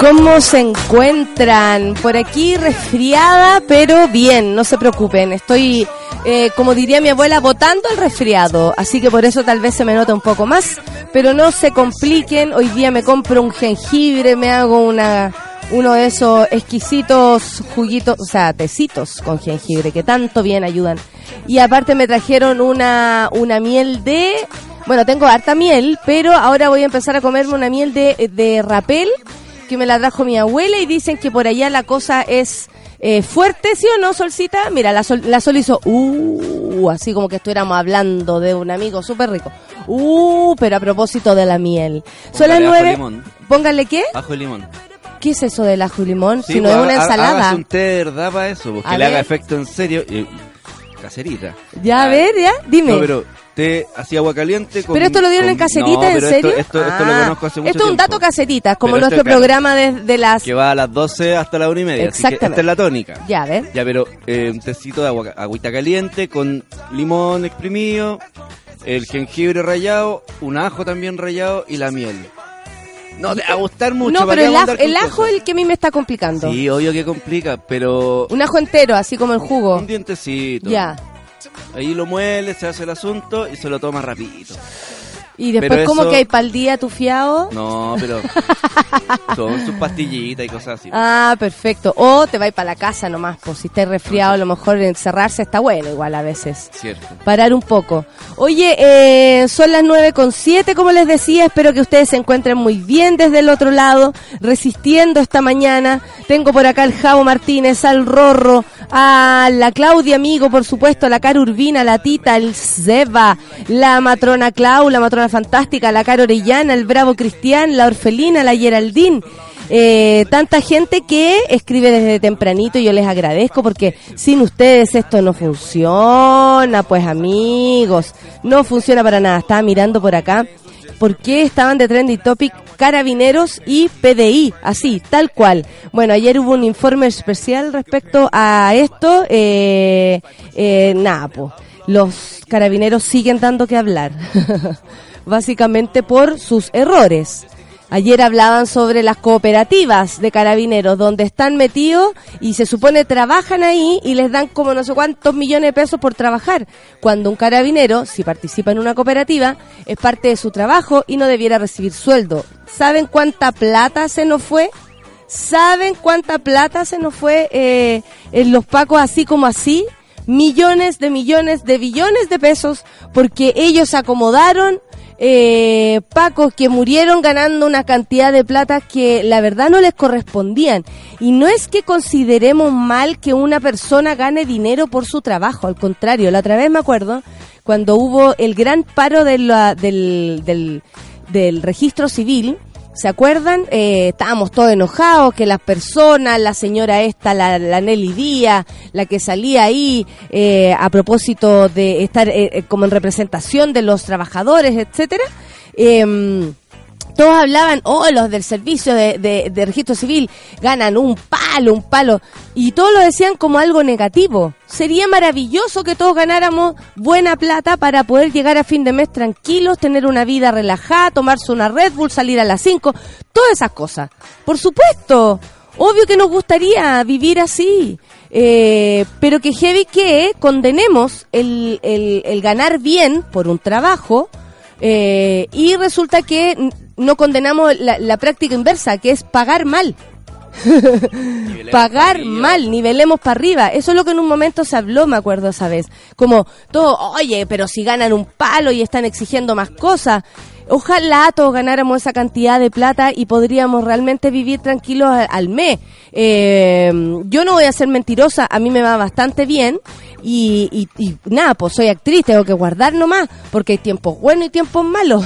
¿Cómo se encuentran? Por aquí resfriada, pero bien, no se preocupen. Estoy, eh, como diría mi abuela, botando el resfriado. Así que por eso tal vez se me nota un poco más. Pero no se compliquen. Hoy día me compro un jengibre, me hago una, uno de esos exquisitos juguitos, o sea, tecitos con jengibre que tanto bien ayudan. Y aparte me trajeron una, una miel de, bueno, tengo harta miel, pero ahora voy a empezar a comerme una miel de, de rapel que me la trajo mi abuela y dicen que por allá la cosa es eh, fuerte, ¿sí o no, Solcita? Mira, la Sol, la Sol hizo, uh, así como que estuviéramos hablando de un amigo súper rico. Uh, pero a propósito de la miel. Son las Póngale ajo y nueve. Póngale qué? Ajo y limón. ¿Qué es eso del ajo y limón? Sí, si no pues, es una ensalada. Un té de verdad para eso, porque A le haga efecto en serio. y- caserita. Ya, a ver, ya, dime. No, pero té así agua caliente con... Pero esto lo dieron con- en caserita, No, ¿en pero serio? Esto, esto, esto lo Ah, conozco hace mucho Esto es un tiempo. dato caserita, como Pero nuestro programa de, de las... Que va a las 12 hasta la 1 y media. Así que Exactamente. esta es la tónica. Ya, a ver. Ya, pero eh, un tecito de agua, agüita caliente con limón exprimido, el jengibre rallado, un ajo también rallado y la miel. No, a gustar mucho. no, ¿para pero el ajo, el ajo es el que a mí me está complicando. Sí, obvio que complica, pero Un ajo entero, así como el jugo. un dientecito. Ya. Ahí lo muele, se hace el asunto y se lo toma rapidito. Y después, ¿cómo eso- que hay para el día tu fiado? No, pero son sus pastillitas y cosas así. Ah, perfecto. O te vais para la casa nomás, pues si estás resfriado, a lo mejor encerrarse está bueno igual a veces. Cierto. Parar un poco. Oye, eh, son las nueve con siete, como les decía, espero que ustedes se encuentren muy bien desde el otro lado, resistiendo esta mañana. Tengo por acá al Javo Martínez, al Rorro, a la Claudia Amigo, por supuesto, a la Cara Urbina, la Tita, el Zeba, la Matrona Clau, la Matrona Fantástica, la Cara Orellana, el Bravo Cristian, la Orfelina, la Geraldine. Eh, tanta gente que escribe desde tempranito y yo les agradezco porque sin ustedes esto no funciona, pues amigos, no funciona para nada. Estaba mirando por acá por qué estaban de trending topic carabineros y PDI, así, tal cual. Bueno, ayer hubo un informe especial respecto a esto, eh, eh, nada, pues, los carabineros siguen dando que hablar, básicamente por sus errores. Ayer hablaban sobre las cooperativas de carabineros, donde están metidos y se supone trabajan ahí y les dan como no sé cuántos millones de pesos por trabajar. Cuando un carabinero, si participa en una cooperativa, es parte de su trabajo y no debiera recibir sueldo. ¿Saben cuánta plata se nos fue? ¿Saben cuánta plata se nos fue eh, en los pacos así como así? Millones de millones de billones de pesos porque ellos acomodaron eh, pacos que murieron ganando una cantidad de plata que la verdad no les correspondían. Y no es que consideremos mal que una persona gane dinero por su trabajo, al contrario, la otra vez me acuerdo cuando hubo el gran paro de la- del, del, del registro civil, ¿Se acuerdan? Eh, estábamos todos enojados que las personas, la señora esta, la, la Nelly Díaz, la que salía ahí eh, a propósito de estar eh, eh, como en representación de los trabajadores, etcétera, em, todos hablaban, oh, los del servicio de, de- de registro civil ganan un palo, un palo, y todos lo decían como algo negativo. Sería maravilloso que todos ganáramos buena plata para poder llegar a fin de mes tranquilos, tener una vida relajada, tomarse una Red Bull, salir a las 5, todas esas cosas. Por supuesto, obvio que nos gustaría vivir así. Eh, pero que heavy que condenemos el, el- el ganar bien por un trabajo eh, y resulta que no condenamos la, la práctica inversa, que es pagar mal. pagar mal, nivelemos para arriba. Eso es lo que en un momento se habló, me acuerdo esa vez. Como todo, oye, pero si ganan un palo y están exigiendo más cosas. Ojalá todos ganáramos esa cantidad de plata y podríamos realmente vivir tranquilos al, mes. Eh, yo no voy a ser mentirosa, a mí me va bastante bien y, y, nada, pues soy actriz, tengo que guardar nomás, porque hay tiempos buenos y tiempos malos.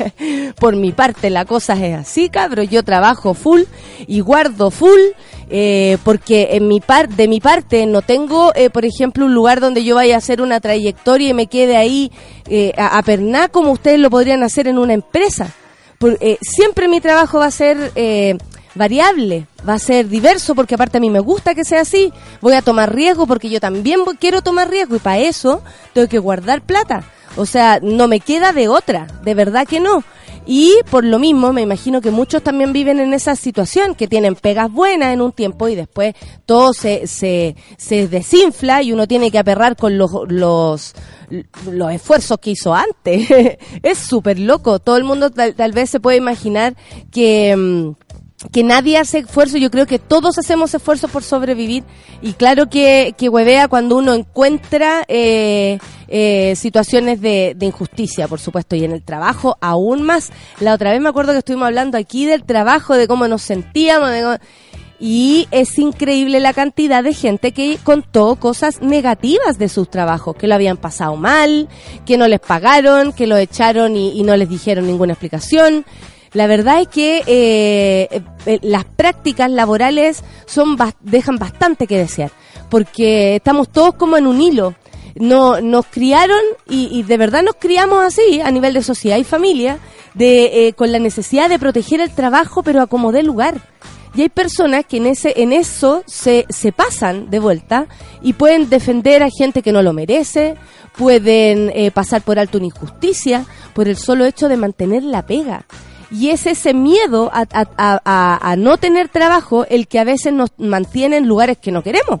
Por mi parte la cosa es así, cabrón, yo trabajo full y guardo full, eh, porque en mi par de mi parte no tengo, eh, por ejemplo, un lugar donde yo vaya a hacer una trayectoria y me quede ahí eh, a, a pernar como ustedes lo podrían hacer en una empresa. Por, eh, siempre mi trabajo va a ser eh, variable, va a ser diverso porque aparte a mí me gusta que sea así. Voy a tomar riesgo porque yo también quiero tomar riesgo y para eso tengo que guardar plata. O sea, no me queda de otra, de verdad que no. Y por lo mismo, me imagino que muchos también viven en esa situación, que tienen pegas buenas en un tiempo y después todo se, se, se desinfla y uno tiene que aperrar con los, los, los esfuerzos que hizo antes. es súper loco. Todo el mundo tal, tal, vez se puede imaginar que... Que nadie hace esfuerzo, yo creo que todos hacemos esfuerzo por sobrevivir y claro que, que huevea cuando uno encuentra eh, eh, situaciones de, de, injusticia, por supuesto, y en el trabajo aún más. La otra vez me acuerdo que estuvimos hablando aquí del trabajo, de cómo nos sentíamos, de y es increíble la cantidad de gente que contó cosas negativas de sus trabajos, que lo habían pasado mal, que no les pagaron, que lo echaron y, y no les dijeron ninguna explicación. La verdad es que eh, eh, las prácticas laborales son dejan bastante que desear, porque estamos todos como en un hilo. No, nos criaron y, de verdad nos criamos así a nivel de sociedad y familia, de, eh, con la necesidad de proteger el trabajo, pero a como dé lugar. Y hay personas que en ese en eso se, se pasan de vuelta y pueden defender a gente que no lo merece, pueden eh, pasar por alto una injusticia por el solo hecho de mantener la pega. Y es ese miedo a, a, a, a, no tener trabajo el que a veces nos mantiene en lugares que no queremos.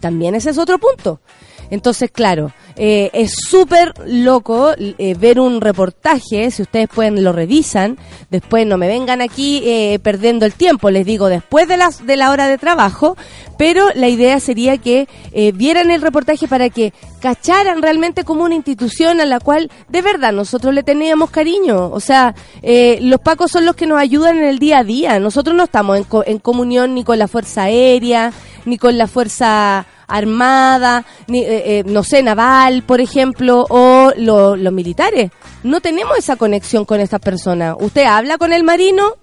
También ese es otro punto. Entonces, claro, eh, es súper loco eh, ver un reportaje, si ustedes pueden lo revisan, después no me vengan aquí eh, perdiendo el tiempo, les digo después de, las, de la hora de trabajo, pero la idea sería que eh, vieran el reportaje para que cacharan realmente como una institución a la cual de verdad nosotros le teníamos cariño. O sea, eh, los pacos son los que nos ayudan en el día a día. Nosotros no estamos en, co en comunión ni con la Fuerza Aérea, ni con la Fuerza armada, ni, eh, eh, no sé, naval, por ejemplo, o los lo militares. No tenemos esa conexión con estas personas. Usted habla con el marino,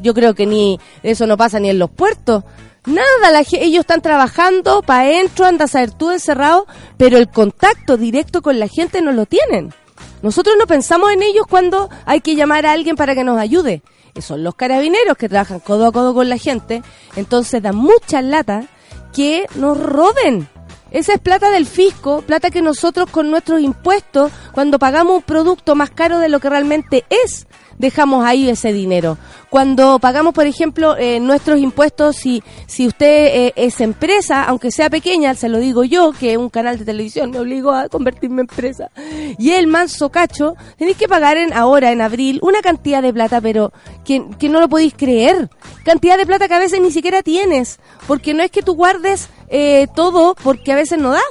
yo creo que ni eso no pasa ni en los puertos. Nada, la, ellos están trabajando para adentro, anda a saber tú encerrado, pero el contacto directo con la gente no lo tienen. Nosotros no pensamos en ellos cuando hay que llamar a alguien para que nos ayude. Son los carabineros que trabajan codo a codo con la gente. Entonces da mucha lata que nos roben. Esa es plata del fisco, plata que nosotros con nuestros impuestos, cuando pagamos un producto más caro de lo que realmente es, dejamos ahí ese dinero. Cuando pagamos, por ejemplo, eh, nuestros impuestos, si, si usted eh, es empresa, aunque sea pequeña, se lo digo yo, que un canal de televisión me obligó a convertirme en empresa, y el manso cacho, tenéis que pagar en, ahora, en abril, una cantidad de plata, pero que, que no lo podéis creer. Cantidad de plata que a veces ni siquiera tienes, porque no es que tú guardes eh, todo, porque a veces no da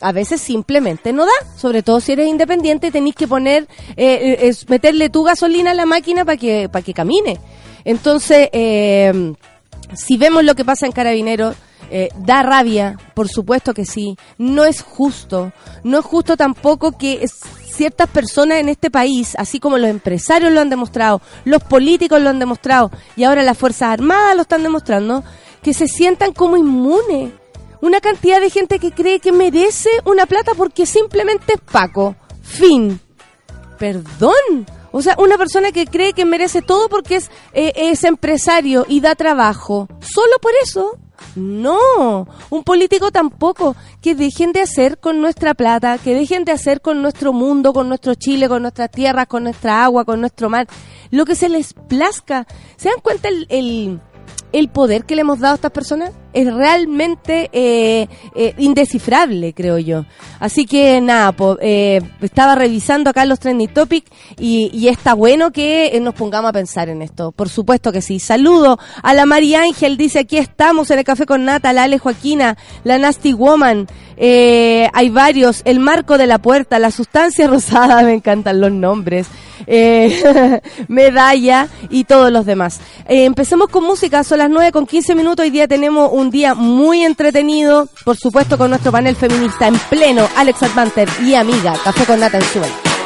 a veces simplemente no da, sobre todo si eres independiente tenés que poner, eh, es meterle tu gasolina a la máquina para que, para que camine. Entonces, eh, si vemos lo que pasa en Carabineros, eh, da rabia, por supuesto que sí, no es justo, no es justo tampoco que ciertas personas en este país, así como los empresarios lo han demostrado, los políticos lo han demostrado y ahora las Fuerzas Armadas lo están demostrando, que se sientan como inmunes una cantidad de gente que cree que merece una plata porque simplemente es Paco. Fin. Perdón. O sea, una persona que cree que merece todo porque es, eh, es empresario y da trabajo. ¿Solo por eso? No, un político tampoco. Que dejen de hacer con nuestra plata, que dejen de hacer con nuestro mundo, con nuestro Chile, con nuestras tierras, con nuestra agua, con nuestro mar, lo que se les plazca. ¿Se dan cuenta el, el el poder que le hemos dado a estas personas es realmente eh, eh, indescifrable, creo yo. Así que nada, eh, estaba revisando acá los trending topics y, está bueno que nos pongamos a pensar en esto. Por supuesto que sí. Saludo a la María Ángel, dice aquí estamos en el café con Nata, la Ale Joaquina, la Nasty Woman, hay varios, el marco de la puerta, la sustancia rosada, me encantan los nombres. medalla y todos los demás. empecemos con música, son las 9 con 15 minutos. Hoy día tenemos un día muy entretenido, por supuesto con nuestro panel feminista en pleno, Alex Advanter y amiga, Café con Nata en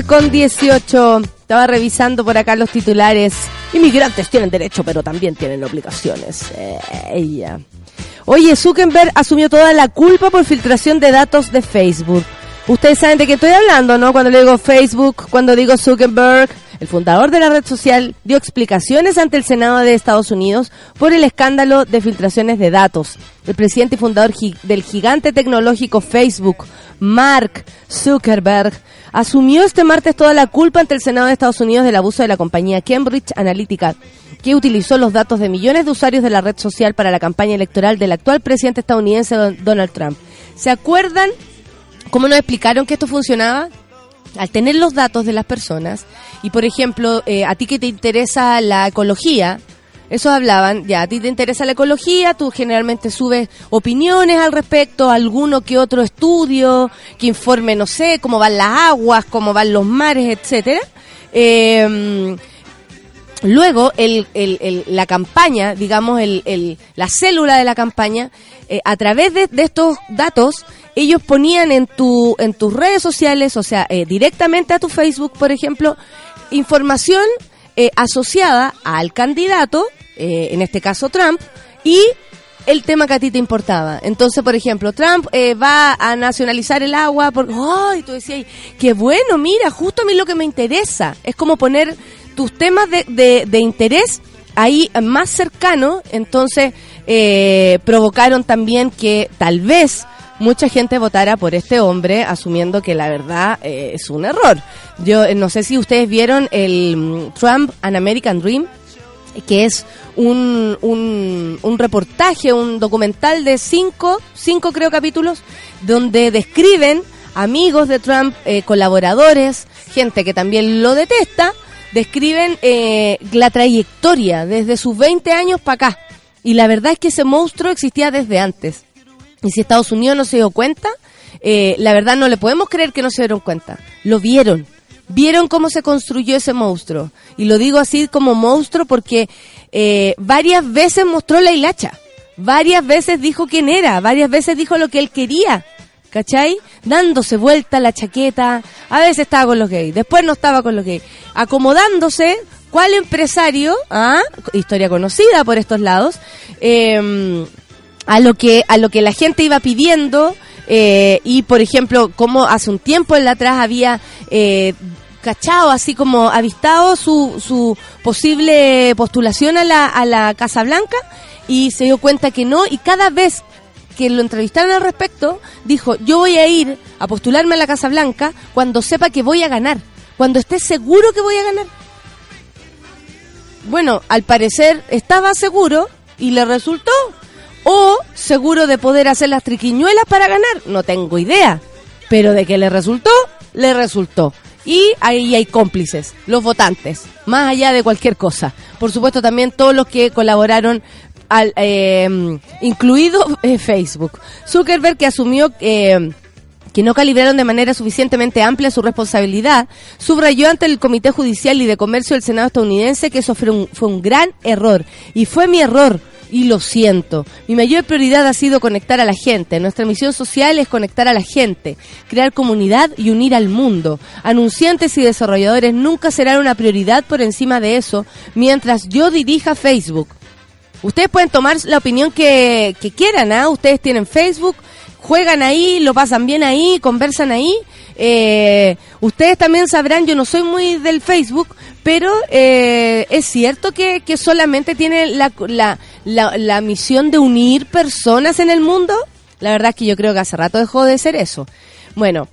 con 18. Estaba revisando por acá los titulares. Inmigrantes tienen derecho, pero también tienen obligaciones. Eh, ella. Oye, Zuckerberg asumió toda la culpa por filtración de datos de Facebook. Ustedes saben de qué estoy hablando, ¿no? Cuando le digo Facebook, cuando digo Zuckerberg, el fundador de la red social dio explicaciones ante el Senado de Estados Unidos por el escándalo de filtraciones de datos. El presidente y fundador del gigante tecnológico Facebook, Mark Zuckerberg, asumió este martes toda la culpa ante el Senado de Estados Unidos del abuso de la compañía Cambridge Analytica, que utilizó los datos de millones de usuarios de la red social para la campaña electoral del actual presidente estadounidense Donald Trump. ¿Se acuerdan cómo nos explicaron que esto funcionaba? Al tener los datos de las personas, y por ejemplo, eh, a ti que te interesa la ecología, Esos hablaban, ya, a ti te interesa la ecología, tú generalmente subes opiniones al respecto, alguno que otro estudio, que informe, no sé, cómo van las aguas, cómo van los mares, etcétera. Eh, Luego, el, el, la campaña, digamos, el, la célula de la campaña, eh, a través de, de, estos datos, ellos ponían en, tu, en tus redes sociales, o sea, eh, directamente a tu Facebook, por ejemplo, información eh, asociada al candidato, eh, en este caso Trump, y el tema que a ti te importaba. Entonces, por ejemplo, Trump eh, va a nacionalizar el agua porque, ¡ay! tú decías, qué bueno, mira, justo a mí lo que me interesa. Es como poner tus temas de, de, de interés ahí más cercano, entonces eh, provocaron también que tal vez mucha gente votara por este hombre, asumiendo que la verdad eh, es un error. Yo eh, no sé si ustedes vieron el um, Trump An American Dream, que es un, un, reportaje, un documental de cinco, cinco creo capítulos, donde describen amigos de Trump, eh, colaboradores, gente que también lo detesta, describen eh, la trayectoria desde sus 20 años para acá. Y la verdad es que ese monstruo existía desde antes. Y si Estados Unidos no se dio cuenta, eh, la verdad no le podemos creer que no se dieron cuenta. Lo vieron. Vieron cómo se construyó ese monstruo. Y lo digo así como monstruo porque eh, varias veces mostró la hilacha. Varias veces dijo quién era. Varias veces dijo lo que él quería. ¿cachai? Dándose vuelta la chaqueta, a veces estaba con los gays, después no estaba con los gays, acomodándose, ¿cuál empresario? ¿Ah? Historia conocida por estos lados, eh, a lo que a lo que la gente iba pidiendo eh, y por ejemplo como hace un tiempo en la atrás había eh, cachado así como avistado su, su posible postulación a la, a la Casa Blanca y se dio cuenta que no y cada vez que lo entrevistaron al respecto, dijo, yo voy a ir a postularme a la Casa Blanca cuando sepa que voy a ganar, cuando esté seguro que voy a ganar. Bueno, al parecer estaba seguro y le resultó. O seguro de poder hacer las triquiñuelas para ganar, no tengo idea. Pero de que le resultó, le resultó. Y ahí hay cómplices, los votantes, más allá de cualquier cosa. Por supuesto también todos los que colaboraron al, eh, incluido Facebook. Zuckerberg que asumió eh, que no calibraron de manera suficientemente amplia su responsabilidad, subrayó ante el Comité Judicial y de Comercio del Senado estadounidense que eso fue un, fue un gran error. Y fue mi error y lo siento. Mi mayor prioridad ha sido conectar a la gente. Nuestra misión social es conectar a la gente, crear comunidad y unir al mundo. Anunciantes y desarrolladores nunca serán una prioridad por encima de eso mientras yo dirija Facebook. Ustedes pueden tomar la opinión que, que quieran, ¿ah? Ustedes tienen Facebook, juegan ahí, lo pasan bien ahí, conversan ahí. Eh, ustedes también sabrán, yo no soy muy del Facebook, pero eh, es cierto que, que solamente tiene la, la, la, la, misión de unir personas en el mundo. La verdad es que yo creo que hace rato dejó de ser eso. Bueno,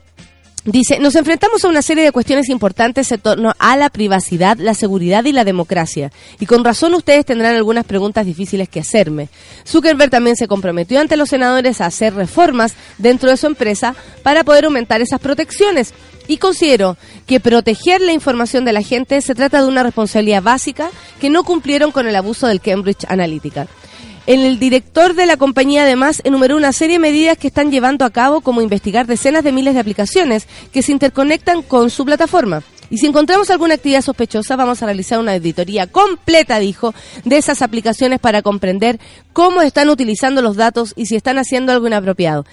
Dice, nos enfrentamos a una serie de cuestiones importantes en torno a la privacidad, la seguridad y la democracia. Y con razón ustedes tendrán algunas preguntas difíciles que hacerme. Zuckerberg también se comprometió ante los senadores a hacer reformas dentro de su empresa para poder aumentar esas protecciones. Y considero que proteger la información de la gente se trata de una responsabilidad básica que no cumplieron con el abuso del Cambridge Analytica. El director de la compañía además enumeró una serie de medidas que están llevando a cabo como investigar decenas de miles de aplicaciones que se interconectan con su plataforma. Y si encontramos alguna actividad sospechosa, vamos a realizar una auditoría completa, dijo, de esas aplicaciones para comprender cómo están utilizando los datos y si están haciendo algo inapropiado.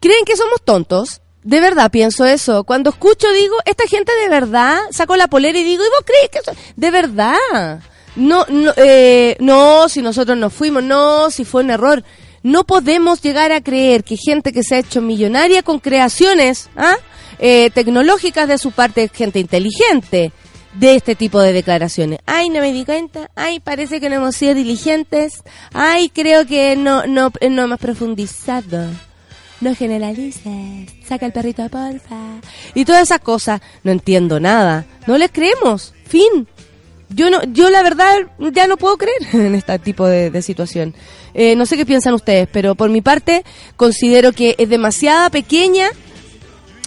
¿Creen que somos tontos? De verdad pienso eso. Cuando escucho digo, esta gente de verdad sacó la polera y digo, ¿y vos crees que eso? De verdad. No, no, eh, no, si nosotros nos fuimos, no, si fue un error. No podemos llegar a creer que gente que se ha hecho millonaria con creaciones ¿ah? eh, tecnológicas de su parte, gente inteligente, de este tipo de declaraciones. Ay, no me di cuenta. Ay, parece que no hemos sido diligentes. Ay, creo que no, no, no hemos profundizado. No generalices. Saca el perrito de porfa. Y todas esas cosas. No entiendo nada. No les creemos. Fin yo no, yo la verdad ya no puedo creer en este tipo de, situación. Eh, no sé qué piensan ustedes, pero por mi parte considero que es demasiada pequeña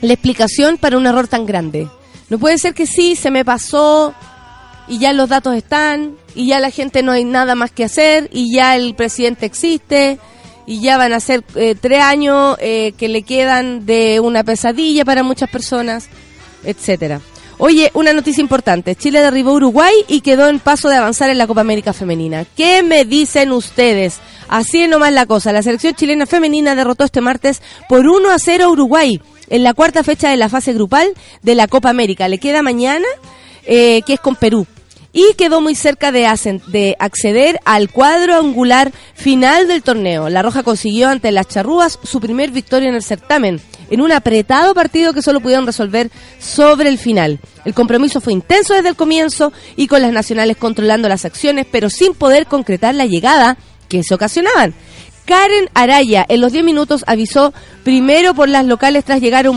la explicación para un error tan grande. No puede ser que sí, se me pasó y ya los datos están, y ya la gente no hay nada más que hacer, y ya el presidente existe, y ya van a ser eh, tres años eh, que le quedan de una pesadilla para muchas personas, etcétera. Oye, una noticia importante. Chile derribó Uruguay y quedó en paso de avanzar en la Copa América Femenina. ¿Qué me dicen ustedes? Así es nomás la cosa. La selección chilena femenina derrotó este martes por 1 a 0 a Uruguay en la cuarta fecha de la fase grupal de la Copa América. Le queda mañana, eh, que es con Perú y quedó muy cerca de, de, acceder al cuadro angular final del torneo. La Roja consiguió ante las Charrúas su primer victoria en el certamen, en un apretado partido que solo pudieron resolver sobre el final. El compromiso fue intenso desde el comienzo y con las nacionales controlando las acciones, pero sin poder concretar la llegada que se ocasionaban. Karen Araya en los 10 minutos avisó primero por las locales tras llegar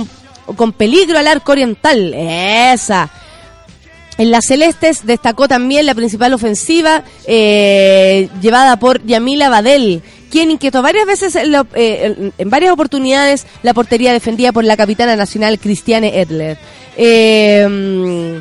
con peligro al arco oriental. Esa en las Celestes destacó también la principal ofensiva eh, llevada por Yamila Badel, quien inquietó varias veces eh, en, varias oportunidades la portería defendida por la capitana nacional Cristiane Edler. Eh,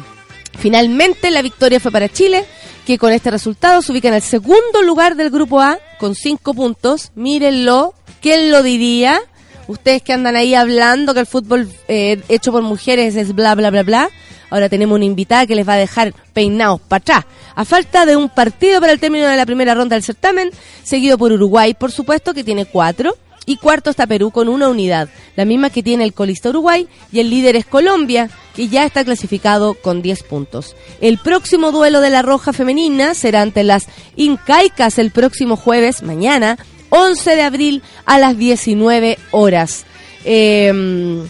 finalmente la victoria fue para Chile, que con este resultado se ubica en el segundo lugar del grupo A con cinco puntos. Mírenlo, ¿quién lo diría? Ustedes que andan ahí hablando que el fútbol hecho por mujeres es bla bla bla bla. Ahora tenemos una invitada que les va a dejar peinados para atrás. A falta de un partido para el término de la primera ronda del certamen, seguido por Uruguay, por supuesto, que tiene cuatro. Y cuarto está Perú con una unidad, la misma que tiene el colista Uruguay, y el líder es Colombia, que ya está clasificado con 10 puntos. El próximo duelo de la Roja Femenina será ante las Incaicas el próximo jueves, mañana, 11 de abril a las 19 horas. Em,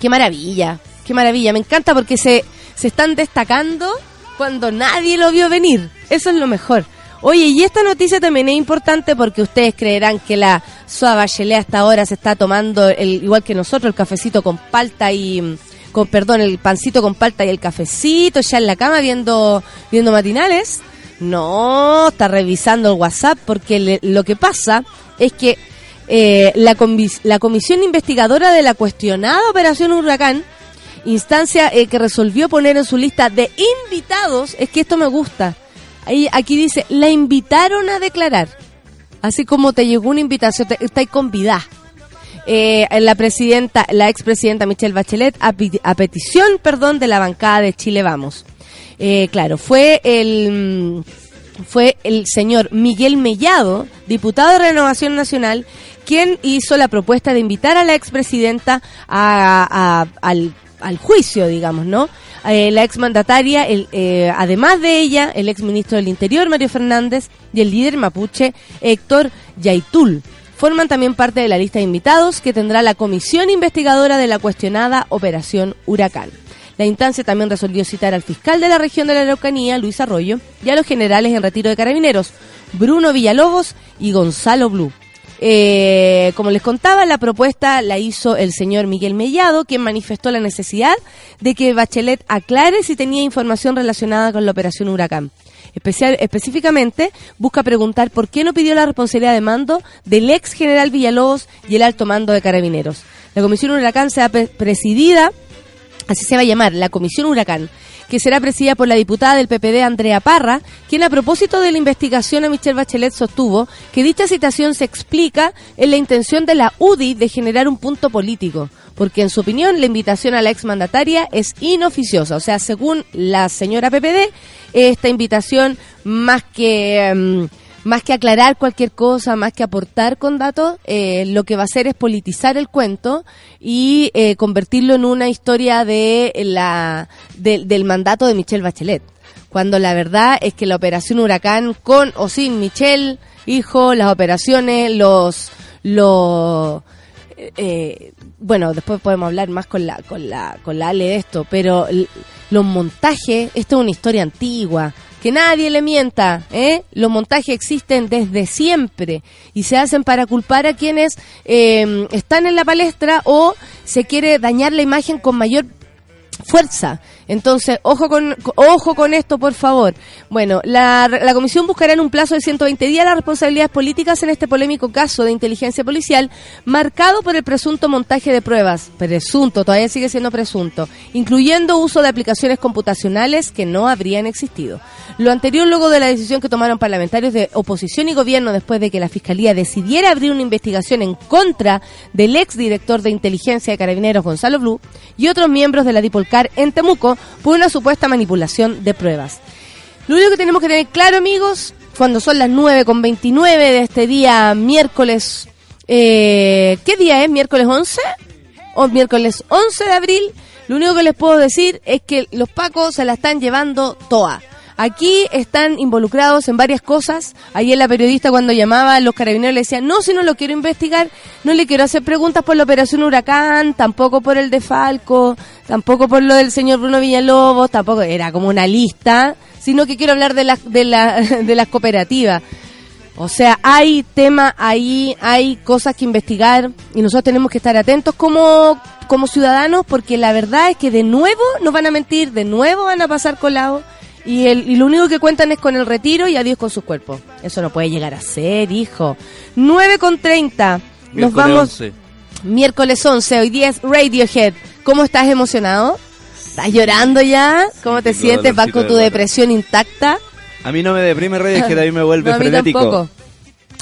qué maravilla, Qué maravilla, me encanta porque se, se están destacando cuando nadie lo vio venir. Eso es lo mejor. Oye, y esta noticia también es importante porque ustedes creerán que la Soa Bachelet hasta ahora se está tomando, el, igual que nosotros, el cafecito con palta y, con perdón, el pancito con palta y el cafecito ya en la cama viendo, viendo matinales. No, está revisando el WhatsApp porque lo que pasa es que eh, la, la comisión investigadora de la cuestionada Operación Huracán instancia eh, que resolvió poner en su lista de invitados, es que esto me gusta. Ahí, aquí dice, la invitaron a declarar. Así como te llegó una invitación, te, está convidada. Eh, la presidenta, la expresidenta Michelle Bachelet, a, petición, perdón, de la bancada de Chile Vamos. Eh, claro, fue el fue el señor Miguel Mellado, diputado de Renovación Nacional, quien hizo la propuesta de invitar a la expresidenta a, a, al al juicio, digamos, ¿no? Eh, la exmandataria, el, eh, además de ella, el exministro del Interior, Mario Fernández, y el líder mapuche, Héctor Yaitul. Forman también parte de la lista de invitados que tendrá la comisión investigadora de la cuestionada Operación Huracán. La instancia también resolvió citar al fiscal de la región de la Araucanía, Luis Arroyo, y a los generales en retiro de carabineros, Bruno Villalobos y Gonzalo Blue. Eh, como les contaba, la propuesta la hizo el señor Miguel Mellado, quien manifestó la necesidad de que Bachelet aclare si tenía información relacionada con la operación Huracán. Especial, específicamente, busca preguntar por qué no pidió la responsabilidad de mando del ex general Villalobos y el alto mando de carabineros. La comisión Huracán se ha presidida, así se va a llamar, la comisión Huracán, que será presidida por la diputada del PPD Andrea Parra, quien a propósito de la investigación a Michelle Bachelet sostuvo que dicha citación se explica en la intención de la UDI de generar un punto político, porque en su opinión la invitación a la exmandataria es inoficiosa, o sea, según la señora PPD, esta invitación más que... Em, más que aclarar cualquier cosa, más que aportar con datos, eh, lo que va a hacer es politizar el cuento y eh, convertirlo en una historia de la del mandato de Michelle Bachelet. Cuando la verdad es que la operación Huracán, con o sin Michelle, hijo, las operaciones, los los eh, bueno, después podemos hablar más con la con la con la Ale de esto, pero los montajes, esto es una historia antigua que nadie le mienta, ¿eh? Los montajes existen desde siempre y se hacen para culpar a quienes em, están en la palestra o se quiere dañar la imagen con mayor fuerza. Entonces, ojo con, ojo con esto, por favor. Bueno, la, la comisión buscará en un plazo de 120 días las responsabilidades políticas en este polémico caso de inteligencia policial marcado por el presunto montaje de pruebas. Presunto, todavía sigue siendo presunto, incluyendo uso de aplicaciones computacionales que no habrían existido. Lo anterior luego de la decisión que tomaron parlamentarios de oposición y gobierno después de que la Fiscalía decidiera abrir una investigación en contra del exdirector de inteligencia de Carabineros Gonzalo Blue y otros miembros de la Dipolcar en Temuco por una supuesta manipulación de pruebas. Lo único que tenemos que tener claro, amigos, cuando son las 9 con 29 de este día, miércoles, eh, ¿qué día es? ¿Miércoles 11? ¿O miércoles 11 de abril? Lo único que les puedo decir es que los pacos se la están llevando toda. Aquí están involucrados en varias cosas. Ayer la periodista cuando llamaba a los carabineros le decía, no, si no lo quiero investigar, no le quiero hacer preguntas por la operación Huracán, tampoco por el de Falco, tampoco por lo del señor Bruno Villalobos, tampoco, era como una lista, sino que quiero hablar de, las de, la, de las cooperativas. O sea, hay tema ahí, hay cosas que investigar y nosotros tenemos que estar atentos como, como ciudadanos porque la verdad es que de nuevo nos van a mentir, de nuevo van a pasar colado y, el, y lo único que cuentan es con el retiro y adiós con sus cuerpos. Eso no puede llegar a ser, hijo. 9 con 30. Nos vamos 11. miércoles 11. Hoy día es Radiohead. ¿Cómo estás emocionado? ¿Estás llorando ya? ¿Cómo te sientes? ¿Vas con tu depresión intacta? A mí no me deprime que a mí me vuelve No, a mí frenético. tampoco.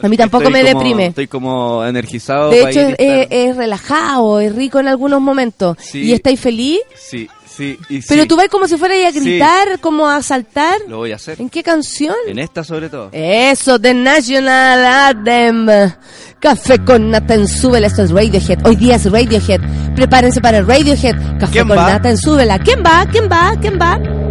A mí tampoco Estoy me como- deprime. Estoy como energizado. De hecho, es, relajado, es rico en algunos momentos. Sí. ¿Y estáis feliz? Sí, sí, y Pero sí. tú vas como si fueras a Sí. gritar, como a saltar. Lo voy a hacer. ¿En qué canción? En esta sobre todo. Eso, The National Anthem. Café con nata en súbela, esto es Radiohead. Hoy día es Radiohead. Prepárense para Radiohead. Café ¿Quién con va? nata en súbela. ¿Quién va? ¿Quién va? ¿Quién va?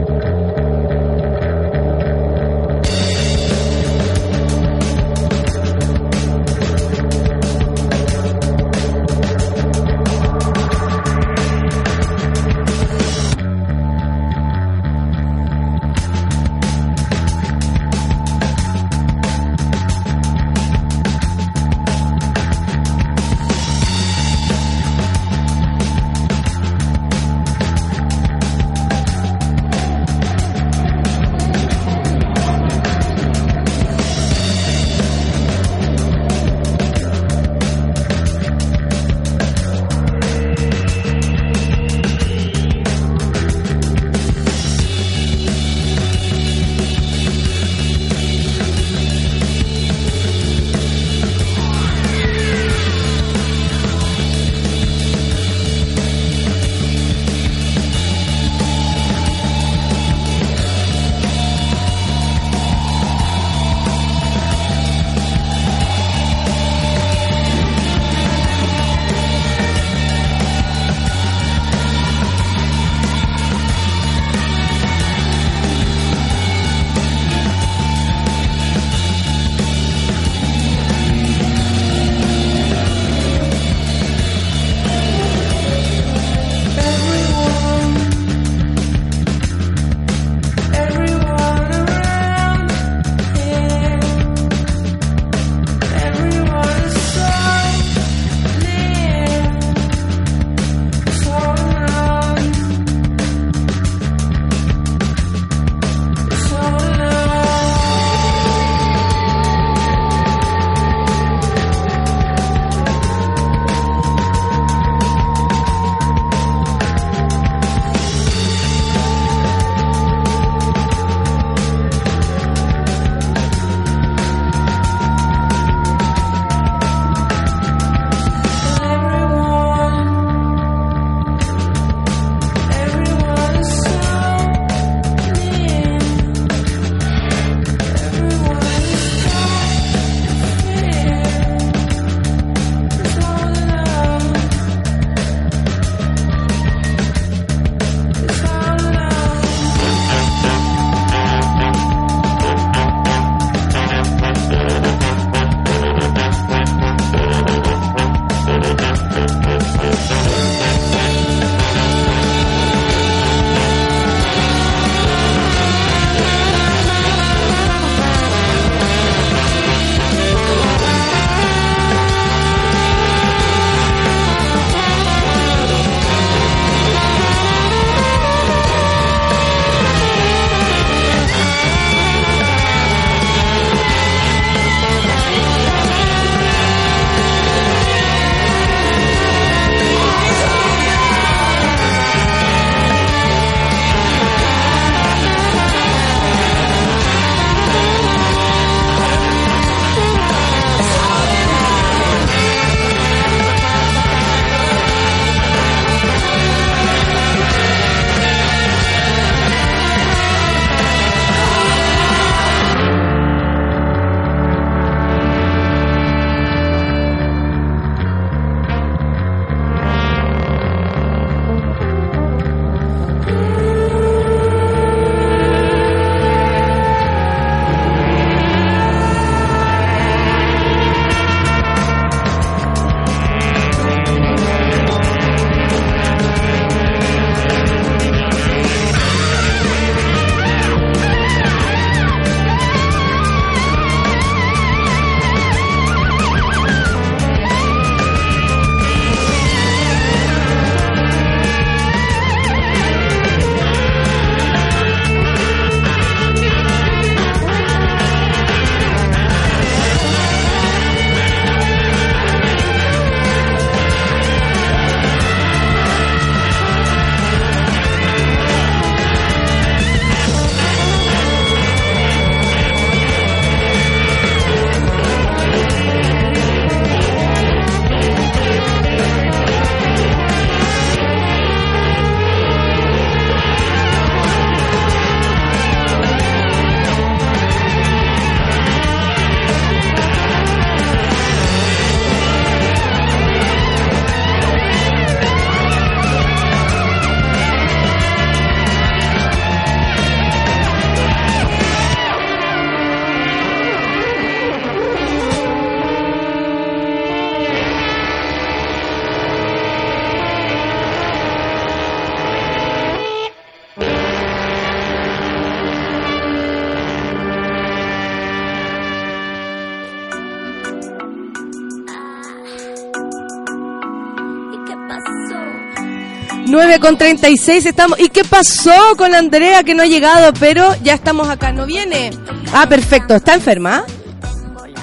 9 con 36 estamos. ¿Y qué pasó con Andrea que no ha llegado? Pero ya estamos acá, ¿no viene? Ah, perfecto. ¿Está enferma?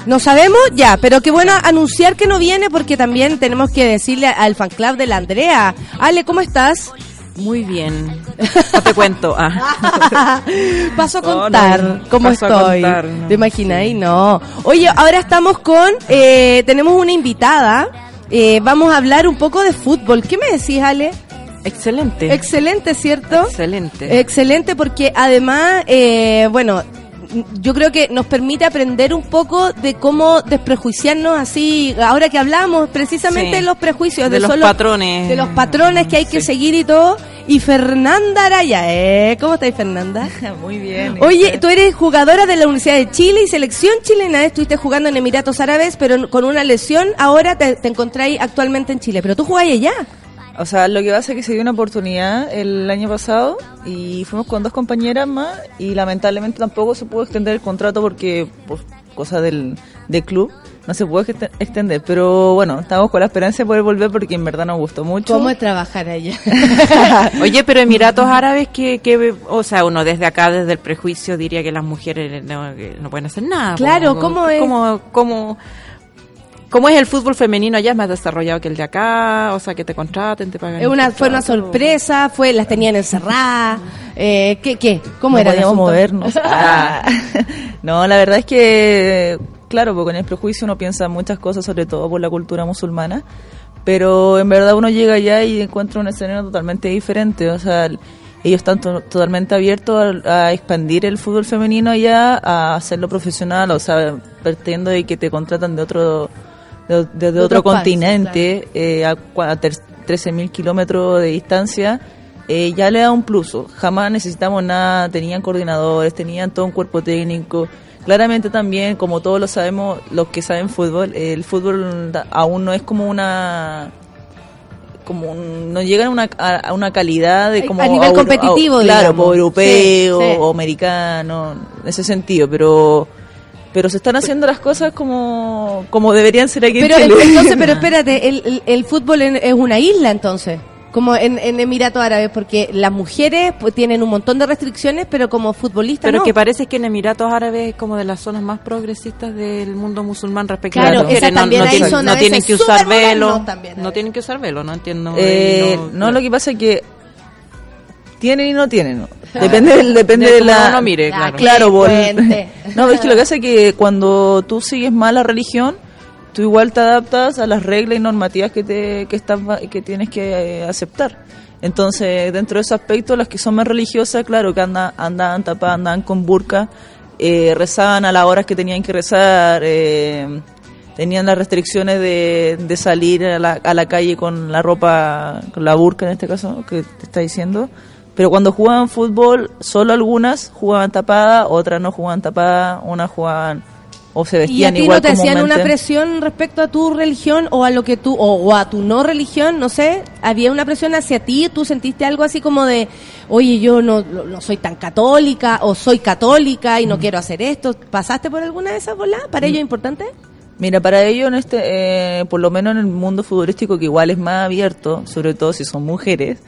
No sabemos ya, pero qué bueno anunciar que no viene porque también tenemos que decirle al fan club de la Andrea. Ale, ¿cómo estás? Muy bien. No te cuento. Ah. Paso a contar cómo estoy. ¿Te imagináis? No. Oye, ahora estamos con, eh, tenemos una invitada. Eh, vamos a hablar un poco de fútbol. ¿Qué me decís, Ale? Excelente. Excelente, ¿cierto? Excelente. Excelente porque además, eh, bueno, yo creo que nos permite aprender un poco de cómo desprejuiciarnos así, ahora que hablamos precisamente Sí. de los prejuicios, De de, los solo- patrones. de los patrones que hay que Sí. seguir y todo. Y Fernanda Araya, ¿eh? ¿Cómo estáis, Fernanda? Muy bien. Oye, tú eres jugadora de la Universidad de Chile y selección chilena, estuviste jugando en Emiratos Árabes, pero con una lesión ahora te, te encontráis actualmente en Chile, pero tú jugáis allá. O sea, lo que pasa es que se dio una oportunidad el año pasado y fuimos con dos compañeras más y lamentablemente tampoco se pudo extender el contrato porque por cosa del, del club no se pudo ext- extender. Pero bueno, estamos con la esperanza de poder volver porque en verdad nos gustó mucho. ¿Cómo es trabajar allá? Oye, pero Emiratos Árabes, que, que, o sea, uno desde acá, desde el prejuicio, diría que las mujeres no, no pueden hacer nada. Claro. ¿cómo es? ¿Cómo, cómo, cómo es el fútbol femenino allá? ¿Es más desarrollado que el de acá? O sea, que te contraten, te pagan. Una, fue una sorpresa, fue, las tenían encerradas. Eh, ¿Qué? qué? ¿Cómo no era? podíamos movernos. Ah. no, la verdad es que, claro, porque con el prejuicio uno piensa muchas cosas, sobre todo por la cultura musulmana, pero en verdad uno llega allá y encuentra un escenario totalmente diferente. O sea, ellos están to- totalmente abiertos a, a expandir el fútbol femenino allá, a hacerlo profesional, o sea, partiendo de que te contratan de otro de, de- de otro países, continente, eh, a, a ter- 13.000 kilómetros de distancia, eh, ya le da un plus. Jamás necesitamos nada, tenían coordinadores, tenían todo un cuerpo técnico. Claramente también, como todos lo sabemos, los que saben fútbol, el fútbol aún no es como una como un- no llegan a una, a, a una calidad de A- como a nivel competitivo, claro digamos. po, europeo Sí, sí. o americano en ese sentido pero pero se están haciendo las cosas como como deberían ser aquí Pero en Chile. entonces, pero espérate, el, el, el fútbol en- es una isla entonces, como en, en Emiratos Árabes, porque las mujeres pues, tienen un montón de restricciones, pero como futbolistas Pero no. que parece que en Emiratos Árabes es como de las zonas más progresistas del mundo musulmán respecto Claro, a las también no, tienen, no que usar velo. también, no tienen que usar velo, no entiendo. Eh, eh, no, lo que pasa es que tienen y no tienen. ¿No? Depende, del- depende De la. uno mire, claro. Claro. No, es que lo que hace es que cuando tú sigues más la religión, tú igual te adaptas a las reglas y normativas que te que estás que tienes que eh, aceptar. Entonces, dentro de ese aspecto, las que son más religiosas, claro, que andan, andaban tapadas, andaban con burka, eh, rezaban a las horas que tenían que rezar, eh, tenían las restricciones de, de salir a la, a la calle con la ropa, con la burka en este caso, que te está diciendo. Pero cuando jugaban fútbol, solo algunas jugaban tapadas, otras no jugaban tapadas, unas jugaban o se ¿Y a vestían ti igual no te hacían una presión respecto a tu religión o a lo que tú, o, o a tu no religión, no sé? ¿Había una presión hacia ti? ¿Tú sentiste algo así como de, oye, yo no, no soy tan católica o soy católica y no quiero hacer esto? ¿Pasaste por alguna de esas bolas? ¿Para ello es importante? Mira, para ello, en este, eh, por lo menos en el mundo futbolístico, que igual es más abierto, sobre todo si son mujeres,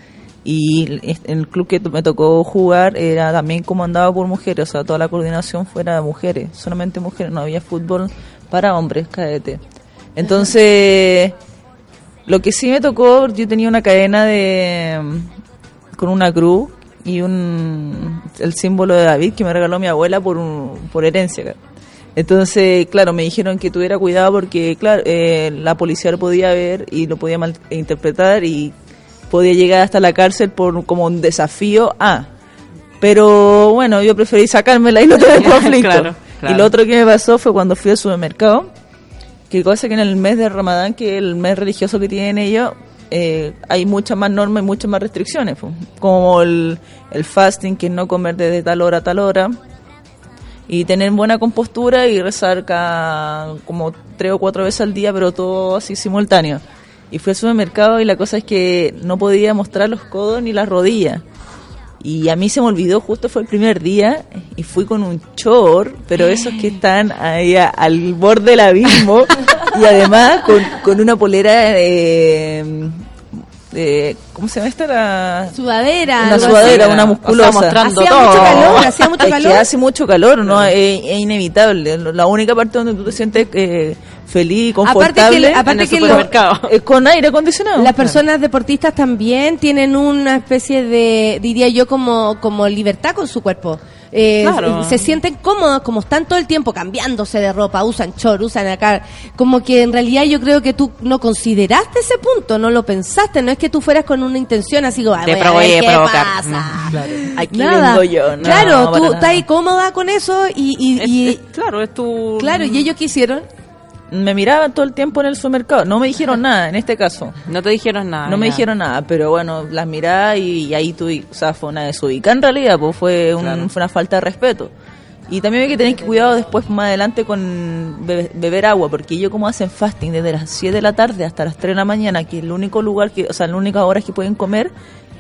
y el club que me tocó jugar era también comandado por mujeres, o sea, toda la coordinación fuera de mujeres, solamente mujeres, no había fútbol para hombres, cadete. Entonces, lo que sí me tocó, yo tenía una cadena de con una cruz y un el símbolo de David que me regaló mi abuela por un, por herencia. Entonces, claro, me dijeron que tuviera cuidado porque, claro, eh, la policía lo podía ver y lo podía malinterpretar y podía llegar hasta la cárcel por como un desafío a. Pero bueno, yo preferí sacármela y no tener conflicto. Claro, claro. Y lo otro que me pasó fue cuando fui al supermercado, que cosa que en el mes de Ramadán, que es el mes religioso que tienen ellos, eh, hay muchas más normas y muchas más restricciones, pues, como el, el fasting, que es no comer desde tal hora a tal hora, y tener buena compostura y rezar cada, como tres o cuatro veces al día, pero todo así simultáneo. Y fui al supermercado y la cosa es que no podía mostrar los codos ni las rodillas. Y a mí se me olvidó, justo fue el primer día, y fui con un short, pero esos que están ahí a- al borde del abismo, y además con, con una polera, eh, ¿cómo se llama esta? La, Sudadera. una sudadera, así. una musculosa. O sea, mostrando Hacía todo. mucho calor, hacía mucho Es calor. que hace mucho calor, ¿no? Es, es inevitable. La única parte donde tú te sientes eh, feliz y Aparte confortable que, aparte en el que lo- supermercado. es con aire acondicionado. las personas deportistas también tienen una especie de, diría yo, como, como libertad con su cuerpo. Eh, Claro. Se sienten cómodos, como están todo el tiempo cambiándose de ropa, usan short, usan acá. Como que en realidad yo creo que tú no consideraste ese punto, no lo pensaste. No es que tú fueras con una intención así como, "Ah, De voy a provocar". pasa. Claro. Aquí Nada. vengo yo. No, claro, tú nada. estás cómoda con eso y, y, Es- y- es- claro, es tu... claro, y ellos qué hicieron. Me miraban todo el tiempo en el supermercado. No me dijeron nada en este caso. No te dijeron nada. No me dijeron nada, pero bueno, las miraba y, y ahí tuve, o sea, fue una desubicada en realidad, pues fue, un- Claro. fue una falta de respeto. Y también hay que tener que cuidado después más adelante con bebe- beber agua, porque ellos como hacen fasting desde las 7 de la tarde hasta las 3 de la mañana, que es el único lugar que, o sea, las únicas horas que pueden comer.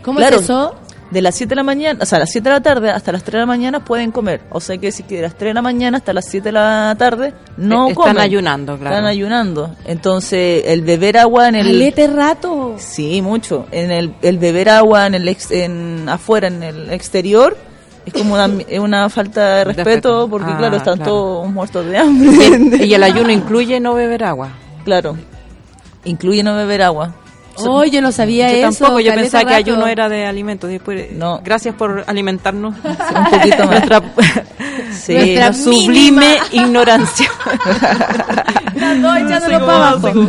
¿Cómo Claro, es eso? De las 7 de la mañana, o sea, a las 7 de la tarde hasta las 3 de la mañana pueden comer. O sea, que decir que de las 3 de la mañana hasta las 7 de la tarde no Eh, están comen. ayunando, claro. Están ayunando. Entonces, el beber agua en el... Calete rato. Sí, mucho. En el, el beber agua en el ex- en afuera, en el exterior, es como una, falta de respeto, Respeto. porque Ah, claro, están claro. todos muertos de hambre. Y el ayuno incluye no beber agua. claro. Incluye no beber agua. Oh, yo no sabía Yo eso. tampoco, yo pensaba que rato. ayuno era de alimentos. Después, No. Gracias por alimentarnos. Un poquito más. Nuestra, Sí. Nuestra sublime ignorancia. Las dos echándolo Sí, para abajo.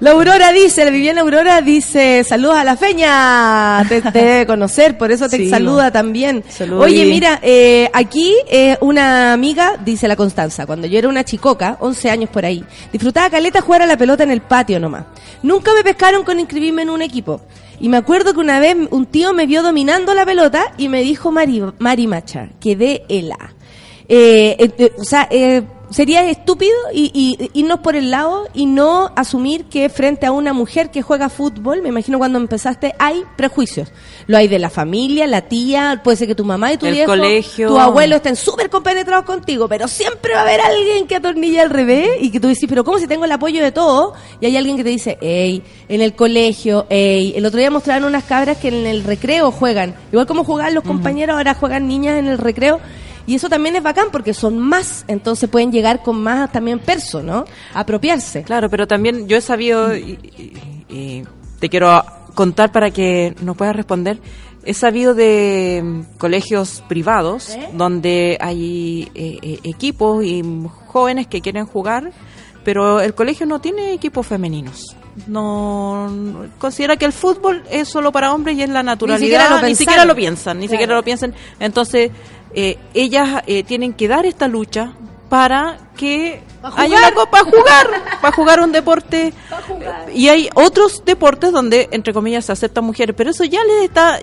La Aurora dice, la Viviana Aurora dice, saludos a la feña, te, te debe conocer, por eso te Sí. saluda también. Saludos, Oye, mira, eh, aquí eh, una amiga, dice la Constanza, cuando yo era una chicoca, 11 años por ahí, disfrutaba caleta jugar a la pelota en el patio nomás. Nunca me pescaron con inscribirme en un equipo. Y me acuerdo que una vez un tío me vio dominando la pelota y me dijo Mari, Mari Macha, quedé hela. Eh, eh, eh, o sea, eh, sería estúpido y, y- irnos por el lado y no asumir que frente a una mujer que juega fútbol, me imagino cuando empezaste, hay prejuicios. Lo hay de la familia, la tía, puede ser que tu mamá y tu El viejo, colegio. tu abuelo estén súper compenetrados contigo, pero siempre va a haber alguien que atornilla al revés y que tú dices, pero ¿cómo si tengo el apoyo de todo? Y hay alguien que te dice, hey, en el colegio, hey, el otro día mostraron unas cabras que en el recreo juegan, igual como jugaban los compañeros, ahora juegan niñas en el recreo. Y eso también es bacán porque son más, entonces pueden llegar con más también perso, ¿no? Apropiarse. Claro, pero también yo he sabido, y, y- y te quiero contar para que nos puedas responder, he sabido de mm, colegios privados ¿Eh? donde hay eh, eh, equipos y jóvenes que quieren jugar, pero el colegio no tiene equipos femeninos. No, considera que el fútbol es solo para hombres y es la naturalidad. siquiera lo ni siquiera lo piensan, ni Claro. siquiera lo piensan. Entonces, eh, ellas eh, tienen que dar esta lucha para que Pa' haya jugar. una copa jugar, para jugar un deporte. Y hay otros deportes donde, entre comillas, se aceptan mujeres, pero eso ya les está,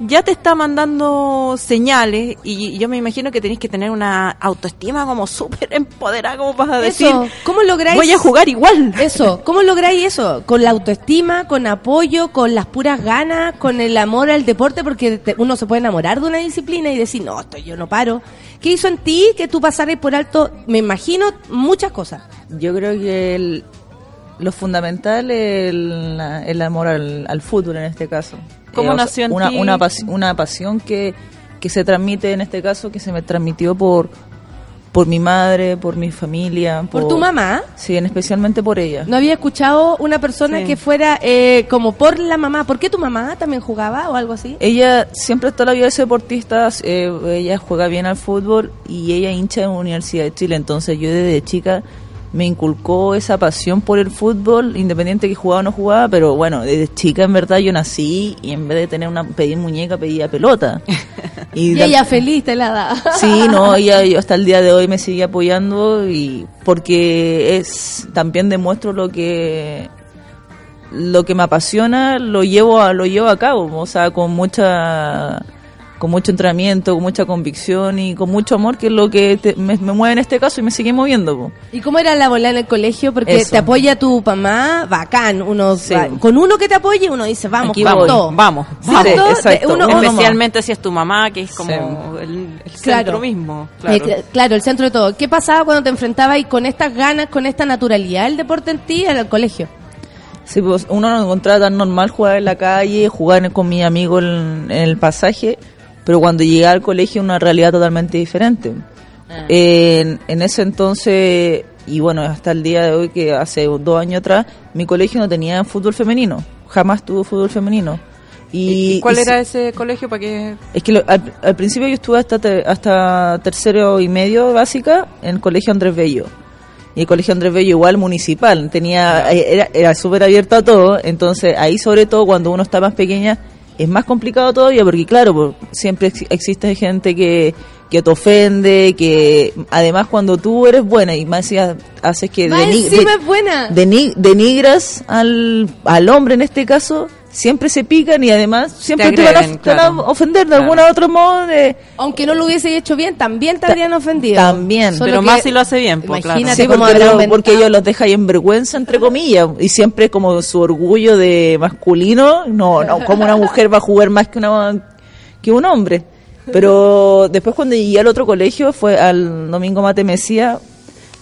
ya te está mandando señales y yo me imagino que tenéis que tener una autoestima como súper empoderada como para decir, Eso, ¿cómo lográis? voy a jugar igual. Eso, ¿cómo lográis eso? Con la autoestima, con apoyo, con las puras ganas, con el amor al deporte, porque te- uno se puede enamorar de una disciplina y decir, no, esto yo no paro. ¿Qué hizo en ti que tú pasaras por alto, me imagino, muchas cosas? Yo creo que el- lo fundamental es el, la- el amor al, al fútbol en este caso. ¿Cómo sea, nació en una? Una, pas- una pasión que, que se transmite en este caso, que se me transmitió por, por mi madre, por mi familia. ¿Por tu mamá? Sí, en especialmente por ella. No había escuchado una persona Sí. que fuera eh, como por la mamá. ¿Por qué tu mamá también jugaba o algo así? Ella siempre toda la vida es deportista, eh, ella juega bien al fútbol y ella hincha en la Universidad de Chile, entonces yo desde chica me inculcó esa pasión por el fútbol, independiente que jugaba o no jugaba, pero bueno, desde chica en verdad yo nací y en vez de tener una pedir muñeca pedía pelota. Y, ella feliz te la da. Sí, no, ella yo hasta el día de hoy me sigue apoyando y porque es también demuestro lo que lo que me apasiona lo llevo a lo llevo a cabo, o sea, con mucha con mucho entrenamiento, con mucha convicción y con mucho amor, que es lo que te- me, me mueve en este caso y me sigue moviendo. po. ¿Y cómo era la bola en el colegio? Porque Eso. te apoya tu mamá, bacán. Uno Sí. va- con uno que te apoye, uno dice, vamos, Aquí con voy. todo. Vamos, Sí, vamos. todo, exacto. uno- Uno uno- Especialmente si es tu mamá, que es como Sí. el, el Claro. centro mismo. Eh, Claro. cl- claro, el centro de todo. ¿Qué pasaba cuando te enfrentabas y con estas ganas, con esta naturalidad el deporte en ti al colegio? Sí, pues uno no encontraba tan normal jugar en la calle, jugar con mi amigo en, en el pasaje, pero cuando llegué al colegio una realidad totalmente diferente. En, en ese entonces, y bueno, hasta el día de hoy, que hace dos años atrás, mi colegio no tenía fútbol femenino, jamás tuvo fútbol femenino. Y, ¿Y cuál y era se- ese colegio para que Es que lo- al, al principio yo estuve hasta, te- hasta tercero y medio básica en el colegio Andrés Bello. Y el colegio Andrés Bello igual municipal, tenía era, era súper abierto a todo, entonces ahí sobre todo cuando uno está más pequeña es más complicado todavía porque claro, por- siempre ex- existe gente que, que te ofende, que además cuando tú eres buena y más haces que Más deni- encima de- buena. deni- denigras al, al hombre en este caso, siempre se pican y además siempre te, van a, te van a ofender de Claro. u otro modo. de- Aunque no lo hubiese hecho bien, también te habrían ofendido. también. Solo Pero que- más si lo hace bien, pues, claro. Sí, porque, habrá lo- porque ellos los dejan en vergüenza, entre comillas, y siempre como su orgullo de masculino, no, no, como una mujer va a jugar más que, una, que un hombre. Pero después cuando llegué al otro colegio, fue al Domingo Mate Mesía,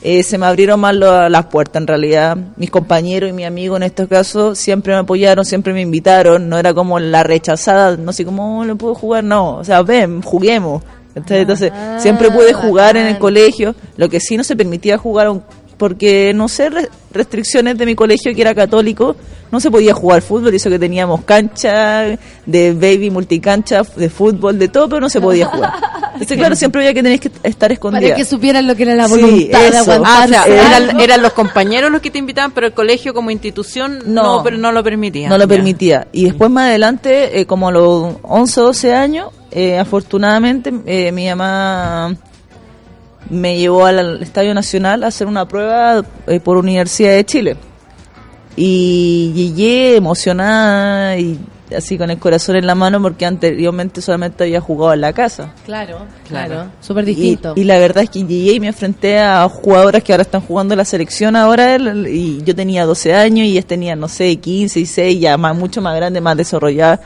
eh, se me abrieron más lo- las puertas en realidad. Mis compañeros y mi amigo en estos casos siempre me apoyaron, siempre me invitaron, no era como la rechazada, no sé cómo le puedo jugar, no, o sea, ven, juguemos. Entonces, entonces, Ah, siempre pude jugar en el colegio, lo que sí no se permitía jugar un- porque no sé re- restricciones de mi colegio que era católico no se podía jugar fútbol y eso que teníamos cancha de baby multicancha de fútbol de todo pero no se podía jugar entonces claro siempre había que tener que estar escondida Para que supieran lo que era la Sí, voluntad de eso. Ah, o sea, eran, eran los compañeros los que te invitaban, pero el colegio como institución no, No. pero no lo permitía. no lo Ya. permitía y después más adelante eh, como a los 11 o 12 años eh, afortunadamente eh, mi mamá me llevó al, Estadio Nacional a hacer una prueba eh, por Universidad de Chile y llegué emocionada y así con el corazón en la mano porque anteriormente solamente había jugado en la casa Claro, Claro. claro. Súper distinto. y la verdad es que llegué y me enfrenté a jugadoras que ahora están jugando la selección ahora y yo tenía 12 años y ellas tenían, no sé, 15 y 6, ya más, mucho más grande, más desarrollada.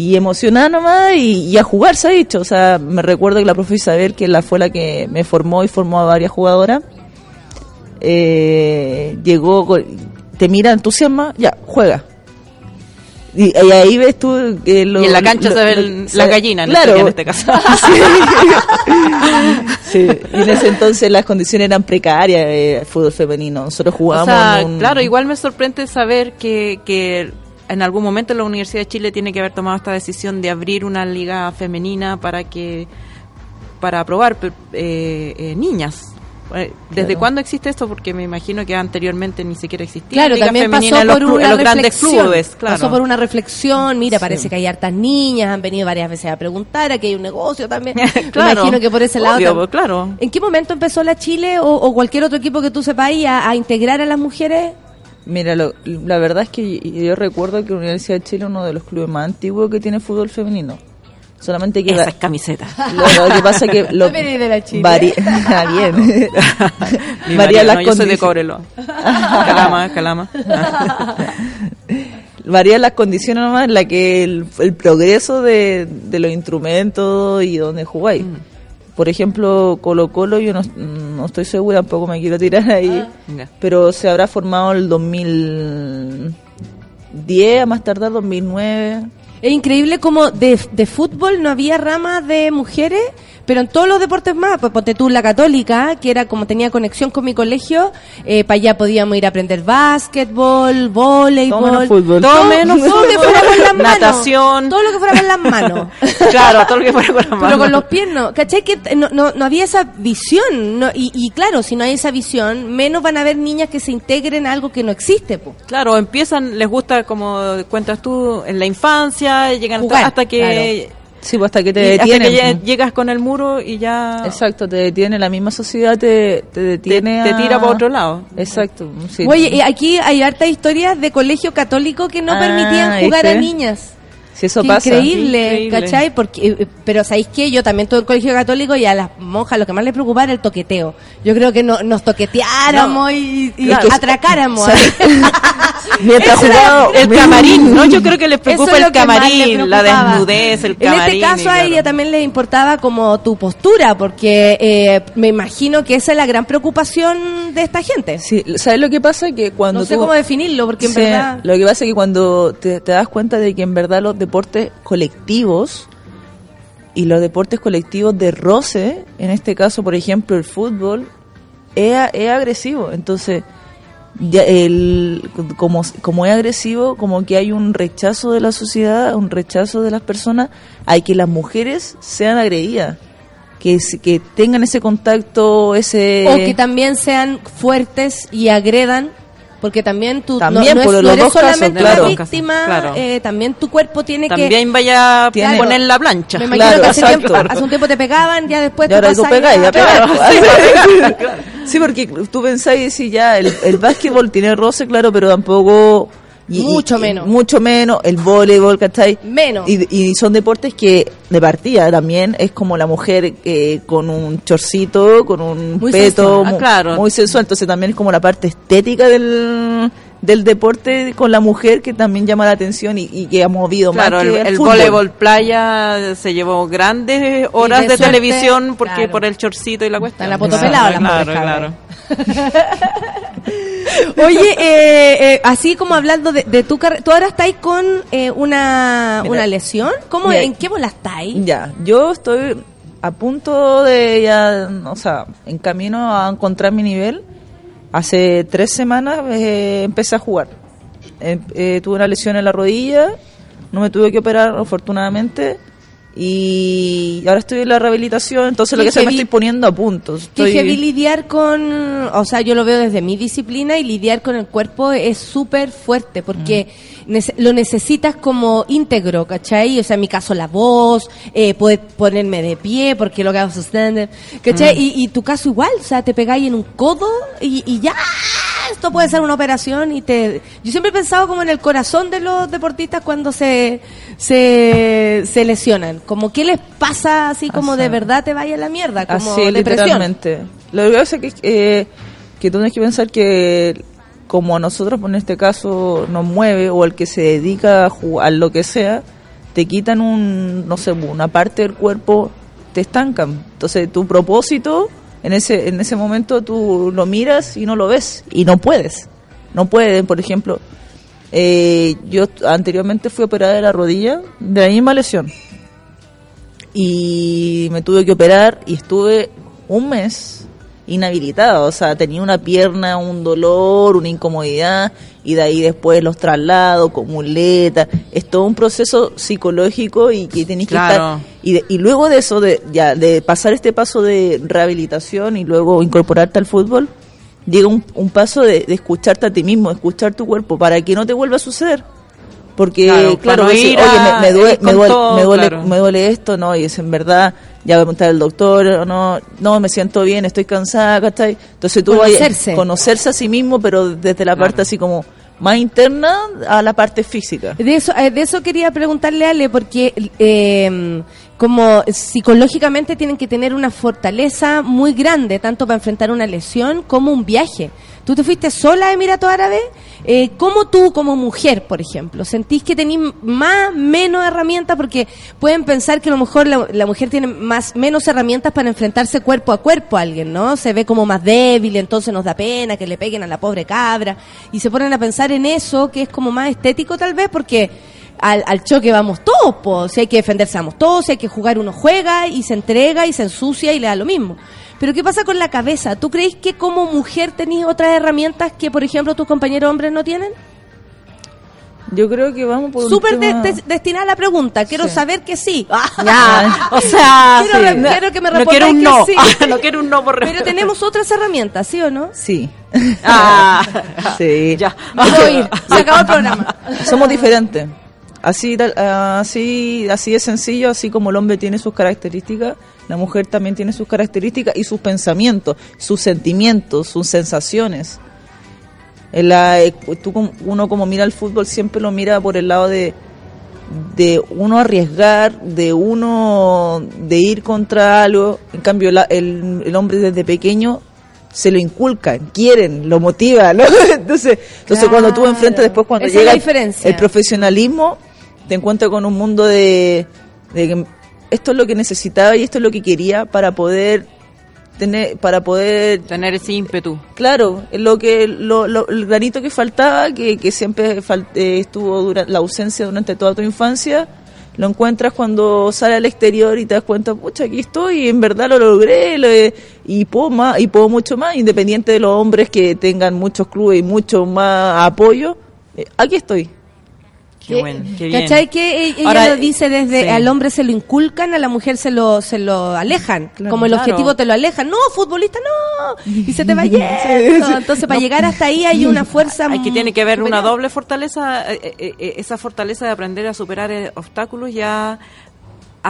Y emocionada nomás y, y a jugar se ha dicho. O sea, me recuerdo que la profe Isabel, que la fue la que me formó y formó a varias jugadoras, eh, llegó, te mira, entusiasma, ya, juega. Y, y ahí ves tú que lo- Y en la cancha lo- se ven las gallinas, en claro, este- en este caso. Sí, y en ese entonces las condiciones eran precarias, eh, el fútbol femenino. Nosotros O jugábamos. sea, en un- claro, igual me sorprende saber que, que en algún momento la Universidad de Chile tiene que haber tomado esta decisión de abrir una liga femenina para que para aprobar eh, eh, niñas. Eh, ¿Desde Claro. cuándo existe esto? Porque me imagino que anteriormente ni siquiera existía Claro, también pasó en los, por clu- una en los grandes reflexión. clubes. Claro. Pasó por una reflexión. Mira, Sí. parece que hay hartas niñas, han venido varias veces a preguntar, aquí hay un negocio también. Me Claro, imagino que por ese lado. obvio, pues, claro. ¿En qué momento empezó la Chile o, o cualquier otro equipo que tú sepas ahí a, a integrar a las mujeres? Mira, lo- la verdad es que yo, yo recuerdo que la Universidad de Chile es uno de los clubes más antiguos que tiene fútbol femenino. Solamente que. Esas camisetas. Lo, lo que pasa es que. Lo, de la Chile. Ah, bien. Marido, las no, yo soy de. Calama, Calama. varían las condiciones nomás en la que el, el progreso de, de los instrumentos y donde jugáis. Mm. Por ejemplo, Colo Colo, yo no, no estoy segura, tampoco me quiero tirar ahí, Ya. pero se habrá formado el 2010, a más tardar 2009. Es increíble como de, de fútbol no había ramas de mujeres, pero en todos los deportes más, pues ponte tú la católica, que era como tenía conexión con mi colegio, eh, para allá podíamos ir a aprender básquetbol, voleibol, Todo menos fútbol. Todo menos todo lo que fuera con las manos, Natación. todo lo que fuera con las manos. Claro, todo lo que fuera con la mano. Pero con los pies no, ¿cachai? Que no, no, no había esa visión, no, y, y claro, si no hay esa visión, menos van a haber niñas que se integren a algo que no existe, pues. Claro, empiezan, les gusta, como cuentas tú, en la infancia, llegan hasta, Jugar, hasta que, Sí, pues hasta que te hasta que detienen. lle- llegas con el muro y ya Exacto, te detiene, la misma sociedad te, detiene. te a- tira para otro lado. Exacto. sí. Oye, y aquí hay hartas historias de colegio católico que no Ah, permitían jugar ¿viste? a niñas. Si eso Qué pasa. Increíble, Increíble. ¿cachai? Porque, eh, pero ¿sabéis qué? Yo también estuve en colegio católico y a las monjas lo que más les preocupaba era el toqueteo. Yo creo que no, nos toqueteáramos y, y Claro. atracáramos. Mientras jugaba- El camarín, ¿no? Yo creo que les preocupa es el que camarín, la desnudez, el En camarín. este caso y a ella también le importaba como tu postura, porque eh, me imagino que esa es la gran preocupación de esta gente. Sí, ¿sabes lo que pasa? Que cuando no sé tú- cómo definirlo, porque en Sí, verdad... Lo que pasa es que cuando te, te das cuenta de que en verdad los deportes colectivos y los deportes colectivos de roce, en este caso, por ejemplo, el fútbol, es, es agresivo. Entonces, ya el, como, como es agresivo, como que hay un rechazo de la sociedad, un rechazo de las personas, hay que las mujeres sean agredidas. Que, que tengan ese contacto, ese... O que también sean fuertes y agredan, porque también tú no- También, no, es- por no eres casos, solamente claro. la víctima, Claro. eh, también tu cuerpo tiene que... También vaya a Tiene- poner la plancha. Me imagino Claro, que hace, exacto. tiempo- hace un tiempo te pegaban, ya después Y ahora tú pegáis, ya pegáis. Sí, porque tú pensáis y decís ya, el, el básquetbol tiene roce, claro, pero tampoco... y- Mucho y- menos. Mucho menos, el voleibol, ¿cachai? Menos. Y, y son deportes que de partida también es como la mujer eh, con un chorcito, con un Muy peto, sensual. Ah, mu- claro. muy sensual. Entonces también es como la parte estética del, del deporte con la mujer que también llama la atención y, y que ha movido Claro, más el, que el voleibol playa se llevó grandes horas de de, suerte, televisión porque claro. por el chorcito y la cuestión. Están a poto pelado las claro, claro. Oye, eh, eh, así como hablando de, de tu carrera, tú ahora estáis con eh, una, Mira. una lesión. ¿Cómo, Mira. ¿En qué bola estáis? Ya, yo estoy a punto de ya, o sea, en camino a encontrar mi nivel. Hace tres semanas eh, empecé a jugar. Eh, tuve una lesión en la rodilla, no me tuve que operar afortunadamente y ahora estoy en la rehabilitación, entonces lo que sé me estoy poniendo a punto. Que Estoy, heavy lidiar con, o sea, yo lo veo desde mi disciplina y lidiar con el cuerpo es súper fuerte porque nece- lo necesitas como íntegro, ¿cachai? O sea, en mi caso la voz, eh, poder ponerme de pie porque lo que hago stand ¿cachai? Y, y tu caso igual, o sea, te pegáis en un codo y, y ya, esto puede ser una operación y te... Yo siempre he pensado como en el corazón de los deportistas cuando se, se, se lesionan, como qué les pasa así como de verdad te vaya a la mierda, como Así, depresión. literalmente. Lo que pasa es que, eh, que tú tienes que pensar que como a nosotros en este caso nos mueve o el que se dedica a jugar lo que sea, te quitan un, no sé, una parte del cuerpo, te estancan. Entonces tu propósito en ese, en ese momento tú lo miras y no lo ves y no puedes. No puedes, por ejemplo, eh, yo anteriormente fui operada de la rodilla de la misma lesión y me tuve que operar y estuve un mes inhabilitado, o sea, tenía una pierna, un dolor, una incomodidad y de ahí después los traslados con muleta, es todo un proceso psicológico y que tenés Claro. que estar y, de- y luego de eso de ya de pasar este paso de rehabilitación y luego incorporarte al fútbol, llega un, un paso de, de escucharte a ti mismo, escuchar tu cuerpo para que no te vuelva a suceder. Porque, Claro, claro, no decir, ir oye, me, me duele, me, duele, todo, me, duele, claro. me duele esto, no, y es en verdad, ya voy a preguntar al doctor, o no, no, me siento bien, estoy cansada, ¿cachai? Entonces tú Conocerse. conocerse a sí mismo, pero desde la Claro. parte así como más interna a la parte física. De eso, eh, de eso quería preguntarle a Ale, porque eh, como psicológicamente tienen que tener una fortaleza muy grande, tanto para enfrentar una lesión como un viaje. Tú te fuiste sola a Emiratos Árabes, eh, ¿cómo tú como mujer, por ejemplo, sentís que tenés más, menos herramientas? Porque pueden pensar que a lo mejor la, la mujer tiene más, menos herramientas para enfrentarse cuerpo a cuerpo a alguien, ¿no? Se ve como más débil, entonces nos da pena que le peguen a la pobre cabra, y se ponen a pensar en eso, que es como más estético tal vez, porque al, al choque vamos todos, po. si hay que defenderse vamos todos, si hay que jugar uno juega y se entrega y se ensucia y le da lo mismo. Pero ¿qué pasa con la cabeza? ¿Tú crees que como mujer tenéis otras herramientas que, por ejemplo, tus compañeros hombres no tienen? Yo creo que vamos por Súper de- destinada a la pregunta, quiero Sí. saber que sí. Ya, o sea, Quiero sí. quiero que me no quiero un no, sí. no quiero un no por Pero tenemos otras herramientas, ¿sí o no? Sí. Ah, Sí. ya. Voy se acabó el programa. Somos diferentes. Así, así, así de sencillo, así como el hombre tiene sus características, la mujer también tiene sus características y sus pensamientos, sus sentimientos, sus sensaciones. En la- eh, tú uno como mira el fútbol siempre lo mira por el lado de de uno arriesgar, de uno de ir contra algo. En cambio, la- el, el hombre desde pequeño se lo inculcan, quieren, lo motiva, ¿no? Entonces, entonces cuando tú enfrentas después cuando Esa es llega la el- diferencia. el profesionalismo, te encuentras con un mundo de, de que esto es lo que necesitaba y esto es lo que quería para poder tener, para poder Tener ese ímpetu. Claro, lo que lo, lo- el granito que faltaba, que, que siempre fal- eh, estuvo durante la ausencia durante toda tu infancia, lo encuentras cuando sale al exterior y te das cuenta, pucha, aquí estoy, y en verdad lo logré, lo he- y puedo más, y puedo mucho más, independiente de los hombres que tengan muchos clubes y mucho más apoyo, eh, aquí estoy. Qué bueno, qué bien. ¿Cachai? Que e- ella Ahora, lo dice desde sí. al hombre se lo inculcan, a la mujer se lo se lo alejan. Claro. como el Claro. objetivo te lo alejan. No, futbolista, no. Y se te va yendo. Entonces, para llegar hasta ahí hay una fuerza. Hay que tiene que haber una doble fortaleza, eh, eh, eh, esa fortaleza de aprender a superar eh, obstáculos y a,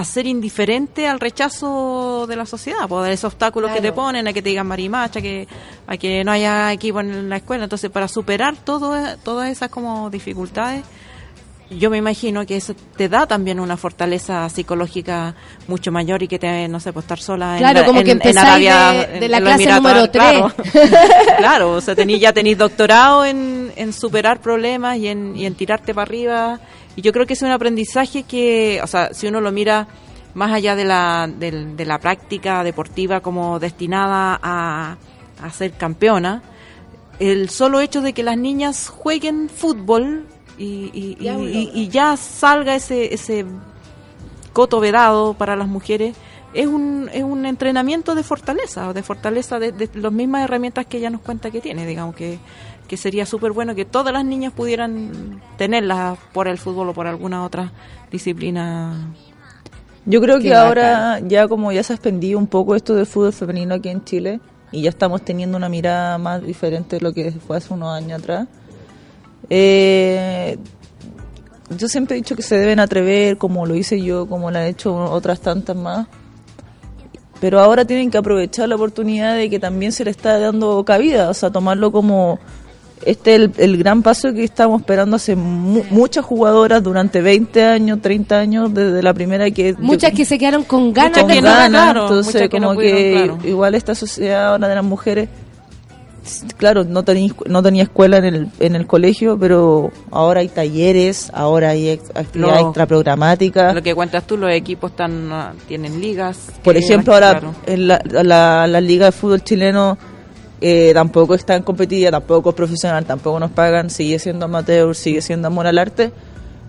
ser indiferente al rechazo de la sociedad, por esos obstáculos que te ponen, a que te digan marimacha, que, a que no haya equipo en la escuela. Entonces, para superar todo, todas esas como dificultades, yo me imagino que eso te da también una fortaleza psicológica mucho mayor y que te, no sé, pues estar sola en Claro, la- como en, que en Arabia, de- de en la clase número Árabes, tres. Claro, claro, o sea, tení, ya tenéis doctorado en, en superar problemas y en, y en tirarte para arriba. Y yo creo que es un aprendizaje que, o sea, si uno lo mira más allá de la, de, la práctica deportiva como destinada a, a ser campeona, el solo hecho de que las niñas jueguen fútbol y, y- y- y- y ya salga ese, ese coto vedado para las mujeres es un, es un entrenamiento de fortaleza, de fortaleza de, de las mismas herramientas que ella nos cuenta que tiene, digamos que, que sería súper bueno que todas las niñas pudieran tenerlas por el fútbol o por alguna otra disciplina. Yo creo Qué que ahora ya como ya se ha expandido un poco esto del fútbol femenino aquí en Chile y ya estamos teniendo una mirada más diferente de lo que fue hace unos años atrás. Eh, yo siempre he dicho que se deben atrever, como lo hice yo, como lo han hecho otras tantas más. Pero ahora tienen que aprovechar la oportunidad de que también se le está dando cabida, o sea, tomarlo como este el, el gran paso que estamos esperando hace mu- muchas jugadoras durante 20 años, 30 años, desde la primera que... Muchas yo- que se quedaron con ganas con de claro, entonces muchas que no como que claro. igual esta sociedad ahora de las mujeres claro no tenía no tenía escuela en el en el colegio pero ahora hay talleres ahora hay actividades extraprogramáticas Lo que cuentas tú, los equipos están, ah, tienen ligas. por ejemplo ahora claro. en la, la, la liga de fútbol chileno eh, tampoco está en competitiva tampoco es profesional tampoco nos pagan sigue siendo amateur sigue siendo amor al arte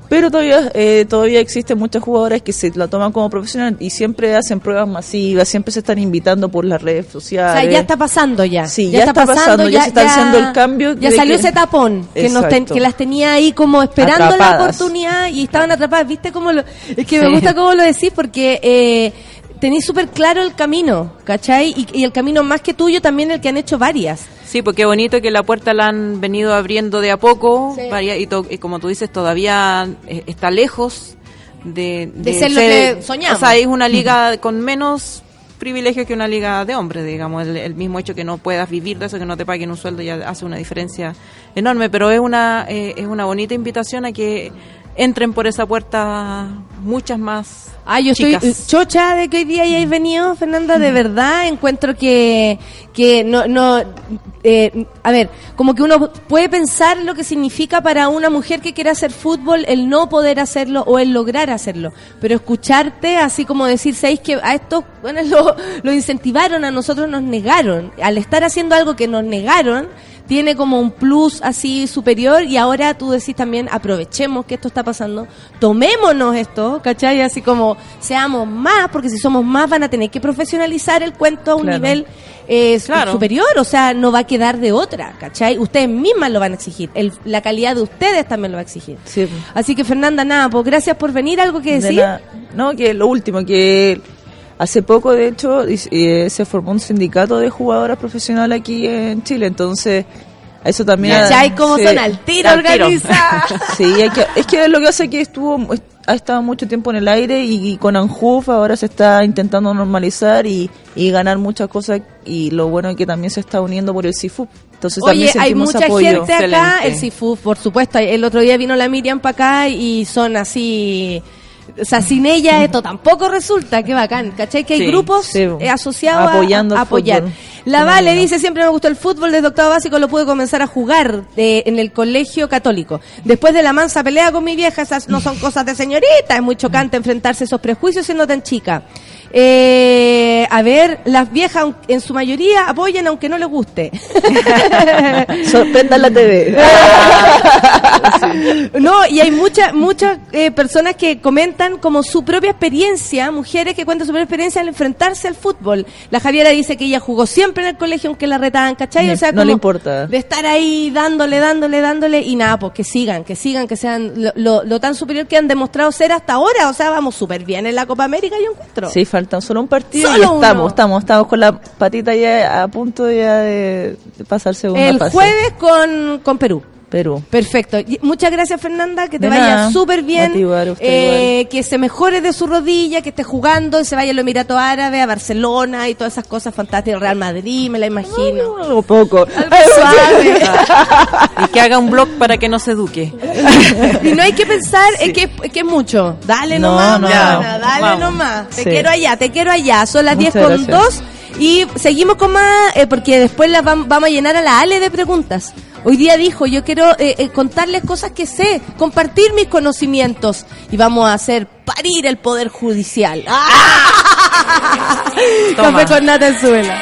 pero todavía eh, todavía existen muchas jugadoras que se la toman como profesional y siempre hacen pruebas masivas siempre se están invitando por las redes O sociales sea, ya está pasando ya. Sí, ya está pasando, ya se está haciendo el cambio Ya salió que- ese tapón que, nos ten- que las tenía ahí como esperando la oportunidad y estaban atrapadas. ¿Viste cómo lo.? Es que Sí. me gusta cómo lo decís porque. Eh, Tenéis súper claro el camino, ¿cachai? Y, y el camino más que tuyo también el que han hecho varias. Sí, porque bonito que la puerta la han venido abriendo de a poco Sí. varia- y, to- y como tú dices, todavía eh, está lejos de, De ser lo que soñamos. O sea, es una liga con menos privilegio que una liga de hombres, digamos. El, el mismo hecho que no puedas vivir de eso, que no te paguen un sueldo, ya hace una diferencia enorme. Pero es una, eh, es una bonita invitación a que entren por esa puerta muchas más Ah, yo chicas. estoy chocha de que hoy día hayáis venido, Fernanda, de verdad encuentro que, que no, no, eh, a ver, como que uno puede pensar lo que significa para una mujer que quiere hacer fútbol el no poder hacerlo o el lograr hacerlo, pero escucharte así como decir, ¿sabéis que a estos, bueno, lo, lo incentivaron, a nosotros nos negaron, al estar haciendo algo que nos negaron, tiene como un plus así superior y ahora tú decís también aprovechemos que esto está pasando, tomémonos esto, ¿cachai? Así como seamos más, porque si somos más van a tener que profesionalizar el cuento a un Claro. nivel eh, Claro. superior, o sea, no va a quedar de otra, ¿cachai? Ustedes mismas lo van a exigir, el- la calidad de ustedes también lo va a exigir. Sí. Así que Fernanda, nada, pues gracias por venir, algo que De decir. no, que lo último, que hace poco, de hecho, eh, se formó un sindicato de jugadoras profesionales aquí en Chile, entonces eso también... ¿Cachai? Cómo sí. son al tiro Al tiro. organizadas. Sí, hay que- es que lo que hace que estuvo, ha estado mucho tiempo en el aire y, y con Anjuf ahora se está intentando normalizar y, y ganar muchas cosas y lo bueno es que también se está uniendo por el CIFU. Entonces Oye, también hay sentimos mucha apoyo. gente acá, Excelente. el Sifu, por supuesto. El otro día vino la Miriam para acá y son así. O sea, sin ella esto tampoco resulta, qué bacán, ¿cachai? Que hay Sí, grupos sí. eh, asociados a- Apoyando a, el apoyar. fútbol. La Vale bueno. dice, siempre me gustó el fútbol, desde octavo básico lo pude comenzar a jugar eh, en el colegio católico. Después de la mansa pelea con mi vieja, esas no son cosas de señorita, es muy chocante enfrentarse a esos prejuicios siendo tan chica. Eh, a ver, las viejas en su mayoría apoyan aunque no les guste. Sorprendan la TV. No, y hay muchas muchas eh, personas que comentan como su propia experiencia, mujeres que cuentan su propia experiencia al enfrentarse al fútbol. La Javiera dice que ella jugó siempre en el colegio aunque la retaban, ¿cachai? No- O sea, no le importa. De estar ahí dándole, dándole, dándole y nada, pues que sigan, que sigan, que sean lo, lo- lo tan superior que han demostrado ser hasta ahora. O sea, vamos súper bien en la Copa América, yo encuentro. Sí, faltan solo un partido Solo y estamos, uno. estamos, estamos con la patita ya a punto ya de, pasar segunda el fase. jueves con, con Perú. Perú. Perfecto. Y Muchas gracias, Fernanda. Que te De vaya súper bien. A ti igual, a usted Eh, que se mejore de su rodilla, que esté jugando y se vaya a los Emiratos Árabes, a Barcelona y todas esas cosas fantásticas. Real Madrid, me la imagino. Algo poco. Algo suave. Y que haga un blog para que no se eduque. y no hay que pensar es que, es que es mucho. Dale No, nomás, no. dale Vamos. nomás. Te Sí. quiero allá, te quiero allá. Son las 10 Muchas con gracias. 2 y seguimos con más, eh, porque después las vam- vamos a llenar a la Ale de preguntas. Hoy día dijo, yo quiero eh, eh, contarles cosas que sé, compartir mis conocimientos y vamos a hacer parir el poder judicial. ¡Ah! Café con nata en suela.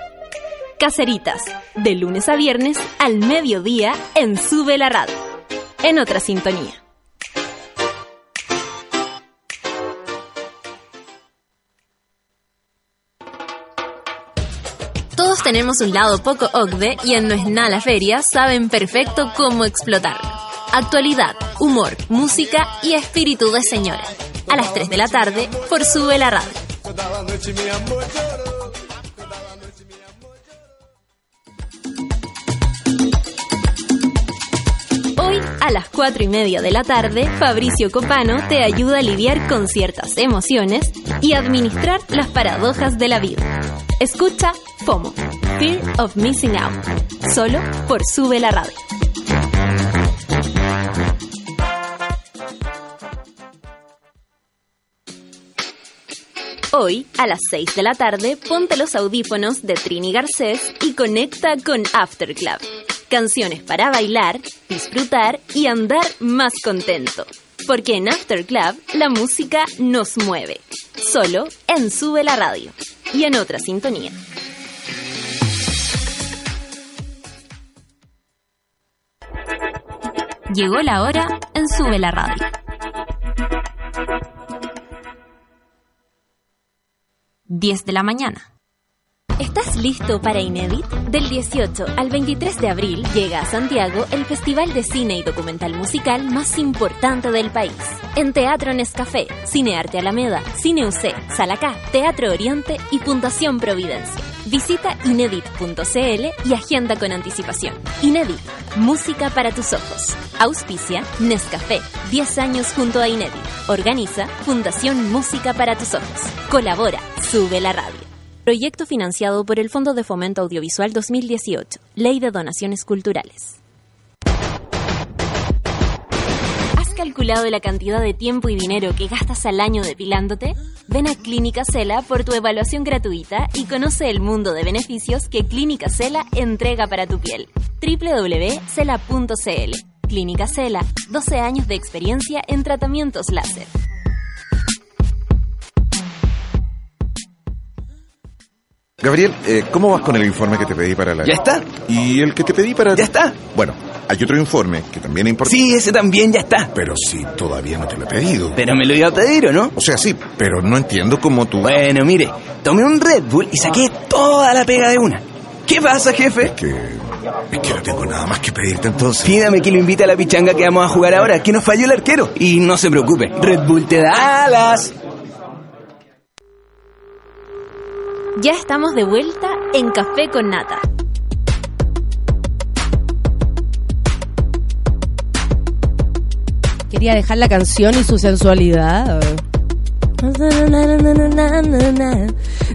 Caceritas, de lunes a viernes al mediodía en Sube la Radio. En otra sintonía. Todos tenemos un lado poco OCDE y en No es nada feria saben perfecto cómo explotarlo. Actualidad, humor, música y espíritu de señora. A las 3 de la tarde por Sube la Radio. Hoy, a las 4 y media de la tarde, Fabricio Copano te ayuda a lidiar con ciertas emociones y administrar las paradojas de la vida. Escucha FOMO, Fear of Missing Out, solo por Sube la Radio. Hoy, a las 6 de la tarde, ponte los audífonos de Trini Garcés y conecta con After Club. Canciones para bailar, disfrutar y andar más contento. Porque en After Club la música nos mueve. Solo en Sube la Radio. Y en otra sintonía. Llegó la hora en Sube la Radio. 10 de la mañana. ¿Estás listo para Inédit? Del 18 al 23 de abril llega a Santiago el festival de cine y documental musical más importante del país. En Teatro Nescafé, Cinearte Alameda, Cine UC, Salacá, Teatro Oriente y Fundación Providencia. Visita inédit.cl y agenda con anticipación. Inédit, música para tus ojos. Auspicia Nescafé, 10 años junto a Inédit. Organiza Fundación Música para tus ojos. Colabora, sube la radio. Proyecto financiado por el Fondo de Fomento Audiovisual 2018, Ley de Donaciones Culturales. ¿Has calculado la cantidad de tiempo y dinero que gastas al año depilándote? Ven a Clínica Cela por tu evaluación gratuita y conoce el mundo de beneficios que Clínica Cela entrega para tu piel. www.cela.cl Clínica Cela, 12 años de experiencia en tratamientos láser. Gabriel, eh, ¿cómo vas con el informe que te pedí para la... ¿Ya está? ¿Y el que te pedí para... ¿Ya está? Bueno, hay otro informe que también es importante. Sí, ese también ya está. Pero sí, todavía no te lo he pedido. Pero me lo iba a pedir, ¿o no? O sea, sí, pero no entiendo cómo tú... Bueno, mire, tomé un Red Bull y saqué toda la pega de una. ¿Qué pasa, jefe? Que... Es que no tengo nada más que pedirte entonces. Pídame que lo invite a la pichanga que vamos a jugar ahora, que nos falló el arquero. Y no se preocupe, Red Bull te da alas. Ya estamos de vuelta en Café con Nata. Quería dejar la canción y su sensualidad.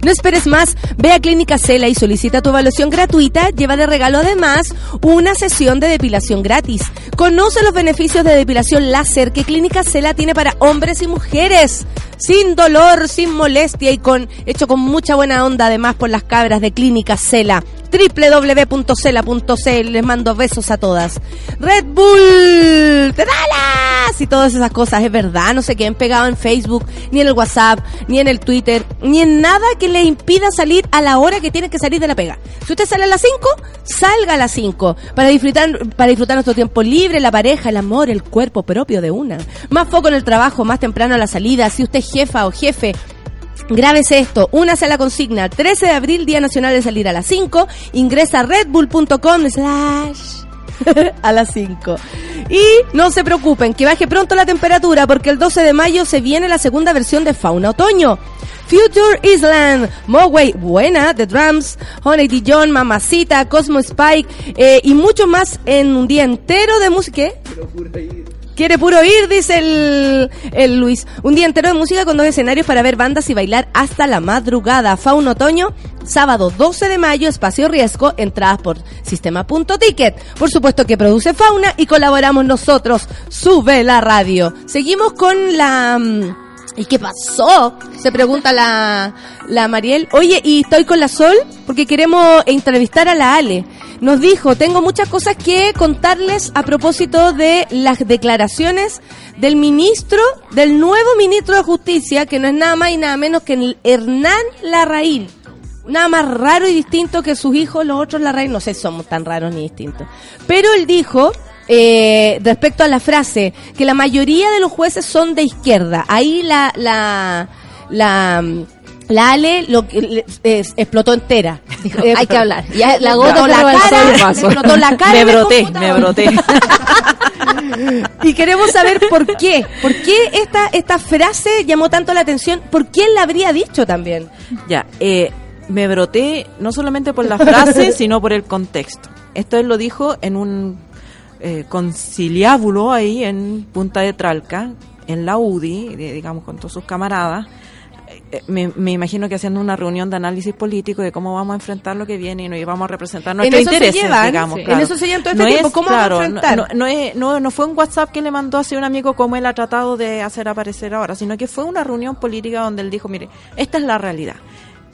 No esperes más, ve a Clínica Cela y solicita tu evaluación gratuita. Lleva de regalo además una sesión de depilación gratis. Conoce los beneficios de depilación láser que Clínica Cela tiene para hombres y mujeres. Sin dolor, sin molestia y con hecho con mucha buena onda además por las cabras de Clínica Cela www.cela.cl les mando besos a todas. Red Bull te dalas y todas esas cosas es verdad. No se queden pegados en Facebook ni en el WhatsApp ni en el Twitter ni en nada que le impida salir a la hora que tiene que salir de la pega. Si usted sale a las 5 salga a las 5 para disfrutar para disfrutar nuestro tiempo libre la pareja el amor el cuerpo propio de una. Más foco en el trabajo más temprano a la salida. Si usted es jefa o jefe Grábese esto, únase a la consigna 13 de abril, Día Nacional de Salir a las 5, ingresa a redbull.com slash a las 5. Y no se preocupen, que baje pronto la temperatura porque el 12 de mayo se viene la segunda versión de Fauna Otoño. Future Island, Moway, Buena, The Drums, Honey Dijon, Mamacita, Cosmo Spike eh, y mucho más en un día entero de música. Quiere puro ir, dice el, el Luis. Un día entero de música con dos escenarios para ver bandas y bailar hasta la madrugada. Faun Otoño, sábado 12 de mayo, espacio riesgo, entradas por sistema.ticket. Por supuesto que produce Fauna y colaboramos nosotros. Sube la radio. Seguimos con la... ¿Y qué pasó? Se pregunta la, la Mariel. Oye, ¿y estoy con la Sol? Porque queremos entrevistar a la Ale. Nos dijo, tengo muchas cosas que contarles a propósito de las declaraciones del ministro, del nuevo ministro de Justicia, que no es nada más y nada menos que Hernán Larraín. Nada más raro y distinto que sus hijos, los otros Larraín, no sé si somos tan raros ni distintos. Pero él dijo, eh, respecto a la frase, que la mayoría de los jueces son de izquierda. Ahí la, la, la, la Ale lo, que- le- es- explotó entera. Dijo, hay que hablar. Ya la gota la cara, explotó la cara. me broté, me broté. Y queremos saber por qué. ¿Por qué esta, esta frase llamó tanto la atención? ¿Por quién la habría dicho también? Ya, eh, me broté no solamente por la frase, sino por el contexto. Esto él lo dijo en un eh, conciliábulo ahí en Punta de Tralca, en la UDI, digamos, con todos sus camaradas. Eh, Me, me imagino que haciendo una reunión de análisis político de cómo vamos a enfrentar lo que viene y nos vamos a representar nuestros intereses, llevan, digamos. sí. claro. En eso se llevan todo este tiempo, ¿cómo vamos a claro, enfrentar? No, no, no es- no- no fue un WhatsApp que le mandó hacia un amigo como él ha tratado de hacer aparecer ahora, sino que fue una reunión política donde él dijo, mire, esta es la realidad.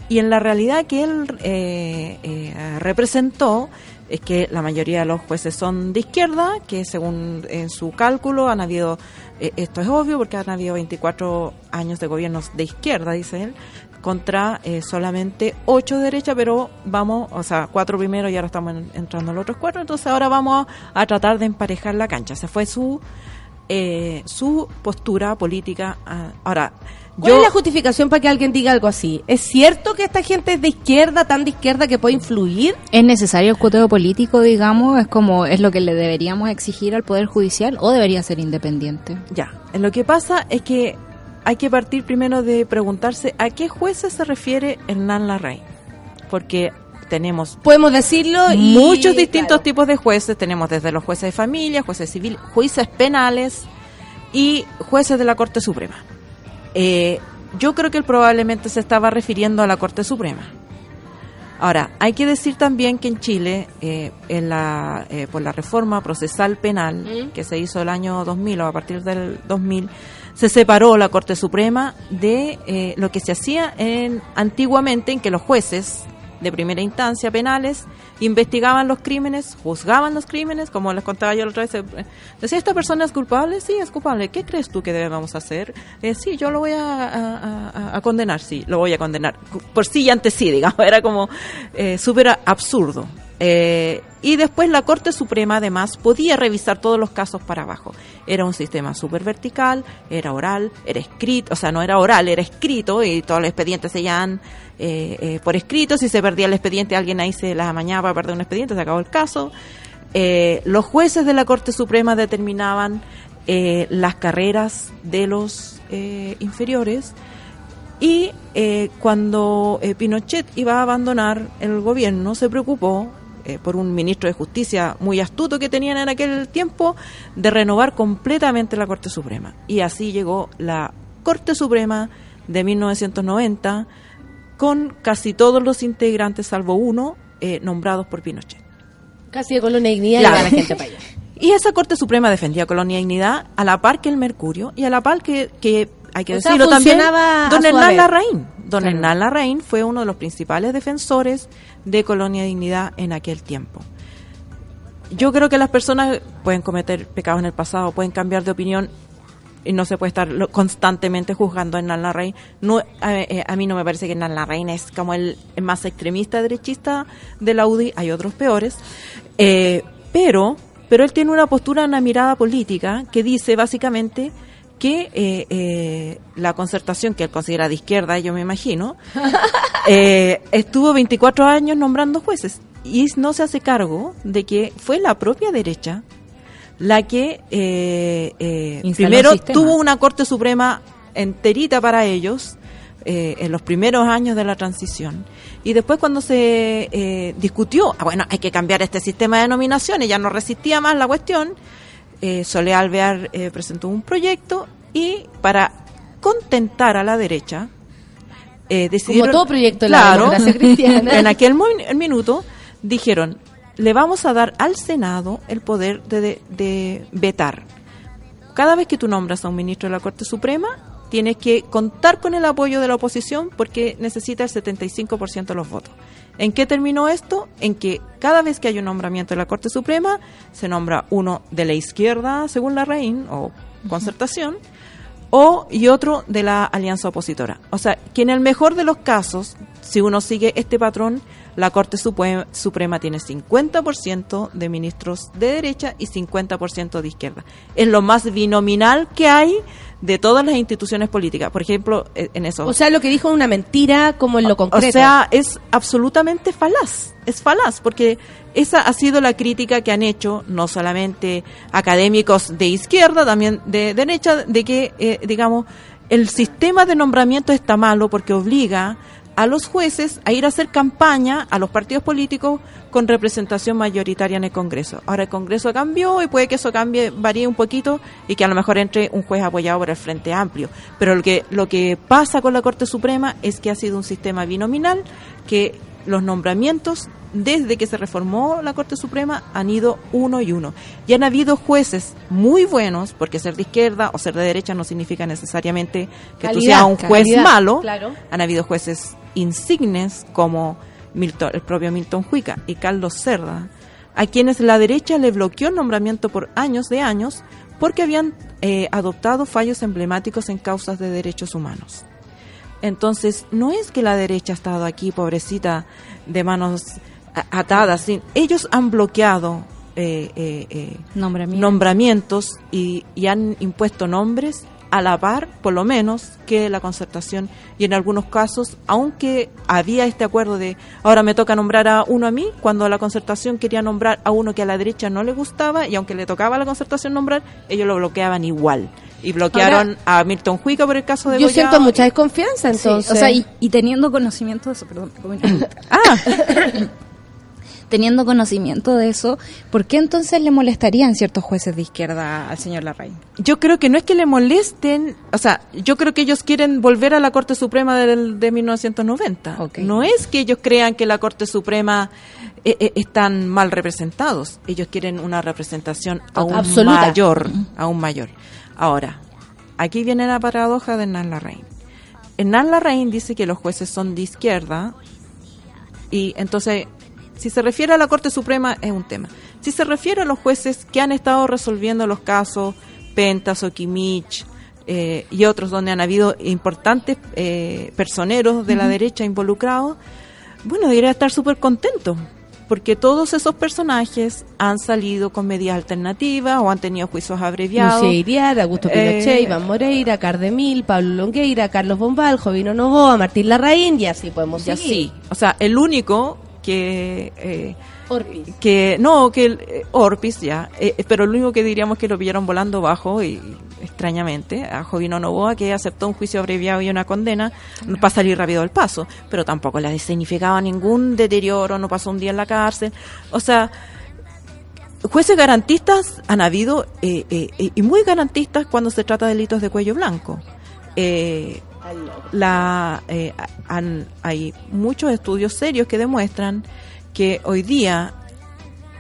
Y en la realidad que él eh, eh, representó es que la mayoría de los jueces son de izquierda, que según en su cálculo han habido, eh, esto es obvio porque han habido 24 años de gobiernos de izquierda, dice él, contra eh, solamente 8 de derecha, pero vamos, o sea, cuatro primero y ahora estamos en- entrando a los otros cuatro, entonces ahora vamos a, tratar de emparejar la cancha. Esa fue su, eh, su postura política. ah, Ahora, ¿Cuál yo... es la justificación para que alguien diga algo así? ¿Es cierto que esta gente es de izquierda, tan de izquierda que puede influir? ¿Es necesario el cuoteo político, digamos? ¿Es como es lo que le deberíamos exigir al Poder Judicial o debería ser independiente? Ya, lo que pasa es que hay que partir primero de preguntarse a qué jueces se refiere Hernán Larraín. Porque tenemos Podemos decirlo y... muchos distintos claro. tipos de jueces. Tenemos desde los jueces de familia, jueces civiles, jueces penales y jueces de la Corte Suprema. Eh, yo creo que él probablemente se estaba refiriendo a la Corte Suprema. Ahora, hay que decir también que en Chile, eh, en la, eh, por la reforma procesal penal que se hizo el año 2000 o a partir del 2000, se separó la Corte Suprema de eh, lo que se hacía en, antiguamente, en que los jueces de primera instancia penales investigaban los crímenes, juzgaban los crímenes, como les contaba yo la otra vez. eh, Decía, ¿esta persona es culpable? Sí, es culpable. ¿Qué crees tú que debemos hacer? Eh, sí, yo lo voy a, condenar, sí, lo voy a condenar. Por sí y antes sí, digamos, era como eh, súper absurdo. Eh, y después la Corte Suprema además podía revisar todos los casos para abajo. Era un sistema súper vertical, era oral, era escrito, o sea, no era oral, era escrito y todos los expedientes se llevan eh, eh, por escrito. Si se perdía el expediente, alguien ahí se las amañaba para perder un expediente, se acabó el caso. Eh, los jueces de la Corte Suprema determinaban eh, las carreras de los eh, inferiores y cuando Pinochet iba a abandonar el gobierno, se preocupó eh, por un ministro de Justicia muy astuto que tenían en aquel tiempo de renovar completamente la Corte Suprema. Y así llegó la Corte Suprema de 1990 con casi todos los integrantes, salvo uno, eh, nombrados por Pinochet. Casi de colonia dignidad Claro. y la gente para allá. Y esa Corte Suprema defendía Colonia Dignidad a la par que el Mercurio y a la par que, que hay que O sea, decirlo también, don Hernán. Larraín. Don Claro. Hernán Larraín fue uno de los principales defensores de Colonia Dignidad en aquel tiempo. Yo creo que las personas pueden cometer pecados en el pasado, pueden cambiar de opinión y no se puede estar constantemente juzgando a Hernán Larraín. No, a, eh, a mí no me parece que Hernán Larraín es como el más extremista derechista de la UDI, hay otros peores. Eh, pero, pero él tiene una postura, una mirada política que dice básicamente que eh, eh, la concertación, que él considera de izquierda, yo me imagino, eh, estuvo 24 años nombrando jueces. Y no se hace cargo de que fue la propia derecha la que eh, primero tuvo una Corte Suprema enterita para ellos eh, en los primeros años de la transición. Y después cuando se eh, discutió, ah, bueno, hay que cambiar este sistema de nominaciones, ya no resistía más la cuestión, eh, Soledad Alvear eh, presentó un proyecto y para contentar a la derecha, eh, decidieron... todo proyecto de la democracia cristiana. en aquel minuto dijeron, le vamos a dar al Senado el poder de, de- de vetar. Cada vez que tú nombras a un ministro de la Corte Suprema, tienes que contar con el apoyo de la oposición porque necesita el 75% de los votos. ¿En qué terminó esto? En que cada vez que hay un nombramiento de la Corte Suprema, se nombra uno de la izquierda, según la REIN, o concertación, o y otro de la alianza opositora. O sea, que en el mejor de los casos, si uno sigue este patrón, la Corte Suprema tiene 50% de ministros de derecha y 50% de izquierda. Es lo más binominal que hay de todas las instituciones políticas. Por ejemplo, eh, en eso. O sea, lo que dijo es una mentira como en lo concreto. O sea, es absolutamente falaz, es falaz, porque esa ha sido la crítica que han hecho no solamente académicos de izquierda, también de derecha, de que, eh, digamos, el sistema de nombramiento está malo porque obliga a los jueces a ir a hacer campaña a los partidos políticos con representación mayoritaria en el Congreso. Ahora el Congreso cambió y puede que eso cambie, varíe un poquito y que a lo mejor entre un juez apoyado por el Frente Amplio. Pero lo que, lo que pasa con la Corte Suprema es que ha sido un sistema binominal que los nombramientos desde que se reformó la Corte Suprema han ido uno y uno. Y han habido jueces muy buenos, porque ser de izquierda o ser de derecha no significa necesariamente que tú Calidad, seas un juez calidad, malo. claro. Han habido jueces insignes como Milton, el propio Milton Huica y Carlos Cerda, a quienes la derecha le bloqueó el nombramiento por años de años porque habían eh, adoptado fallos emblemáticos en causas de derechos humanos. Entonces, no es que la derecha ha estado aquí, pobrecita, de manos atadas. sin- Ellos han bloqueado eh, eh, eh, Nombramientos. nombramientos y, y han impuesto nombres a la par, por lo menos, que la concertación. Y en algunos casos, aunque había este acuerdo de ahora me toca nombrar a uno a mí, cuando la concertación quería nombrar a uno que a la derecha no le gustaba, y aunque le tocaba a la concertación nombrar, ellos lo bloqueaban igual. Y bloquearon a Milton Huica por el caso de Yo siento mucha desconfianza, Sí, entonces. o sea, y, y teniendo conocimiento de eso, perdón. Ah, teniendo conocimiento de eso, ¿por qué entonces le molestarían ciertos jueces de izquierda al señor Larraín? Yo creo que no es que le molesten, o sea, yo creo que ellos quieren volver a la Corte Suprema de 1990. Ok. No es que ellos crean que la Corte Suprema eh, eh, están mal representados. Ellos quieren una representación aún Absoluta. mayor, aún mayor. Ahora, aquí viene la paradoja de Hernán Larraín. Hernán Larraín dice que los jueces son de izquierda y entonces, si se refiere a la Corte Suprema, es un tema. Si se refiere a los jueces que han estado resolviendo los casos Pentas, Okimich eh, y otros donde han habido importantes eh, personeros de la derecha involucrados, bueno, debería estar súper contento. Porque todos esos personajes han salido con medidas alternativas o han tenido juicios abreviados. Lucía Iriar, Augusto Pinochet, Eh, Iván Moreira, Cardemil, Pablo Longueira, Carlos Bombal, Jovino Novoa, Martín Larraín, y así podemos Y así. seguir. O sea, el único que... eh, Orpiz. que no, que el, eh, Orpis ya, eh, pero lo único que diríamos que lo pillaron volando bajo y extrañamente a Jovino Novoa que aceptó un juicio abreviado y una condena para salir rápido del paso, pero tampoco le significaba ningún deterioro, no pasó un día en la cárcel, o sea, jueces garantistas han habido eh, eh, eh, y muy garantistas cuando se trata de delitos de cuello blanco. Eh, la, eh, hay muchos estudios serios que demuestran que hoy día,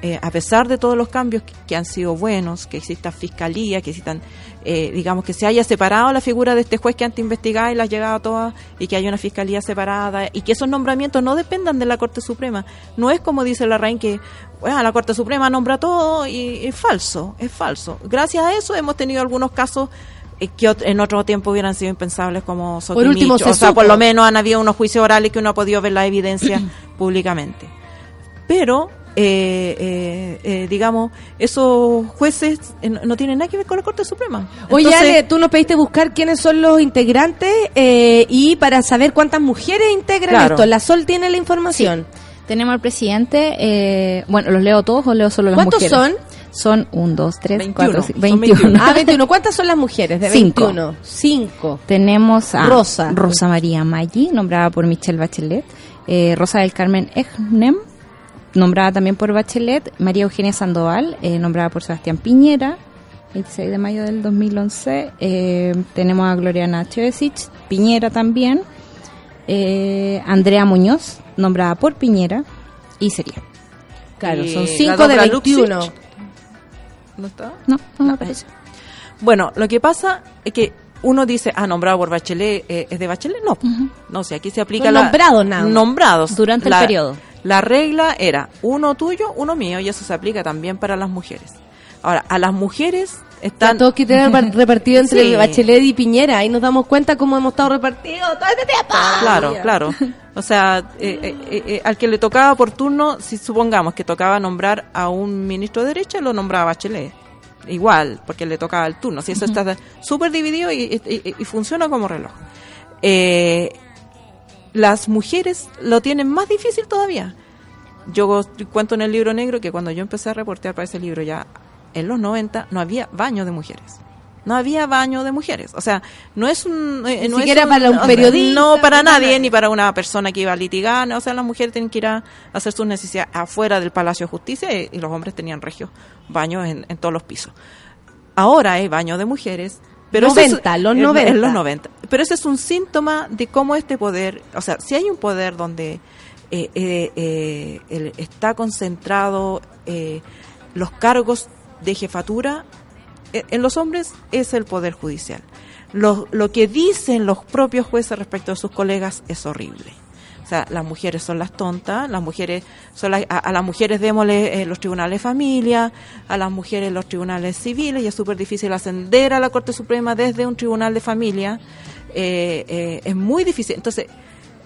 eh, a pesar de todos los cambios que, han sido buenos, que exista fiscalía, que existan, eh, digamos, que se haya separado la figura de este juez que antes investigaba y las llegaba todas, y que haya una fiscalía separada, y que esos nombramientos no dependan de la Corte Suprema. No es como dice la RAIN que bueno, la Corte Suprema nombra todo y es falso, es falso. Gracias a eso hemos tenido algunos casos que ot- en otro tiempo hubieran sido impensables como Por último, se o sea, por lo menos han habido unos juicios orales que uno ha podido ver la evidencia públicamente. Pero, eh, eh, eh, digamos, esos jueces eh, no tienen nada que ver con la Corte Suprema. Oye, Entonces, Ale, tú nos pediste buscar quiénes son los integrantes eh, y para saber cuántas mujeres integran Claro. esto. La Sol tiene la información. Tenemos al presidente, eh, bueno, ¿los leo todos o leo solo las ¿Cuántos mujeres? Son? Un, dos, tres, 21, cuatro, son cinco, 21. 21. Ah, 21. ¿Cuántas son las mujeres de Cinco. 21? Cinco. Tenemos a Rosa. Rosa María Maggi, nombrada por Michelle Bachelet. Eh, Rosa del Carmen Egnem, nombrada también por Bachelet. María Eugenia Sandoval, eh, nombrada por Sebastián Piñera. 26 de mayo del 2011. Eh, tenemos a Gloriana Chevesich, Piñera también. Eh, Andrea Muñoz, nombrada por Piñera. Y sería. Claro, Y son la 5 de dobra 21. Luxich. ¿No está? No, no me parece. Bueno, lo que pasa es que uno dice, ah, nombrado por Bachelet, eh, ¿es de Bachelet? No, no sé, aquí se aplica Son la... nombrados nada. Nombrados. Durante el periodo. La regla era uno tuyo, uno mío, y eso se aplica también para las mujeres. Ahora, a las mujeres están... Todos que repartido entre Sí. Bachelet y Piñera. Ahí nos damos cuenta cómo hemos estado repartidos todo este tiempo. Claro, claro. O sea, eh, eh, eh, al que le tocaba por turno, si supongamos que tocaba nombrar a un ministro de derecha, lo nombraba Bachelet. Igual, porque le tocaba el turno. Si eso está súper dividido y, y- y funciona como reloj. Las mujeres lo tienen más difícil todavía. Yo cuento en el libro negro que cuando yo empecé a reportear para ese libro ya en los 90 no había baño de mujeres. No había baño de mujeres. O sea, no es un... eh, Ni no es siquiera para un periodista, No, para nadie, ni para una persona que iba a litigar. O sea, las mujeres tienen que ir a hacer sus necesidades afuera del Palacio de Justicia y, y los hombres tenían regios baños en, en todos los pisos. Ahora hay baño de mujeres. Pero ese 90, los en- 90. En los 90. Pero ese es un síntoma de cómo este poder, o sea, si hay un poder donde eh, eh, eh, está concentrado eh, los cargos de jefatura, eh, en los hombres es el poder judicial. Lo, lo que dicen los propios jueces respecto a sus colegas es horrible. O sea, las mujeres son las tontas, las mujeres son las- a, a las mujeres démosle eh, los tribunales de familia, a las mujeres los tribunales civiles, y es súper difícil ascender a la Corte Suprema desde un tribunal de familia. Eh, eh, es muy difícil. Entonces,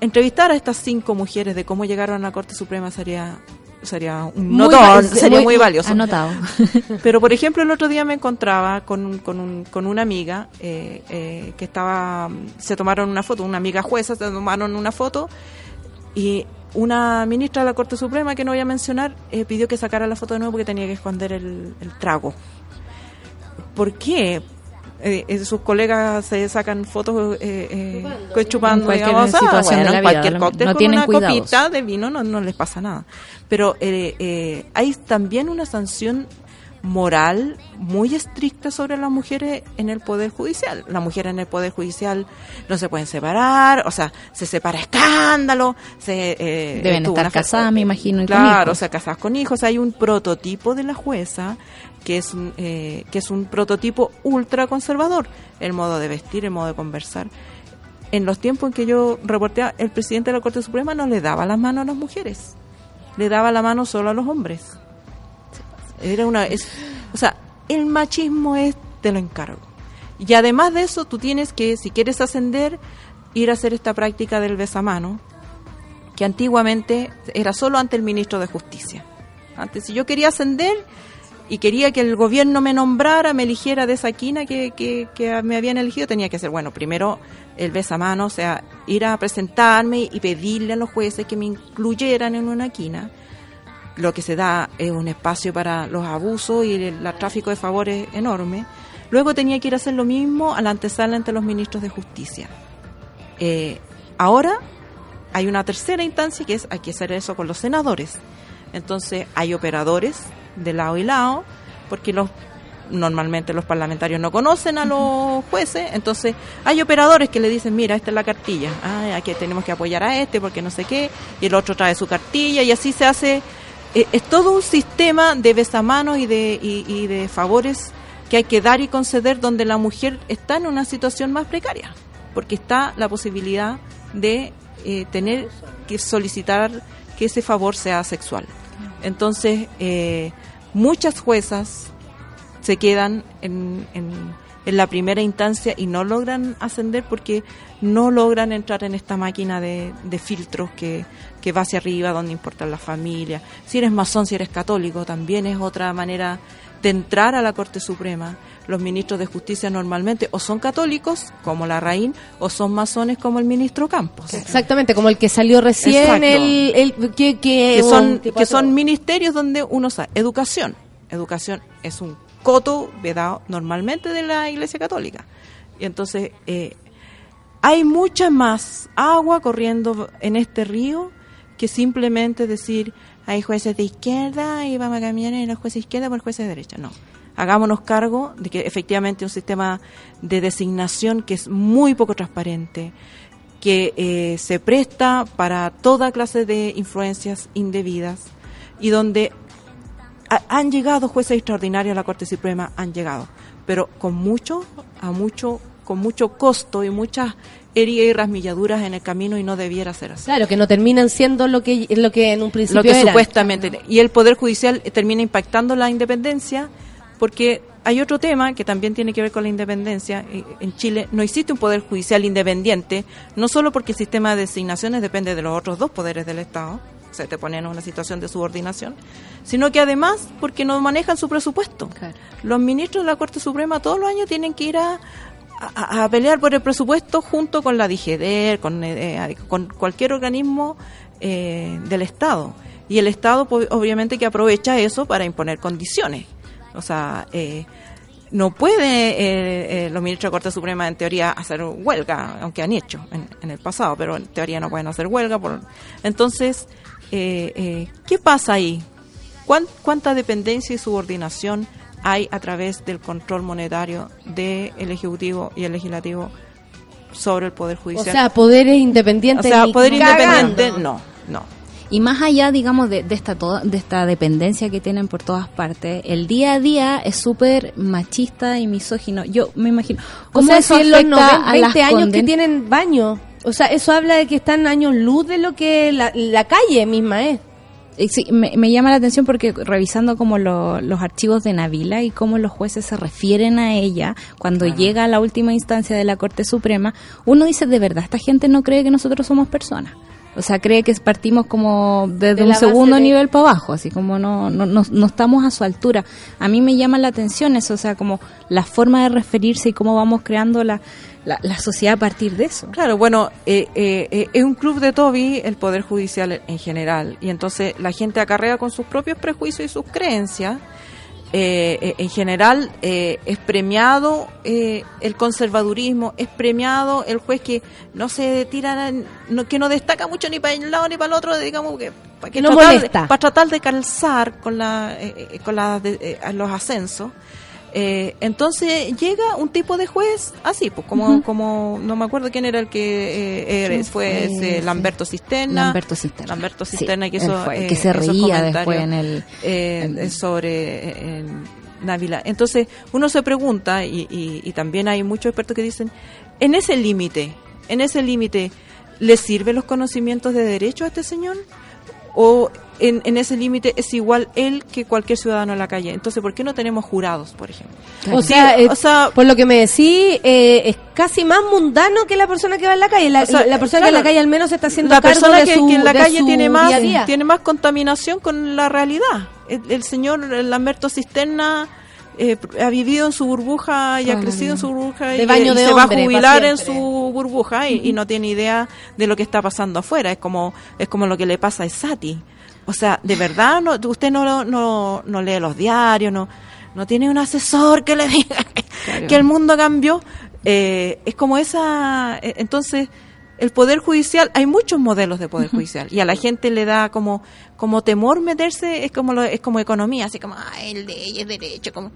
entrevistar a estas cinco mujeres de cómo llegaron a la Corte Suprema sería sería un Muy notón, sería muy- muy valioso. Anotado. Pero, por ejemplo, el otro día me encontraba con, con, un- con una amiga eh, eh, que estaba, se tomaron una foto, una amiga jueza, se tomaron una foto y una ministra de la Corte Suprema, que no voy a mencionar, eh, pidió que sacara la foto de nuevo porque tenía que esconder el, el trago. ¿Por qué? Eh, eh, sus colegas se sacan fotos eh, eh, pues, chupando, En cualquier digamos, ah, situación de bueno, la en vida, cualquier cóctel no con una cuidados. copita de vino no, no les pasa nada. Pero eh, eh, hay también una sanción moral muy estricta sobre las mujeres en el Poder Judicial. Las mujeres en el Poder Judicial no se pueden separar, o sea, se separa escándalo, se... eh, Deben estar casadas, me imagino, y con Claro, o sea, casadas con hijos. Hay un prototipo de la jueza que es un, eh, que es un prototipo ultra conservador. El modo de vestir, el modo de conversar. En los tiempos en que yo reporté, el presidente de la Corte Suprema no le daba las manos a las mujeres. Le daba la mano solo a los hombres. Era una, es, o sea, el machismo es, te lo encargo. Y además de eso, tú tienes que, si quieres ascender, ir a hacer esta práctica del besamano, que antiguamente era solo ante el ministro de Justicia. Antes, si yo quería ascender y quería que el gobierno me nombrara, me eligiera de esa quina que, que, que me habían elegido, tenía que hacer, bueno, primero el besamano, o sea, ir a presentarme y pedirle a los jueces que me incluyeran en una quina. Lo que se da es un espacio para los abusos y el, el tráfico de favores enorme. Luego tenía que ir a hacer lo mismo a la antesala entre los ministros de justicia. Eh, ahora hay una tercera instancia que es hay que hacer eso con los senadores. Entonces hay operadores de lado y lado, porque los normalmente los parlamentarios no conocen a los jueces, entonces hay operadores que le dicen, mira, esta es la cartilla, ah, aquí tenemos que apoyar a este porque no sé qué, y el otro trae su cartilla, y así se hace, eh, es todo un sistema de besamanos y de, y, y de favores que hay que dar y conceder donde la mujer está en una situación más precaria, porque está la posibilidad de eh, tener que solicitar que ese favor sea sexual. Entonces, eh, muchas juezas se quedan en, en, en la primera instancia y no logran ascender porque no logran entrar en esta máquina de, filtros que, que va hacia arriba, donde importan la familia. Si eres masón, si eres católico, también es otra manera de entrar a la Corte Suprema. Los ministros de justicia normalmente o son católicos, como la Raín, o son masones, como el ministro Campos. Exactamente, como el que salió recién, el, el que, que, que son, que son ministerios donde uno sabe. Educación. Educación es un coto vedado normalmente de la Iglesia Católica. Y entonces eh, hay mucha más agua corriendo en este río que simplemente decir hay jueces de izquierda y vamos a cambiar en los jueces de izquierda por jueces de derecha. No. Hagámonos cargo de que efectivamente un sistema de designación que es muy poco transparente, que eh, se presta para toda clase de influencias indebidas y donde ha- han llegado jueces extraordinarios a la Corte Suprema, han llegado, pero con mucho, a mucho, con mucho costo y muchas heridas y rasmilladuras en el camino y no debiera ser así. Claro, que no terminan siendo lo que, lo que en un principio Lo que eran. supuestamente. Y el Poder Judicial termina impactando la independencia porque hay otro tema que también tiene que ver con la independencia. Eh, En Chile no existe un Poder Judicial independiente, no solo porque el sistema de designaciones depende de los otros dos poderes del Estado, o sea, te ponen en una situación de subordinación, sino que además porque no manejan su presupuesto. Los ministros de la Corte Suprema todos los años tienen que ir a, a, a pelear por el presupuesto junto con la con, eh, eh, con cualquier organismo eh, del Estado. Y el Estado, pues, obviamente, que aprovecha eso para imponer condiciones. O sea, eh, no puede eh, eh, los ministros de Corte Suprema, en teoría, hacer huelga, aunque han hecho en, en el pasado, pero en teoría no pueden hacer huelga. Por... Entonces, eh, eh, ¿qué pasa ahí? ¿Cuán- ¿Cuánta dependencia y subordinación hay a través del control monetario del Ejecutivo y el Legislativo sobre el Poder O Judicial? sea, poderes independientes. O sea, poder cagando. independiente, no, no. Y más allá, digamos, de, de esta toda, de esta dependencia que tienen por todas partes, el día a día es súper machista y misógino. Yo me imagino. O ¿Cómo sea, eso si en los afecta 90, a las 20 años que tienen baño. O sea, eso habla de que están años luz de lo que la, la calle misma es. Sí, me, me llama la atención porque revisando como lo- los archivos de Navila y cómo los jueces se refieren a ella cuando llega a la última instancia de la Corte Suprema, uno dice, de verdad, esta gente no cree que nosotros somos personas. O sea, cree que partimos como desde De un segundo de- nivel para abajo, así como no, no, no, no estamos a su altura. A mí me llama la atención eso, o sea, como la forma de referirse y cómo vamos creando la, la, la sociedad a partir de eso. Claro, bueno, eh, eh, eh, es un club de Toby el Poder Judicial en general, y entonces la gente acarrea con sus propios prejuicios y sus creencias. Eh, eh, en general eh, es premiado eh, el conservadurismo, es premiado el juez que no se tira, no, que no destaca mucho ni para el lado ni para el otro, digamos que para que No tratar molesta. para tratar de calzar con la, eh, eh, con la de- los ascensos. Eh, entonces llega un tipo de juez así, pues como, como no me acuerdo quién era el que eh, era, ¿Quién fue ese? Lamberto Cisterna. Lamberto Cisterna. Lamberto Sí, Cisterna que fue eh, que se reía después en el- eh, en- sobre eh, en Návila. Entonces uno se pregunta y, y- y también hay muchos expertos que dicen en ese límite, en ese límite, ¿le sirven los conocimientos de derecho a este señor? ¿O en, en ese límite es igual él que cualquier ciudadano en la calle? Entonces, ¿por qué no tenemos jurados, por ejemplo? O Sí, sea, eh, o sea, por lo que me decís, eh, es casi más mundano que la persona que va en la calle. La, O sea, la persona que en la claro, calle al menos se está haciendo la cargo persona de que, su, que en la calle tiene más día a día. tiene más contaminación con la realidad el, el señor Lamberto Cisterna eh, ha vivido en su burbuja y ha crecido en su burbuja y, baño y de se va a jubilar en su burbuja y, y no tiene idea de lo que está pasando afuera. Es como es como lo que le pasa a Sati o sea de verdad no, usted no, no no lee los diarios no no tiene un asesor que le diga que, que el mundo cambió. Eh, es como esa eh, entonces el poder judicial hay muchos modelos de poder judicial y a la gente le da como como temor meterse es como lo- es como economía así como ay el ley es derecho como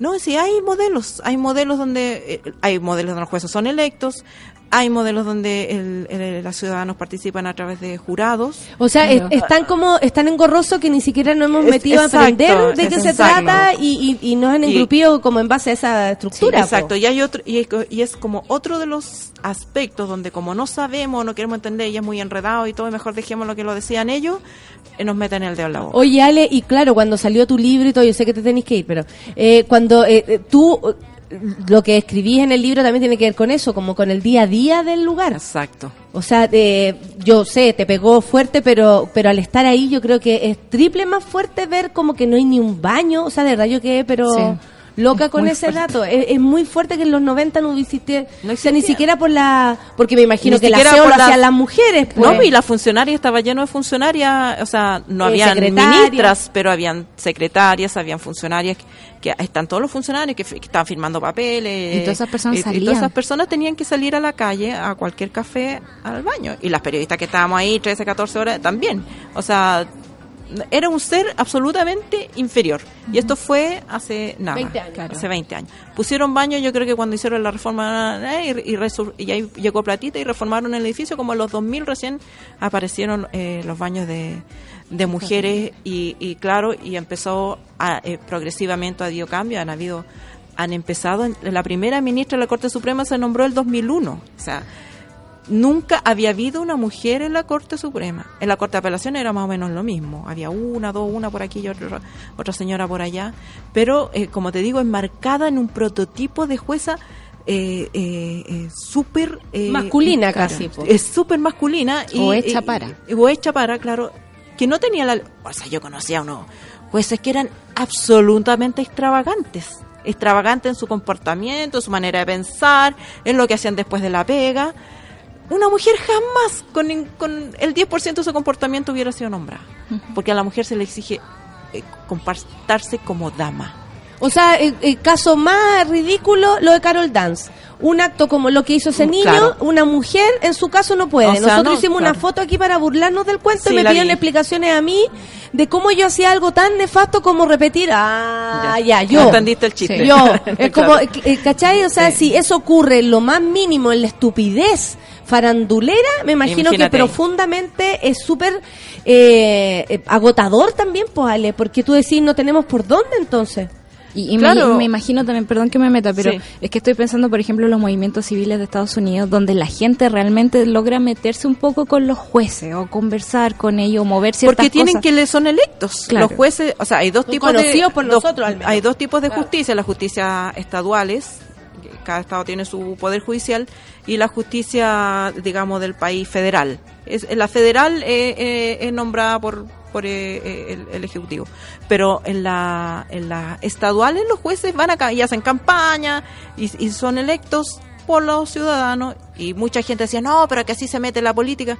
no, sí, hay modelos. Hay modelos donde eh, hay modelos donde los jueces son electos, hay modelos donde el- el- los ciudadanos participan a través de jurados. O sea, es- están como, están engorrosos que ni siquiera nos hemos Es- metido exacto, a aprender de qué se trata y, y, y nos han Y- engrupido como en base a esa estructura. Exacto, po. y hay otro y, es- y es como otro de los aspectos donde como no sabemos, no queremos entender y es muy enredado y todo, mejor dejemos lo que lo decían ellos, eh, nos meten el dedo en la boca. Oye, Ale, y claro, cuando salió tu libro y todo, yo sé que te tenés que ir, pero eh, cuando eh, eh, tú, lo que escribís en el libro también tiene que ver con eso, como con el día a día del lugar. Exacto. O sea, eh, yo sé, te pegó fuerte, pero pero al estar ahí yo creo que es triple más fuerte ver como que no hay ni un baño. O sea, de verdad yo quedé, pero Sí. Loca con muy ese fuerte. dato. Es, es muy fuerte que en los 90 no existiera, No o sea, ni siquiera por la... Porque me imagino Ni que la por lo la- hacían las mujeres. Pues. No, y la funcionaria estaba lleno de funcionarias, o sea, no Eh, habían secretarias. ministras, pero habían secretarias, habían funcionarias, que están todos los funcionarios que, que estaban firmando papeles. Y todas esas personas y- y salían. todas esas personas tenían que salir a la calle, a cualquier café, al baño. Y las periodistas que estábamos ahí 13, 14 horas también. O sea, era un ser absolutamente inferior. Y esto fue hace nada, 20 años. hace 20 años. Pusieron baños, yo creo que cuando hicieron la reforma, eh, y, y y ahí llegó platita y reformaron el edificio, como en los 2000 recién aparecieron eh, los baños de, de mujeres y, y claro, y empezó a, eh, progresivamente, ha habido cambio, han habido han empezado, la primera ministra de la Corte Suprema se nombró el 2001, o sea, nunca había habido una mujer en la Corte Suprema. En la Corte de Apelación era más o menos lo mismo. Había una, dos, una por aquí y otra, otra señora por allá. Pero, eh, como te digo, enmarcada en un prototipo de jueza eh, eh, eh, súper... eh, Masculina claro, casi, po. Es súper masculina. Y, O hecha para. o hecha para, claro. Que no tenía la... O sea, yo conocía a unos jueces que eran absolutamente extravagantes. Extravagantes en su comportamiento, en su manera de pensar, en lo que hacían después de la pega una mujer jamás con, con el 10% de su comportamiento hubiera sido nombrada. Porque a la mujer se le exige eh, comportarse como dama. O sea, el, el caso más ridículo, lo de Carol Dance. Un acto como lo que hizo ese Mm, niño, claro. una mujer en su caso no puede. O sea, Nosotros no, hicimos claro. una foto aquí para burlarnos del cuento Sí, y me pidieron vi. explicaciones a mí de cómo yo hacía algo tan nefasto como repetir, ah, ya, Ya. yo. Entendiste el chiste. Yo, es como, Claro. eh, ¿cachai? O sea, si eso ocurre en lo más mínimo, en la estupidez farandulera, me imagino Imagínate. que profundamente es súper eh, eh, agotador también, pues, Ale, porque tú decís, no tenemos por dónde entonces. Y, y Claro. me, me imagino también, perdón que me meta, pero Sí. es que estoy pensando, por ejemplo, en los movimientos civiles de Estados Unidos, donde la gente realmente logra meterse un poco con los jueces o conversar con ellos, mover ciertas Porque tienen cosas. que le son electos. Claro. Los jueces, o sea, hay dos Son tipos de conocidos por dos- nosotros, al menos. hay dos tipos de Claro. justicia, la justicia estaduales, cada estado tiene su poder judicial y la justicia, digamos, del país federal. Es la federal eh, eh, es nombrada por por eh, el, ejecutivo, pero en la en las estaduales los jueces van acá y hacen campaña y son electos por los ciudadanos y mucha gente decía no pero que así se mete la política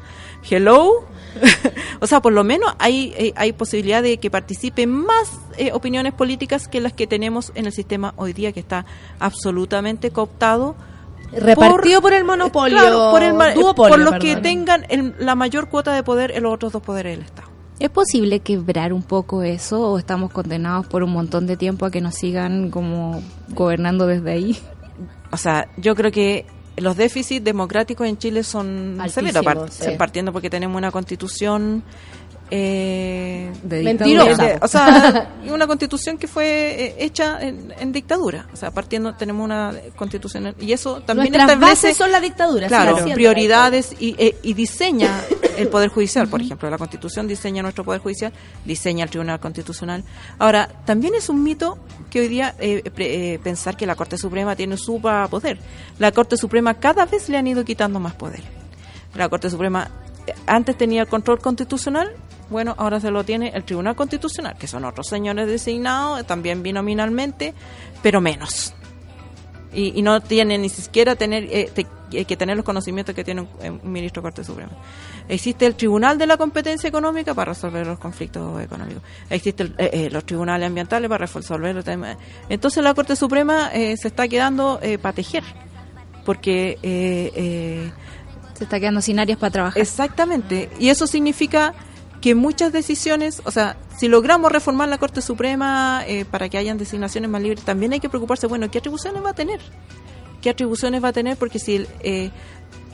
hello o sea por lo menos hay eh, hay posibilidad de que participen más eh, opiniones políticas que las que tenemos en el sistema hoy día que está absolutamente cooptado Repartido por, el monopolio. claro, por el duopolio, por los que tengan el- la mayor cuota de poder en los otros dos poderes del Estado ¿Es posible quebrar un poco eso o estamos condenados por un montón de tiempo a que nos sigan como gobernando desde ahí? O sea, yo creo que los déficits democráticos en Chile son severos, sí. partiendo porque tenemos una constitución eh, De Mentirosa. o sea, una constitución que fue eh, hecha en, en dictadura. O sea, partiendo tenemos una constitución y eso también Nuestras establece bases son la dictadura. claro, prioridades y, eh, y diseña el Poder Judicial, por ejemplo. La Constitución diseña nuestro Poder Judicial, diseña el Tribunal Constitucional. Ahora, también es un mito que hoy día eh, pre- eh, pensar que la Corte Suprema tiene su poder. La Corte Suprema cada vez le han ido quitando más poder. La Corte Suprema antes tenía el control constitucional, bueno, ahora se lo tiene el Tribunal Constitucional, que son otros señores designados, también binominalmente, pero menos y, y no tiene ni siquiera tener eh, te- eh, que tener los conocimientos que tiene un, eh, un ministro de Corte Suprema. Existe el Tribunal de la Competencia Económica para resolver los conflictos económicos. Existe el- eh, eh, los tribunales ambientales para resolver los temas. Entonces la Corte Suprema eh, se está quedando eh, para tejer, porque eh, eh, Se está quedando sin áreas para trabajar. Exactamente. Y eso significa que muchas decisiones, o sea, si logramos reformar la Corte Suprema eh, para que hayan designaciones más libres, también hay que preocuparse, bueno, ¿qué atribuciones va a tener? ¿Qué atribuciones va a tener? Porque si eh,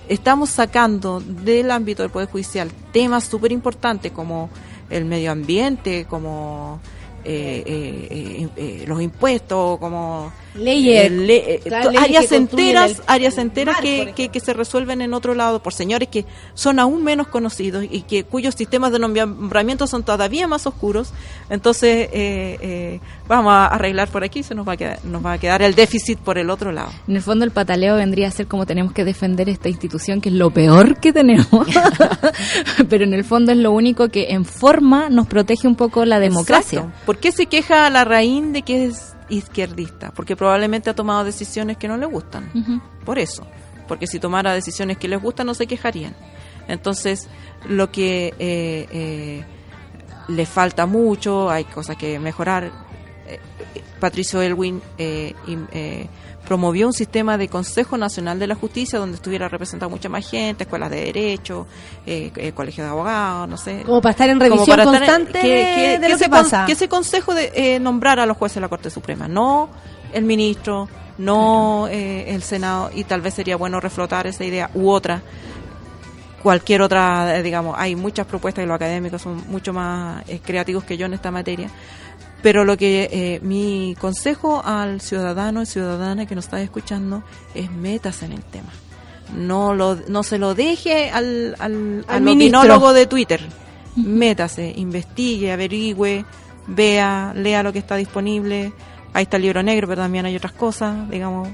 estamos sacando del ámbito del Poder Judicial temas súper importantes como el medio ambiente, como eh, eh, eh, eh, los impuestos, como Leyes. eh, le- eh, Claro, to- leyes áreas enteras, el- áreas enteras mar, que, por que, que se resuelven en otro lado por señores que son aún menos conocidos y que cuyos sistemas de nombramiento son todavía más oscuros. Entonces eh, eh, vamos a arreglar por aquí, se nos va a quedar, nos va a quedar el déficit por el otro lado. En el fondo el pataleo vendría a ser como tenemos que defender esta institución, que es lo peor que tenemos. Pero en el fondo es lo único que en forma nos protege un poco la democracia. Exacto. ¿Por qué se queja la raíz de que es izquierdista? Porque probablemente ha tomado decisiones que no le gustan. Por eso. Porque si tomara decisiones que les gustan, no se quejarían. Entonces, lo que eh, eh, le falta mucho, hay cosas que mejorar. Patricio Elwin eh, eh, promovió un sistema de Consejo Nacional de la Justicia donde estuviera representada mucha más gente, escuelas de derecho, eh, eh, colegios de abogados, no sé. Como para estar en revisión para estar en- constante de, de lo ese que pasa. que ese consejo de eh, nombrar a los jueces de la Corte Suprema, no el ministro, no eh, el Senado, y tal vez sería bueno reflotar esa idea u otra. Cualquier otra, digamos, hay muchas propuestas y los académicos son mucho más creativos que yo en esta materia. Pero lo que eh, mi consejo al ciudadano y ciudadana que nos está escuchando es métase en el tema. No lo, no se lo deje al, al, Al opinólogo de Twitter. Métase, investigue, averigüe, vea, lea lo que está disponible. Ahí está el libro negro, pero también hay otras cosas, digamos.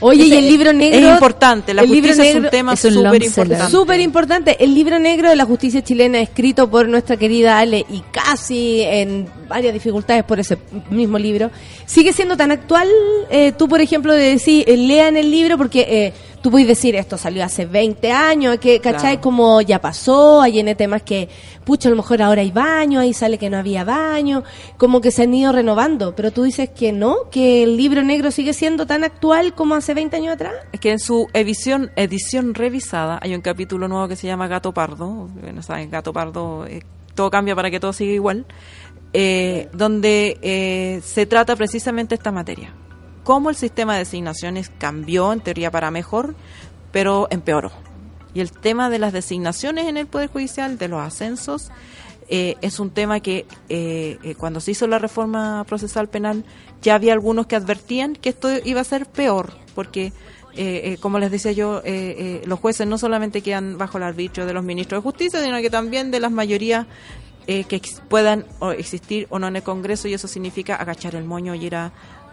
Oye, y el libro negro. Es importante, la el libro justicia es un negro tema es un súper long seller. importante. Súper importante. El libro negro de la justicia chilena, escrito por nuestra querida Ale y casi en varias dificultades por ese mismo libro, sigue siendo tan actual. Eh, tú, por ejemplo, de decir, eh, lean el libro porque eh, tú puedes decir esto salió hace 20 años, que, ¿cachai? Claro. Como ya pasó, hay N temas que, pucha, a lo mejor ahora hay baño, ahí sale que no había baño, como que se han ido renovando. Pero tú dices que no, que el libro negro sigue siendo tan actual como hace 20 años atrás. Es que en su edición, edición revisada hay un capítulo nuevo que se llama Gato Pardo. No saben, Gato Pardo, eh, todo cambia para que todo siga igual. eh, donde eh, se trata precisamente esta materia. Cómo el sistema de designaciones cambió, en teoría para mejor, pero empeoró. Y el tema de las designaciones en el Poder Judicial, de los ascensos, eh, es un tema que eh, eh, cuando se hizo la reforma procesal penal ya había algunos que advertían que esto iba a ser peor, porque como les decía yo, los jueces no solamente quedan bajo el arbitrio de los ministros de justicia, sino que también de las mayorías que puedan o existir o no en el Congreso, y eso significa agachar el moño y ir a,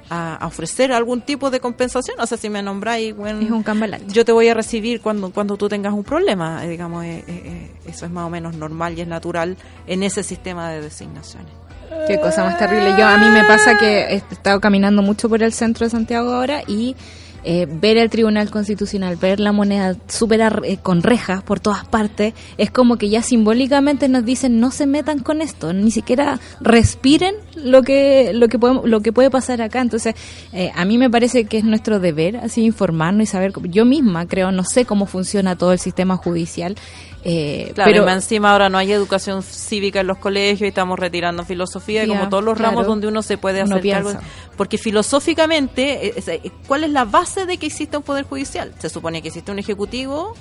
a- a ofrecer algún tipo de compensación. O sea, si me nombráis, bueno, Es un cambalache. yo te voy a recibir cuando cuando tú tengas un problema, eh, digamos, eh, eh, eh, eso es más o menos normal y es natural en ese sistema de designaciones. Qué cosa más terrible. Yo a mí me pasa que he estado caminando mucho por el centro de Santiago ahora y eh, ver el Tribunal Constitucional, ver la moneda súper ar- eh, con rejas por todas partes, es como que ya simbólicamente nos dicen no se metan con esto, ni siquiera respiren lo que lo que podemos, lo que puede pasar acá. Entonces, eh, a mí me parece que es nuestro deber así informarnos y saber. Yo misma creo, no sé cómo funciona todo el sistema judicial. Eh, Claro, pero y encima ahora no hay educación cívica en los colegios y estamos retirando filosofía, y Ya, como todos los claro. ramos donde uno se puede hacer cargo. Porque filosóficamente, eh, eh, ¿cuál es la base de que exista un poder judicial? Se supone que existe un ejecutivo,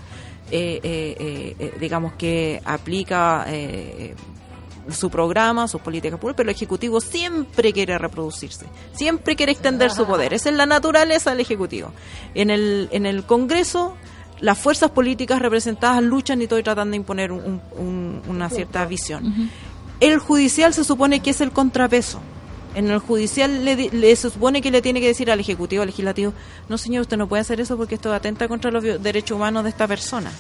eh, eh, eh, eh, digamos que aplica eh, su programa, sus políticas públicas, pero el ejecutivo siempre quiere reproducirse, siempre quiere extender su poder. Esa es la naturaleza del ejecutivo. En el, en el Congreso las fuerzas políticas representadas luchan y todo y tratan de imponer un- un- una cierta visión. El judicial se supone que es el contrapeso. En el judicial le, le se supone que le tiene que decir al ejecutivo, al legislativo, no señor, usted no puede hacer eso porque esto atenta contra los derechos humanos de esta persona.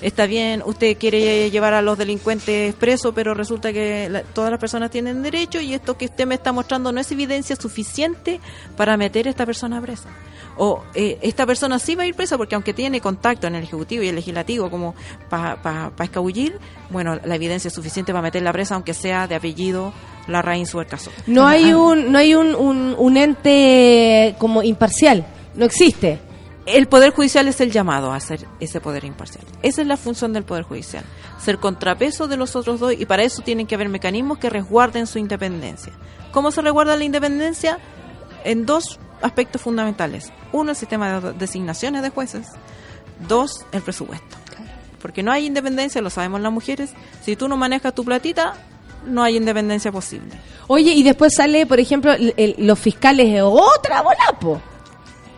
Está bien, usted quiere llevar a los delincuentes presos, pero resulta que la- todas las personas tienen derecho y esto que usted me está mostrando no es evidencia suficiente para meter a esta persona presa. O eh, esta persona sí va a ir presa porque aunque tiene contacto en el Ejecutivo y el Legislativo como para escabullir, bueno, la evidencia es suficiente para meterla presa aunque sea de apellido Larraín Suercaso. No hay un, no hay un, un, un ente como imparcial. No existe. El Poder Judicial es el llamado a ser ese poder imparcial. Esa es la función del Poder Judicial, ser contrapeso de los otros dos y para eso tienen que haber mecanismos que resguarden su independencia. ¿Cómo se resguarda la independencia? En dos aspectos fundamentales. Uno, el sistema de designaciones de jueces. Dos, el presupuesto. Porque no hay independencia, lo sabemos las mujeres. Si tú no manejas tu platita, no hay independencia posible. Oye, y después sale, por ejemplo, el- el- los fiscales de otra volapo.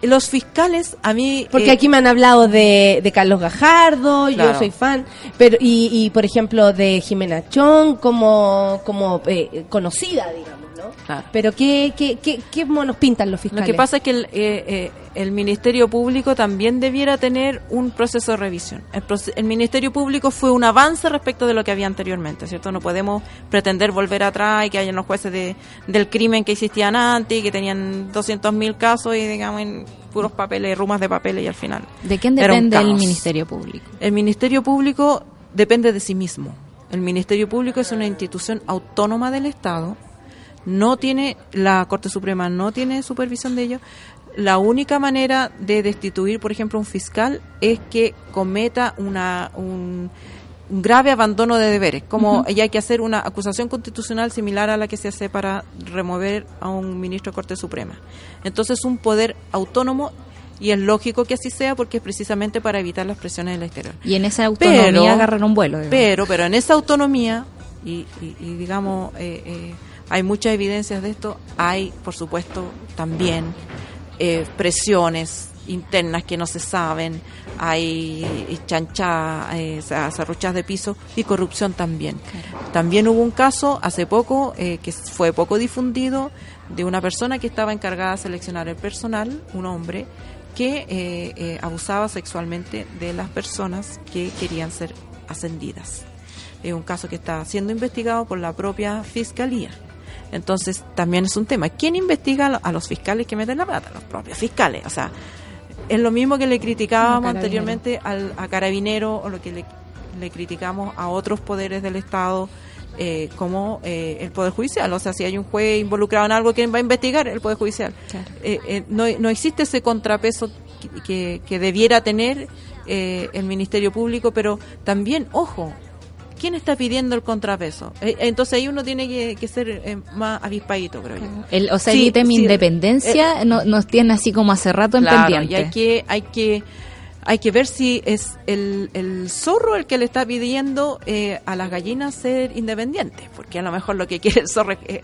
Los fiscales, a mí... Porque eh, aquí me han hablado de, de Carlos Gajardo, yo soy fan, pero y, y por ejemplo de Jimena Chong como como eh, conocida, digamos, ¿no? Claro. Pero ¿qué, qué, qué, qué monos pintan los Lo fiscales? que pasa es que el, eh, eh, el Ministerio Público también debiera tener un proceso de revisión. El, proce- el Ministerio Público fue un avance respecto de lo que había anteriormente, ¿cierto? No podemos pretender volver atrás y que hayan los jueces de, del crimen que existían antes y que tenían 200.000 casos y, digamos, en puros papeles, rumas de papeles y al final. ¿de quién depende el. Ministerio Público? El Ministerio Público depende de sí mismo. El Ministerio Público es una institución autónoma del Estado no tiene, la Corte Suprema no tiene supervisión de ello, la única manera de destituir, por ejemplo, un fiscal es que cometa una, un, un grave abandono de deberes, como ya hay que hacer una acusación constitucional similar a la que se hace para remover a un ministro de Corte Suprema. Entonces, un poder autónomo y es lógico que así sea porque es precisamente para evitar las presiones del exterior. Y en esa autonomía Pero- agarran un vuelo. digamos. Pero, pero en esa autonomía, y, y- y digamos, eh, eh, hay muchas evidencias de esto, hay, por supuesto, también eh, presiones internas que no se saben, hay chanchas, eh, de piso y corrupción también. También hubo un caso hace poco eh, que fue poco difundido de una persona que estaba encargada de seleccionar el personal, un hombre, que eh, eh, abusaba sexualmente de las personas que querían ser ascendidas. Es un caso que está siendo investigado por la propia fiscalía. Entonces, también es un tema. ¿Quién investiga a lo- a los fiscales que meten la plata? Los propios fiscales. O sea, es lo mismo que le criticábamos anteriormente al, a Carabinero o lo que le, le criticamos a otros poderes del Estado, eh, como eh, el Poder Judicial. O sea, si hay un juez involucrado en algo, ¿quién va a investigar? El Poder Judicial. Eh, eh, no, no existe ese contrapeso que, que- que debiera tener eh, el Ministerio Público, pero también, ojo, ¿quién está pidiendo el contrapeso? Eh, entonces ahí uno tiene que, que ser eh, más avispadito, creo yo. El, o sea, Sí, el ítem sí, independencia no- nos tiene así como hace rato en Claro, pendiente. y hay que, hay que, hay que ver si es el, el zorro el que le está pidiendo eh, a las gallinas ser independientes, porque a lo mejor lo que quiere el zorro es eh,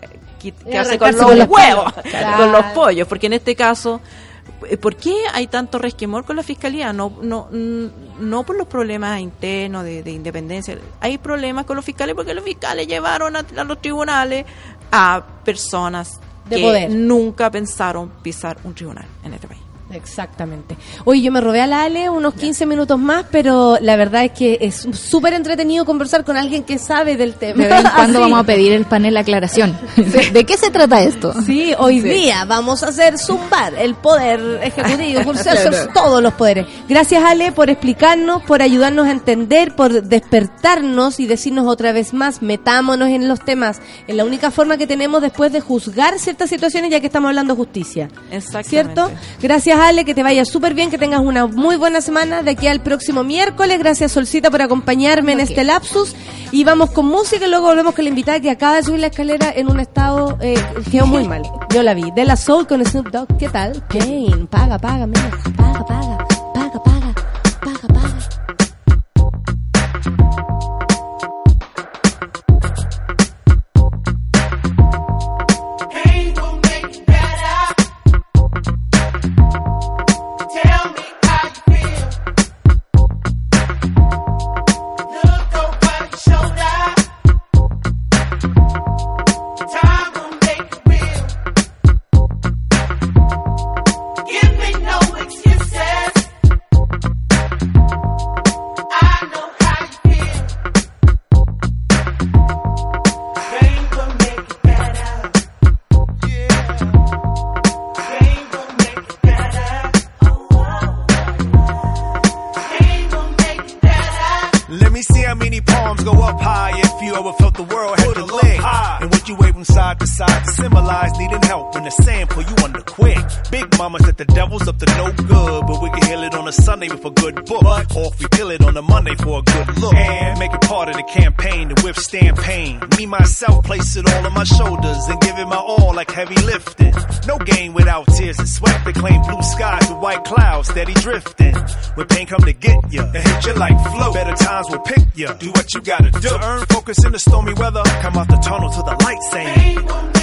con arrancarse los con los huevos. Claro. con los pollos, porque en este caso, eh, ¿por qué hay tanto resquemor con la fiscalía? No, no, mm, no por los problemas internos de, de independencia, hay problemas con los fiscales porque los fiscales llevaron a, a los tribunales a personas De que poder. nunca pensaron pisar un tribunal en este país. Exactamente. Oye, yo me robé a la Ale unos 15 minutos más, pero la verdad es que es súper entretenido conversar con alguien que sabe del tema. De vez en cuando Así. vamos a pedir el panel aclaración. ¿De qué se trata esto? Sí, hoy día vamos a hacer zumbar el poder ejecutivo, judicial, todos los poderes. Gracias Ale por explicarnos, por ayudarnos a entender, por despertarnos y decirnos otra vez más, metámonos en los temas. Es la única forma que tenemos después de juzgar ciertas situaciones ya que estamos hablando de justicia. Exactamente. ¿Cierto? Gracias Ale, que te vaya súper bien, que tengas una muy buena semana de aquí al próximo miércoles. Gracias Solcita por acompañarme en este lapsus. Y vamos con música y luego volvemos con la invitada que acaba de subir la escalera en un estado eh, quedó muy mal. Yo la vi. De la Soul con Snoop Dogg. ¿Qué tal? Kane, paga, paga, mira. Paga, paga, myself, place it all on my shoulders and give it my all like heavy lifting. No game without tears and sweat. They claim blue skies with white clouds steady drifting. When pain come to get ya, and hit you like flow. Better times will pick ya. Do what you gotta do. To earn focus in the stormy weather. Come out the tunnel to the light saying.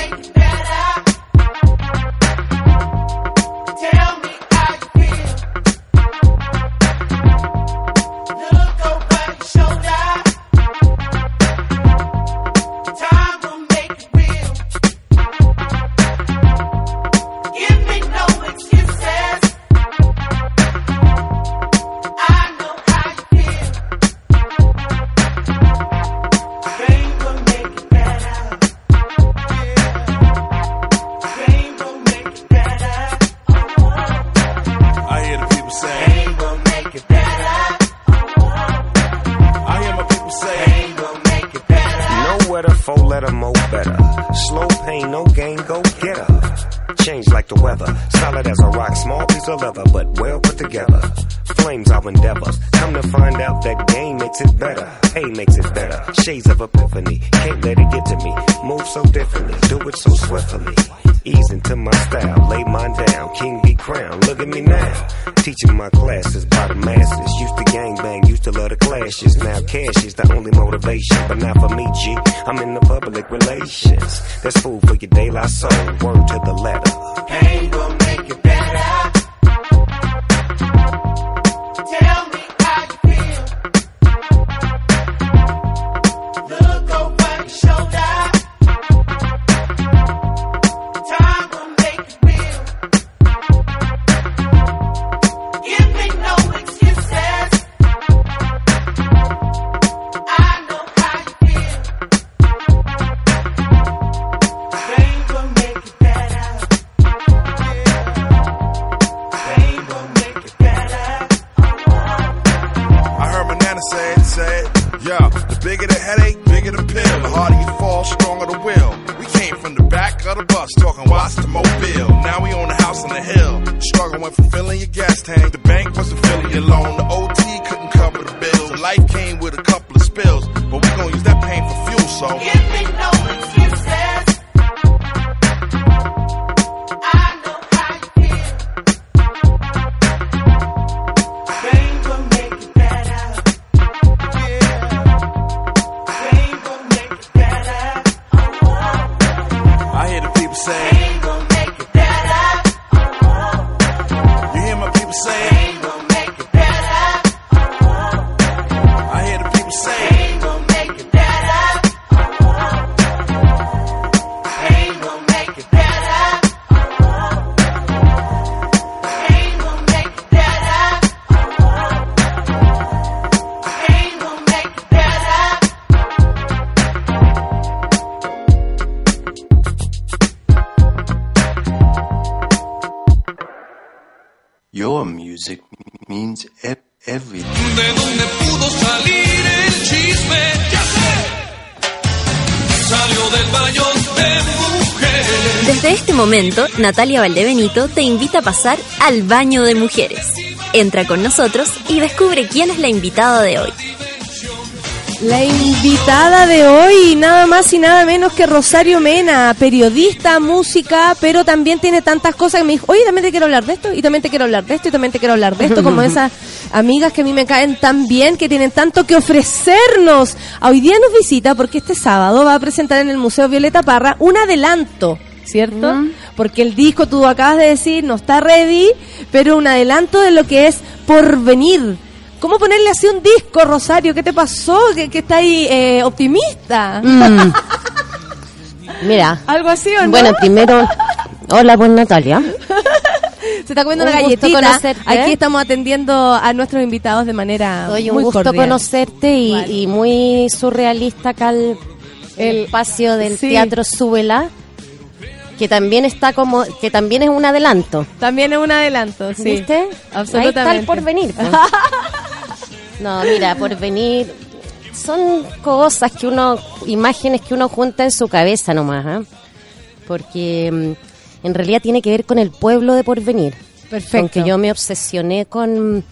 Shades of epiphany, can't let it get to me. Move so differently, do it so swiftly. Ease into my style, lay mine down. King be crowned, look at me now. Teaching my classes by the masses. Used to gang bang, used to love the clashes. Now cash is the only motivation, but not for me, G. I'm in the public relations. That's food for your daylight soul. The bus, talking watts to mobile. Now we own a house on the hill. Struggle went from filling your gas tank. The bank wasn't filling your loan. The momento, Natalia Valdebenito te invita a pasar al baño de mujeres. Entra con nosotros y descubre quién es la invitada de hoy. La invitada de hoy, nada más y nada menos que Rosario Mena, periodista, música, pero también tiene tantas cosas que me dijo, oye, también te quiero hablar de esto, y también te quiero hablar de esto, y también te quiero hablar de esto, como esas amigas que a mí me caen tan bien, que tienen tanto que ofrecernos. Hoy día nos visita porque este sábado va a presentar en el Museo Violeta Parra un adelanto. ¿Cierto? Porque el disco, tú acabas de decir, no está ready, pero un adelanto de lo que es por venir. ¿Cómo ponerle así un disco, Rosario? ¿Qué te pasó? ¿Que, que está ahí eh, optimista? Mm. Mira. ¿Algo así o no? Bueno, primero, hola, pues Natalia. Se está comiendo un una galletita. conocerte. Aquí estamos atendiendo a nuestros invitados de manera Oye, un muy gusto cordial. conocerte y, y muy surrealista acá el, el espacio del Sí. Teatro Súbela, que también está como, que también es un adelanto. También es un adelanto, sí. ¿Viste? Absolutamente. Ahí está el porvenir. pues. no, mira, porvenir son cosas que uno, imágenes que uno junta en su cabeza nomás, ¿ah? porque mm, en realidad tiene que ver con el pueblo de porvenir. Perfecto. Con que yo me obsesioné con,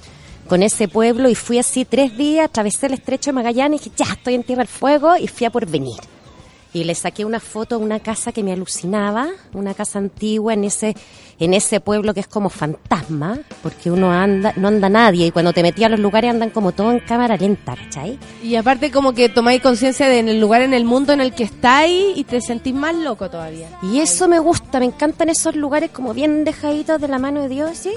con ese pueblo y fui así tres días, atravesé el estrecho de Magallanes y dije, ya estoy en Tierra del Fuego y fui a porvenir. Y le saqué una foto a una casa que me alucinaba, una casa antigua en ese, en ese pueblo que es como fantasma, porque uno anda, no anda nadie, y cuando te metí a los lugares andan como todo en cámara lenta, ¿cachai? Y aparte como que tomáis conciencia de en el lugar en el mundo en el que estáis y te sentís más loco todavía. Y eso me gusta, me encantan esos lugares como bien dejaditos de la mano de Dios, ¿sí?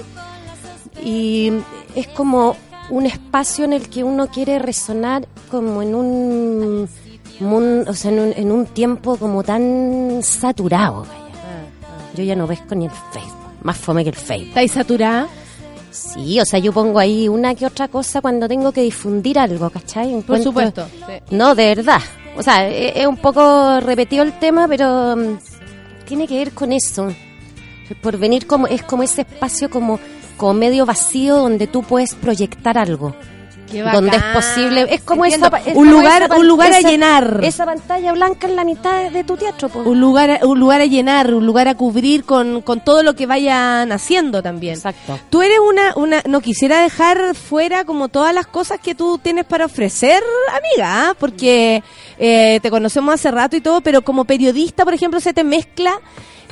Y es como un espacio en el que uno quiere resonar como en un mundo, o sea, en un, en un tiempo como tan saturado. vaya. Yo ya no pesco ni el Facebook, más fome que el Facebook. ¿Estáis saturada? Sí, o sea, yo pongo ahí una que otra cosa cuando tengo que difundir algo, ¿cachai? Por Encuentro- supuesto. sí. no, de verdad. O sea, e- es un poco repetido el tema, pero mm, tiene que ver con eso. El porvenir como, es como ese espacio como, como medio vacío donde tú puedes proyectar algo. Donde es posible. Es como esa, es Un como lugar- esa un lugar a esa- llenar. Esa pantalla blanca en la mitad de tu teatro. po. Un lugar, un lugar a llenar, un lugar a cubrir con, con todo lo que vayan haciendo también. Exacto. Tú eres una, una, no quisiera dejar fuera como todas las cosas que tú tienes para ofrecer, amiga, ¿ah? porque eh, te conocemos hace rato y todo, pero como periodista, por ejemplo, se te mezcla...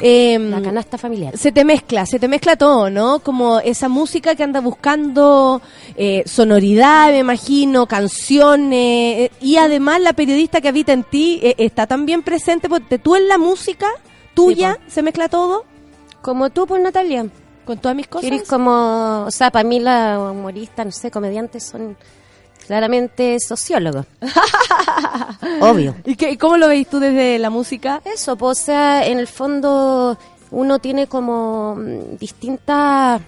eh, La canasta familiar. se te mezcla, se te mezcla todo, ¿no? Como esa música que anda buscando eh, sonoridad, me imagino, canciones, eh, y además la periodista que habita en ti eh, está también presente, porque tú en la música tuya se mezcla todo. Como tú, pues Natalia. Con todas mis cosas. Eres como, o sea, para mí la humorista, no sé, comediantes son claramente sociólogos. Obvio. ¿Y qué, cómo lo veis tú desde la música? Eso, pues, o sea, en el fondo uno tiene como mm, distintas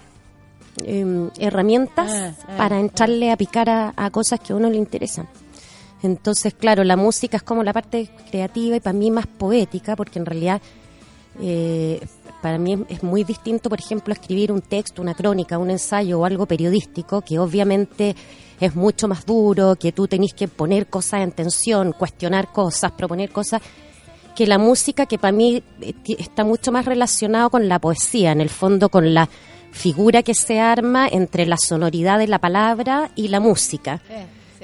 em, herramientas Ah, ah, para entrarle a picar a, a cosas que a uno le interesan. Entonces, claro, la música es como la parte creativa y para mí más poética, porque en realidad eh, para mí es muy distinto, por ejemplo, escribir un texto, una crónica, un ensayo o algo periodístico, que obviamente es mucho más duro, que tú tenés que poner cosas en tensión, cuestionar cosas, proponer cosas, que la música, que para mí eh, está mucho más relacionado con la poesía, en el fondo con la figura que se arma entre la sonoridad de la palabra y la música.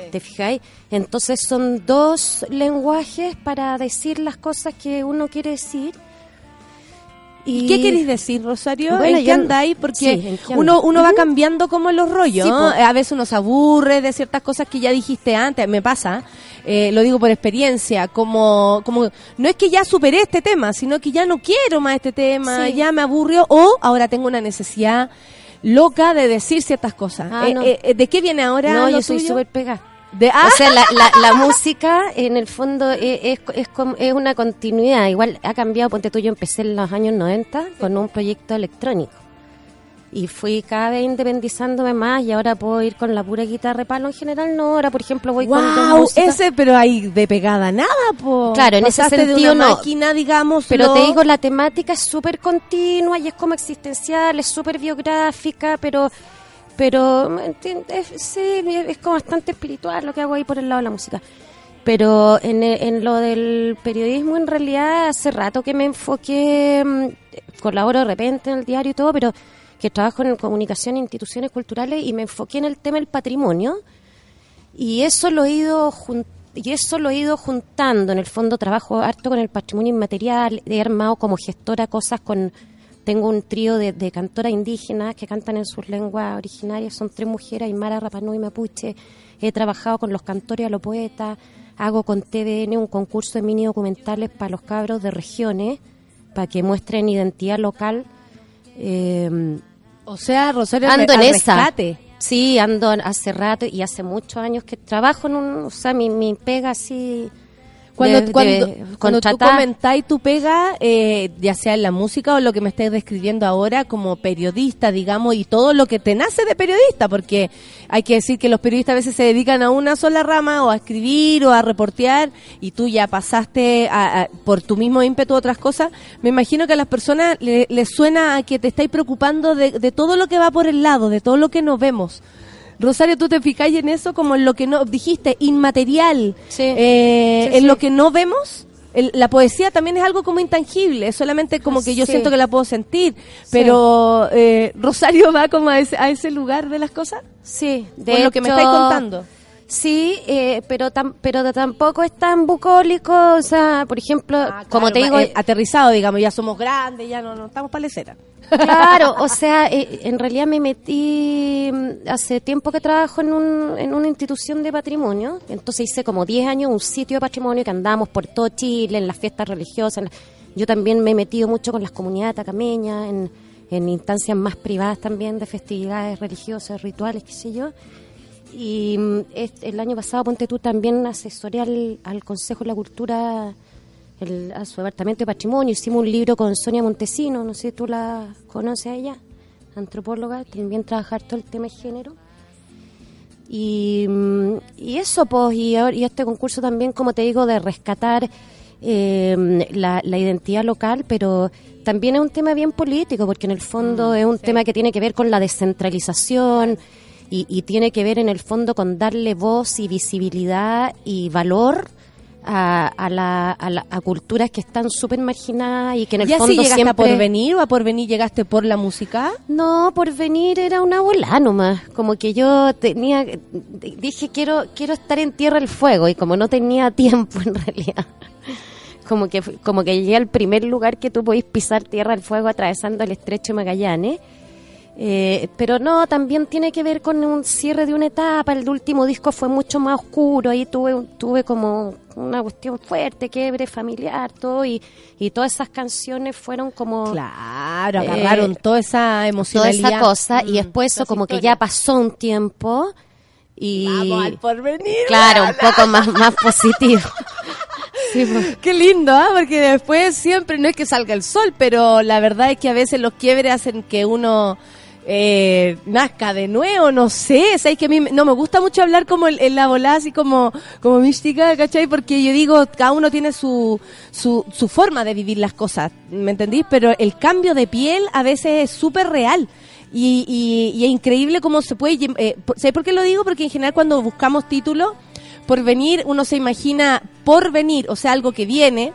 ¿Te fijáis? Entonces son dos lenguajes para decir las cosas que uno quiere decir. ¿Y qué queréis decir, Rosario? Bueno, ¿En qué andáis? Porque sí, ¿en qué uno, uno va cambiando como los rollos. Po. A veces uno se aburre de ciertas cosas que ya dijiste antes. Me pasa, eh, lo digo por experiencia. Como, como no es que ya superé este tema, sino que ya no quiero más este tema, Sí. ya me aburrió o ahora tengo una necesidad loca de decir ciertas cosas. Ah, Eh, no. eh, eh, ¿De qué viene ahora? No, yo soy tuyo? súper pegada. De, ah, O sea, la, la, la música en el fondo es, es, es, como- es una continuidad. Igual ha cambiado, ponte tú, yo empecé en los años 90 con un proyecto electrónico. Y fui cada vez independizándome más y ahora puedo ir con la pura guitarra de palo en general. No, ahora por ejemplo voy con dos wow, ese, pero ahí de pegada nada, po. Claro, en ese de sentido una no. máquina, digamos, Pero te digo, la temática es súper continua y es como existencial, es súper biográfica, pero pero ¿me entiendes? sí, es como bastante espiritual lo que hago ahí por el lado de la música. Pero en, e- en lo del periodismo, en realidad, hace rato que me enfoqué, mm, colaboro de repente en el diario y todo, pero que trabajo en comunicación e instituciones culturales y me enfoqué en el tema del patrimonio y eso lo he ido y eso lo he ido juntando en el fondo trabajo harto con el patrimonio inmaterial he armado como gestora cosas con tengo un trío de, de cantoras indígenas que cantan en sus lenguas originarias son tres mujeres Aymara, Rapanui y Mapuche he trabajado con los cantores a los poetas hago con TVN un concurso de mini documentales para los cabros de regiones para que muestren identidad local eh, O sea, Rosario, ando en esa. rescate. Sí, ando hace rato y hace muchos años que trabajo en un, o sea, mi, mi pega así Cuando, de- de cuando, cuando tú comentáis tu pega, eh, ya sea en la música o lo que me estés describiendo ahora como periodista, digamos, y todo lo que te nace de periodista, porque hay que decir que los periodistas a veces se dedican a una sola rama, o a escribir, o a reportear, y tú ya pasaste a- a- por tu mismo ímpetu a otras cosas. Me imagino que a las personas le- les suena a que te estáis preocupando de, de todo lo que va por el lado, de todo lo que no vemos. Rosario, ¿tú te fijáis en eso como en lo que no dijiste, inmaterial, eh, Sí, en sí. lo que no vemos? El- la poesía también es algo como intangible, es solamente como que yo Sí. siento que la puedo sentir, pero eh, Rosario va como a ese, a ese lugar de las cosas. Sí, de Por lo que me estáis contando. Sí, eh, pero tam- pero tampoco es tan bucólico, o sea, por ejemplo, como Claro, te digo, eh, aterrizado, digamos, ya somos grandes, ya no, no estamos para lecera. Claro, o sea, eh, en realidad me metí mm, hace tiempo que trabajo en, un, en una institución de patrimonio, entonces hice como 10 años un sitio de patrimonio que andábamos por todo Chile, en las fiestas religiosas. la- Yo también me he metido mucho con las comunidades atacameñas, en, en instancias más privadas también de festividades religiosas, rituales, qué sé yo. Y mm, el año pasado, ponte tú, también asesoré al, al Consejo de la Cultura, el- a su departamento de patrimonio. Hicimos un libro con Sonia Montesino, no sé si tú la conoces a ella, antropóloga, también trabajar todo el tema de género. Y, mm, y eso, pues, y, este concurso también, como te digo, de rescatar eh, la, la identidad local, pero también es un tema bien político, porque en el fondo es un tema que tiene que ver con la descentralización y, y tiene que ver en el fondo con darle voz y visibilidad y valor a, a, la, a, la- a culturas que están súper marginadas y que en el ¿Ya fondo si llegaste siempre... a Porvenir o a Porvenir llegaste por la música? No, por venir era una bola nomás. Como que yo tenía, dije quiero quiero estar en Tierra del Fuego y como no tenía tiempo en realidad, como que como que llegué al primer lugar que tú podís pisar Tierra del Fuego atravesando el Estrecho de Magallanes. Eh, pero no, también tiene que ver con un cierre de una etapa. El último disco fue mucho más oscuro. Ahí tuve, tuve como una cuestión fuerte, quiebre familiar, todo. Y, y todas esas canciones fueron como. Claro, agarraron toda esa Toda emocionalidad. esa cosa. y Mm, después eso, como que ya pasó un tiempo. Y. Vamos al porvenir. Claro, un poco más, más positivo. Sí, pues. Qué lindo, ¿ah? Porque después siempre no es que salga el sol, pero la verdad es que a veces los quiebres hacen que uno eh, nazca de nuevo, no sé. Sabes que a mí no me gusta mucho hablar como en, en la volada, así como, como mística, ¿cachai? Porque yo digo, cada uno tiene su, su, su forma de vivir las cosas, ¿me entendís? Pero el cambio de piel a veces es súper real. Y, y, y es increíble cómo se puede... Eh, ¿Sabes por qué lo digo? Porque en general cuando buscamos títulos, por venir uno se imagina por venir, o sea, algo que viene,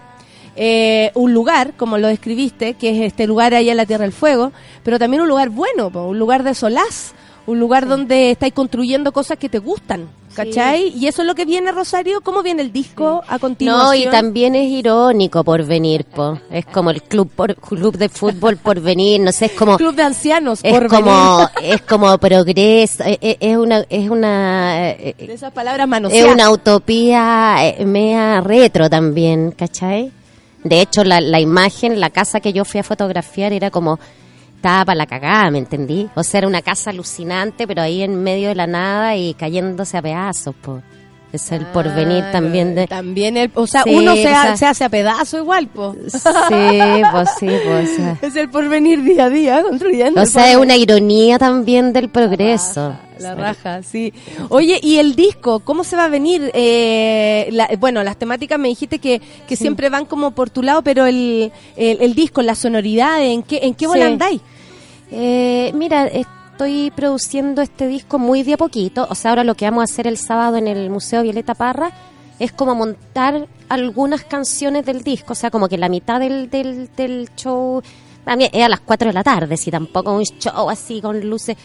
eh, un lugar, como lo describiste, que es este lugar allá en la Tierra del Fuego, pero también un lugar bueno, un lugar de solaz, un lugar donde estáis construyendo cosas que te gustan, ¿cachai? Y eso es lo que viene, Rosario, ¿cómo viene el disco a continuación? No, y también es irónico por venir, po. Es como el club por, club de fútbol por venir, no sé, es como Club de ancianos, es por como venir. es como progreso, es, es- es una es una eh, De esas palabras es manoseadas. una utopía eh, mea retro también, ¿cachai? De hecho, la, la imagen, la casa que yo fui a fotografiar era como estaba para la cagada, ¿me entendí? O sea, era una casa alucinante, pero ahí en medio de la nada y cayéndose a pedazos, po. Es el porvenir también de... También el, o sea, Sí, uno se, o ha- sea- se hace a pedazo igual, po. Sí, pues sí, pues. o sea. Es el porvenir día a día construyendo. O sea, es una ironía también del progreso. La raja, sí. Oye, ¿y el disco? ¿Cómo se va a venir? Eh, la- bueno, las temáticas me dijiste que, que siempre van como por tu lado, pero el, el, el disco, la sonoridad, ¿en qué, en qué bola Sí. andáis? Eh, mira, estoy produciendo este disco muy de a poquito. O sea, ahora lo que vamos a hacer el sábado en el Museo Violeta Parra es como montar algunas canciones del disco. O sea, como que la mitad del, del, del show también es a las 4 de la tarde, si tampoco un show así con luces.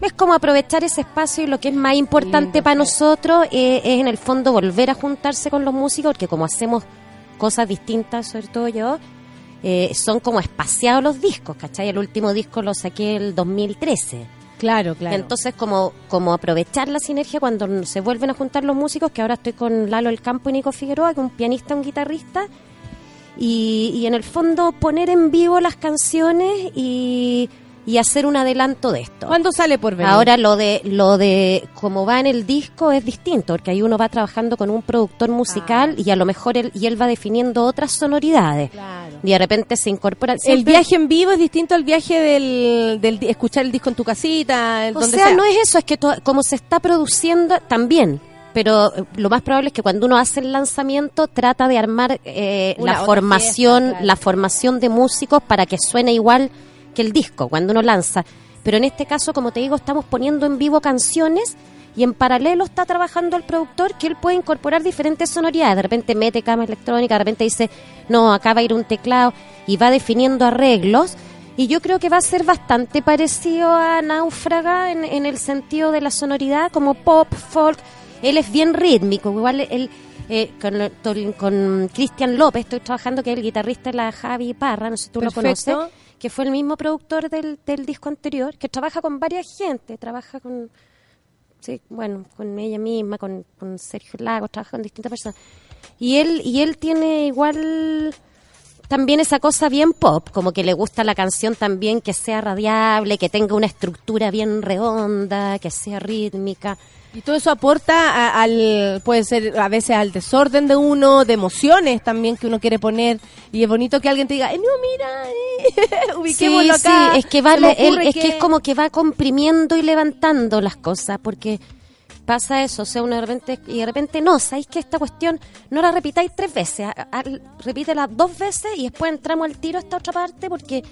Es como aprovechar ese espacio y lo que es más importante para nosotros eh, es en el fondo volver a juntarse con los músicos, porque como hacemos cosas distintas, sobre todo yo, eh, son como espaciados los discos, ¿cachai? El último disco lo saqué el 2013. Claro, claro. Entonces, como, como aprovechar la sinergia cuando se vuelven a juntar los músicos, que ahora estoy con Lalo El Campo y Nico Figueroa, que es un pianista, un guitarrista, y, y en el fondo poner en vivo las canciones y, y hacer un adelanto de esto. ¿Cuándo sale por venir? Ahora lo de lo de cómo va en el disco es distinto, porque ahí uno va trabajando con un productor musical y a lo mejor él y él va definiendo otras sonoridades. Y de repente se incorpora El viaje en vivo es distinto al viaje del, del escuchar el disco en tu casita, O donde sea, sea. no es eso, es que to- como se está produciendo también. Pero eh, lo más probable es que cuando uno hace el lanzamiento trata de armar eh, la formación, fiesta, claro. la formación de músicos para que suene igual que el disco cuando uno lanza. Pero en este caso, como te digo, estamos poniendo en vivo canciones y en paralelo está trabajando el productor que él puede incorporar diferentes sonoridades. De repente mete cama electrónica, de repente dice, no, acá va a ir un teclado y va definiendo arreglos. Y yo creo que va a ser bastante parecido a Náufraga en, en el sentido de la sonoridad, como pop, folk. Él es bien rítmico, igual él, eh, con, Cristian López estoy trabajando, que es el guitarrista de la Javi Parra, no sé si tú Perfecto. lo conoces, que fue el mismo productor del, del disco anterior, que trabaja con varias gente, trabaja con, sí, bueno, con ella misma, con, con Sergio Lagos, trabaja con distintas personas. Y él, y él tiene igual también esa cosa bien pop, como que le gusta la canción también que sea radiable, que tenga una estructura bien redonda, que sea rítmica. Y todo eso aporta a- al, puede ser a veces al desorden de uno, de emociones también que uno quiere poner. Y es bonito que alguien te diga, "Eh, no, mira, eh, Sí, ubiquémoslo acá. sí, es que él- es que... es como que va comprimiendo y levantando las cosas, porque pasa eso, o sea, uno de repente, y de repente no, sabéis que esta cuestión no la repitáis tres veces, a- a- repítela dos veces y después entramos al tiro a esta otra parte porque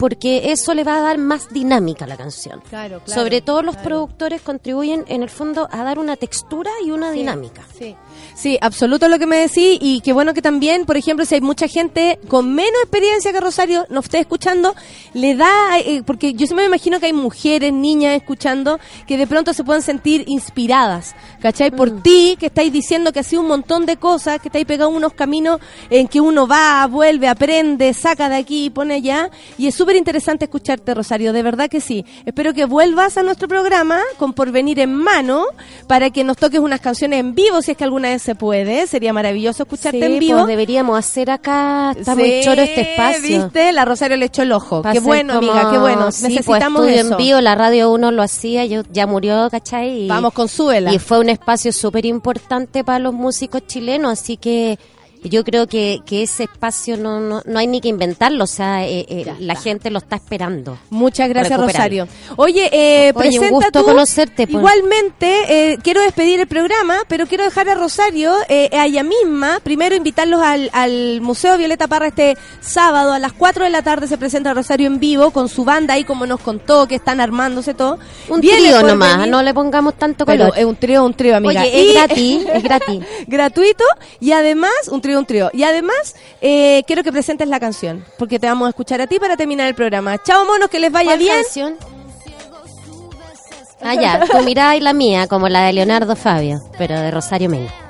porque eso le va a dar más dinámica a la canción. Claro, claro, Sobre todo los productores contribuyen en el fondo a dar una textura y una dinámica. Sí. Sí, absoluto lo que me decís y qué bueno que también, por ejemplo, si hay mucha gente con menos experiencia que Rosario nos esté escuchando, le da, eh, porque yo se me imagino que hay mujeres, niñas escuchando que de pronto se pueden sentir inspiradas, ¿cachai? Por ti, que estáis diciendo que ha sido un montón de cosas, que estáis pegando unos caminos en que uno va, vuelve, aprende, saca de aquí y pone allá, y es súper interesante escucharte, Rosario, de verdad que sí. Espero que vuelvas a nuestro programa con Porvenir en mano para que nos toques unas canciones en vivo, si es que alguna vez se puede, sería maravilloso escucharte Sí, en vivo. pues deberíamos hacer acá, está muy Sí, choro este espacio. ¿Viste? La Rosario le echó el ojo. Va a Qué bueno, como- amiga, qué bueno. sí, pues, Necesitamos estudio eso. en vivo, la radio 1 lo hacía, yo ya murió, ¿cachai? Y- Vamos con Súbela. Y fue un espacio súper importante para los músicos chilenos, así que yo creo que, que ese espacio no, no, no hay ni que inventarlo, o sea, eh, eh, la gente lo está esperando. Muchas gracias. Rosario. Oye, eh, Oye, un presenta gusto tú. conocerte, pues. Igualmente, eh, quiero despedir el programa, pero quiero dejar a Rosario, eh, a ella misma, primero invitarlos al, al Museo Violeta Parra este sábado a las 4 de la tarde se presenta Rosario en vivo con su banda ahí como nos contó que están armándose todo. Un trío nomás, venir. no le pongamos tanto Pero color. es un trío, un trío, amiga. Oye, es gratis, es gratis. gratuito y además, un trío, un trío. Y además, eh, quiero que presentes la canción, porque te vamos a escuchar a ti para terminar el programa. Chao, monos, que les vaya ¿Cuál bien. canción? Ah, ya, tu mirada y la mía, como la de Leonardo Fabio, pero de Rosario Mena.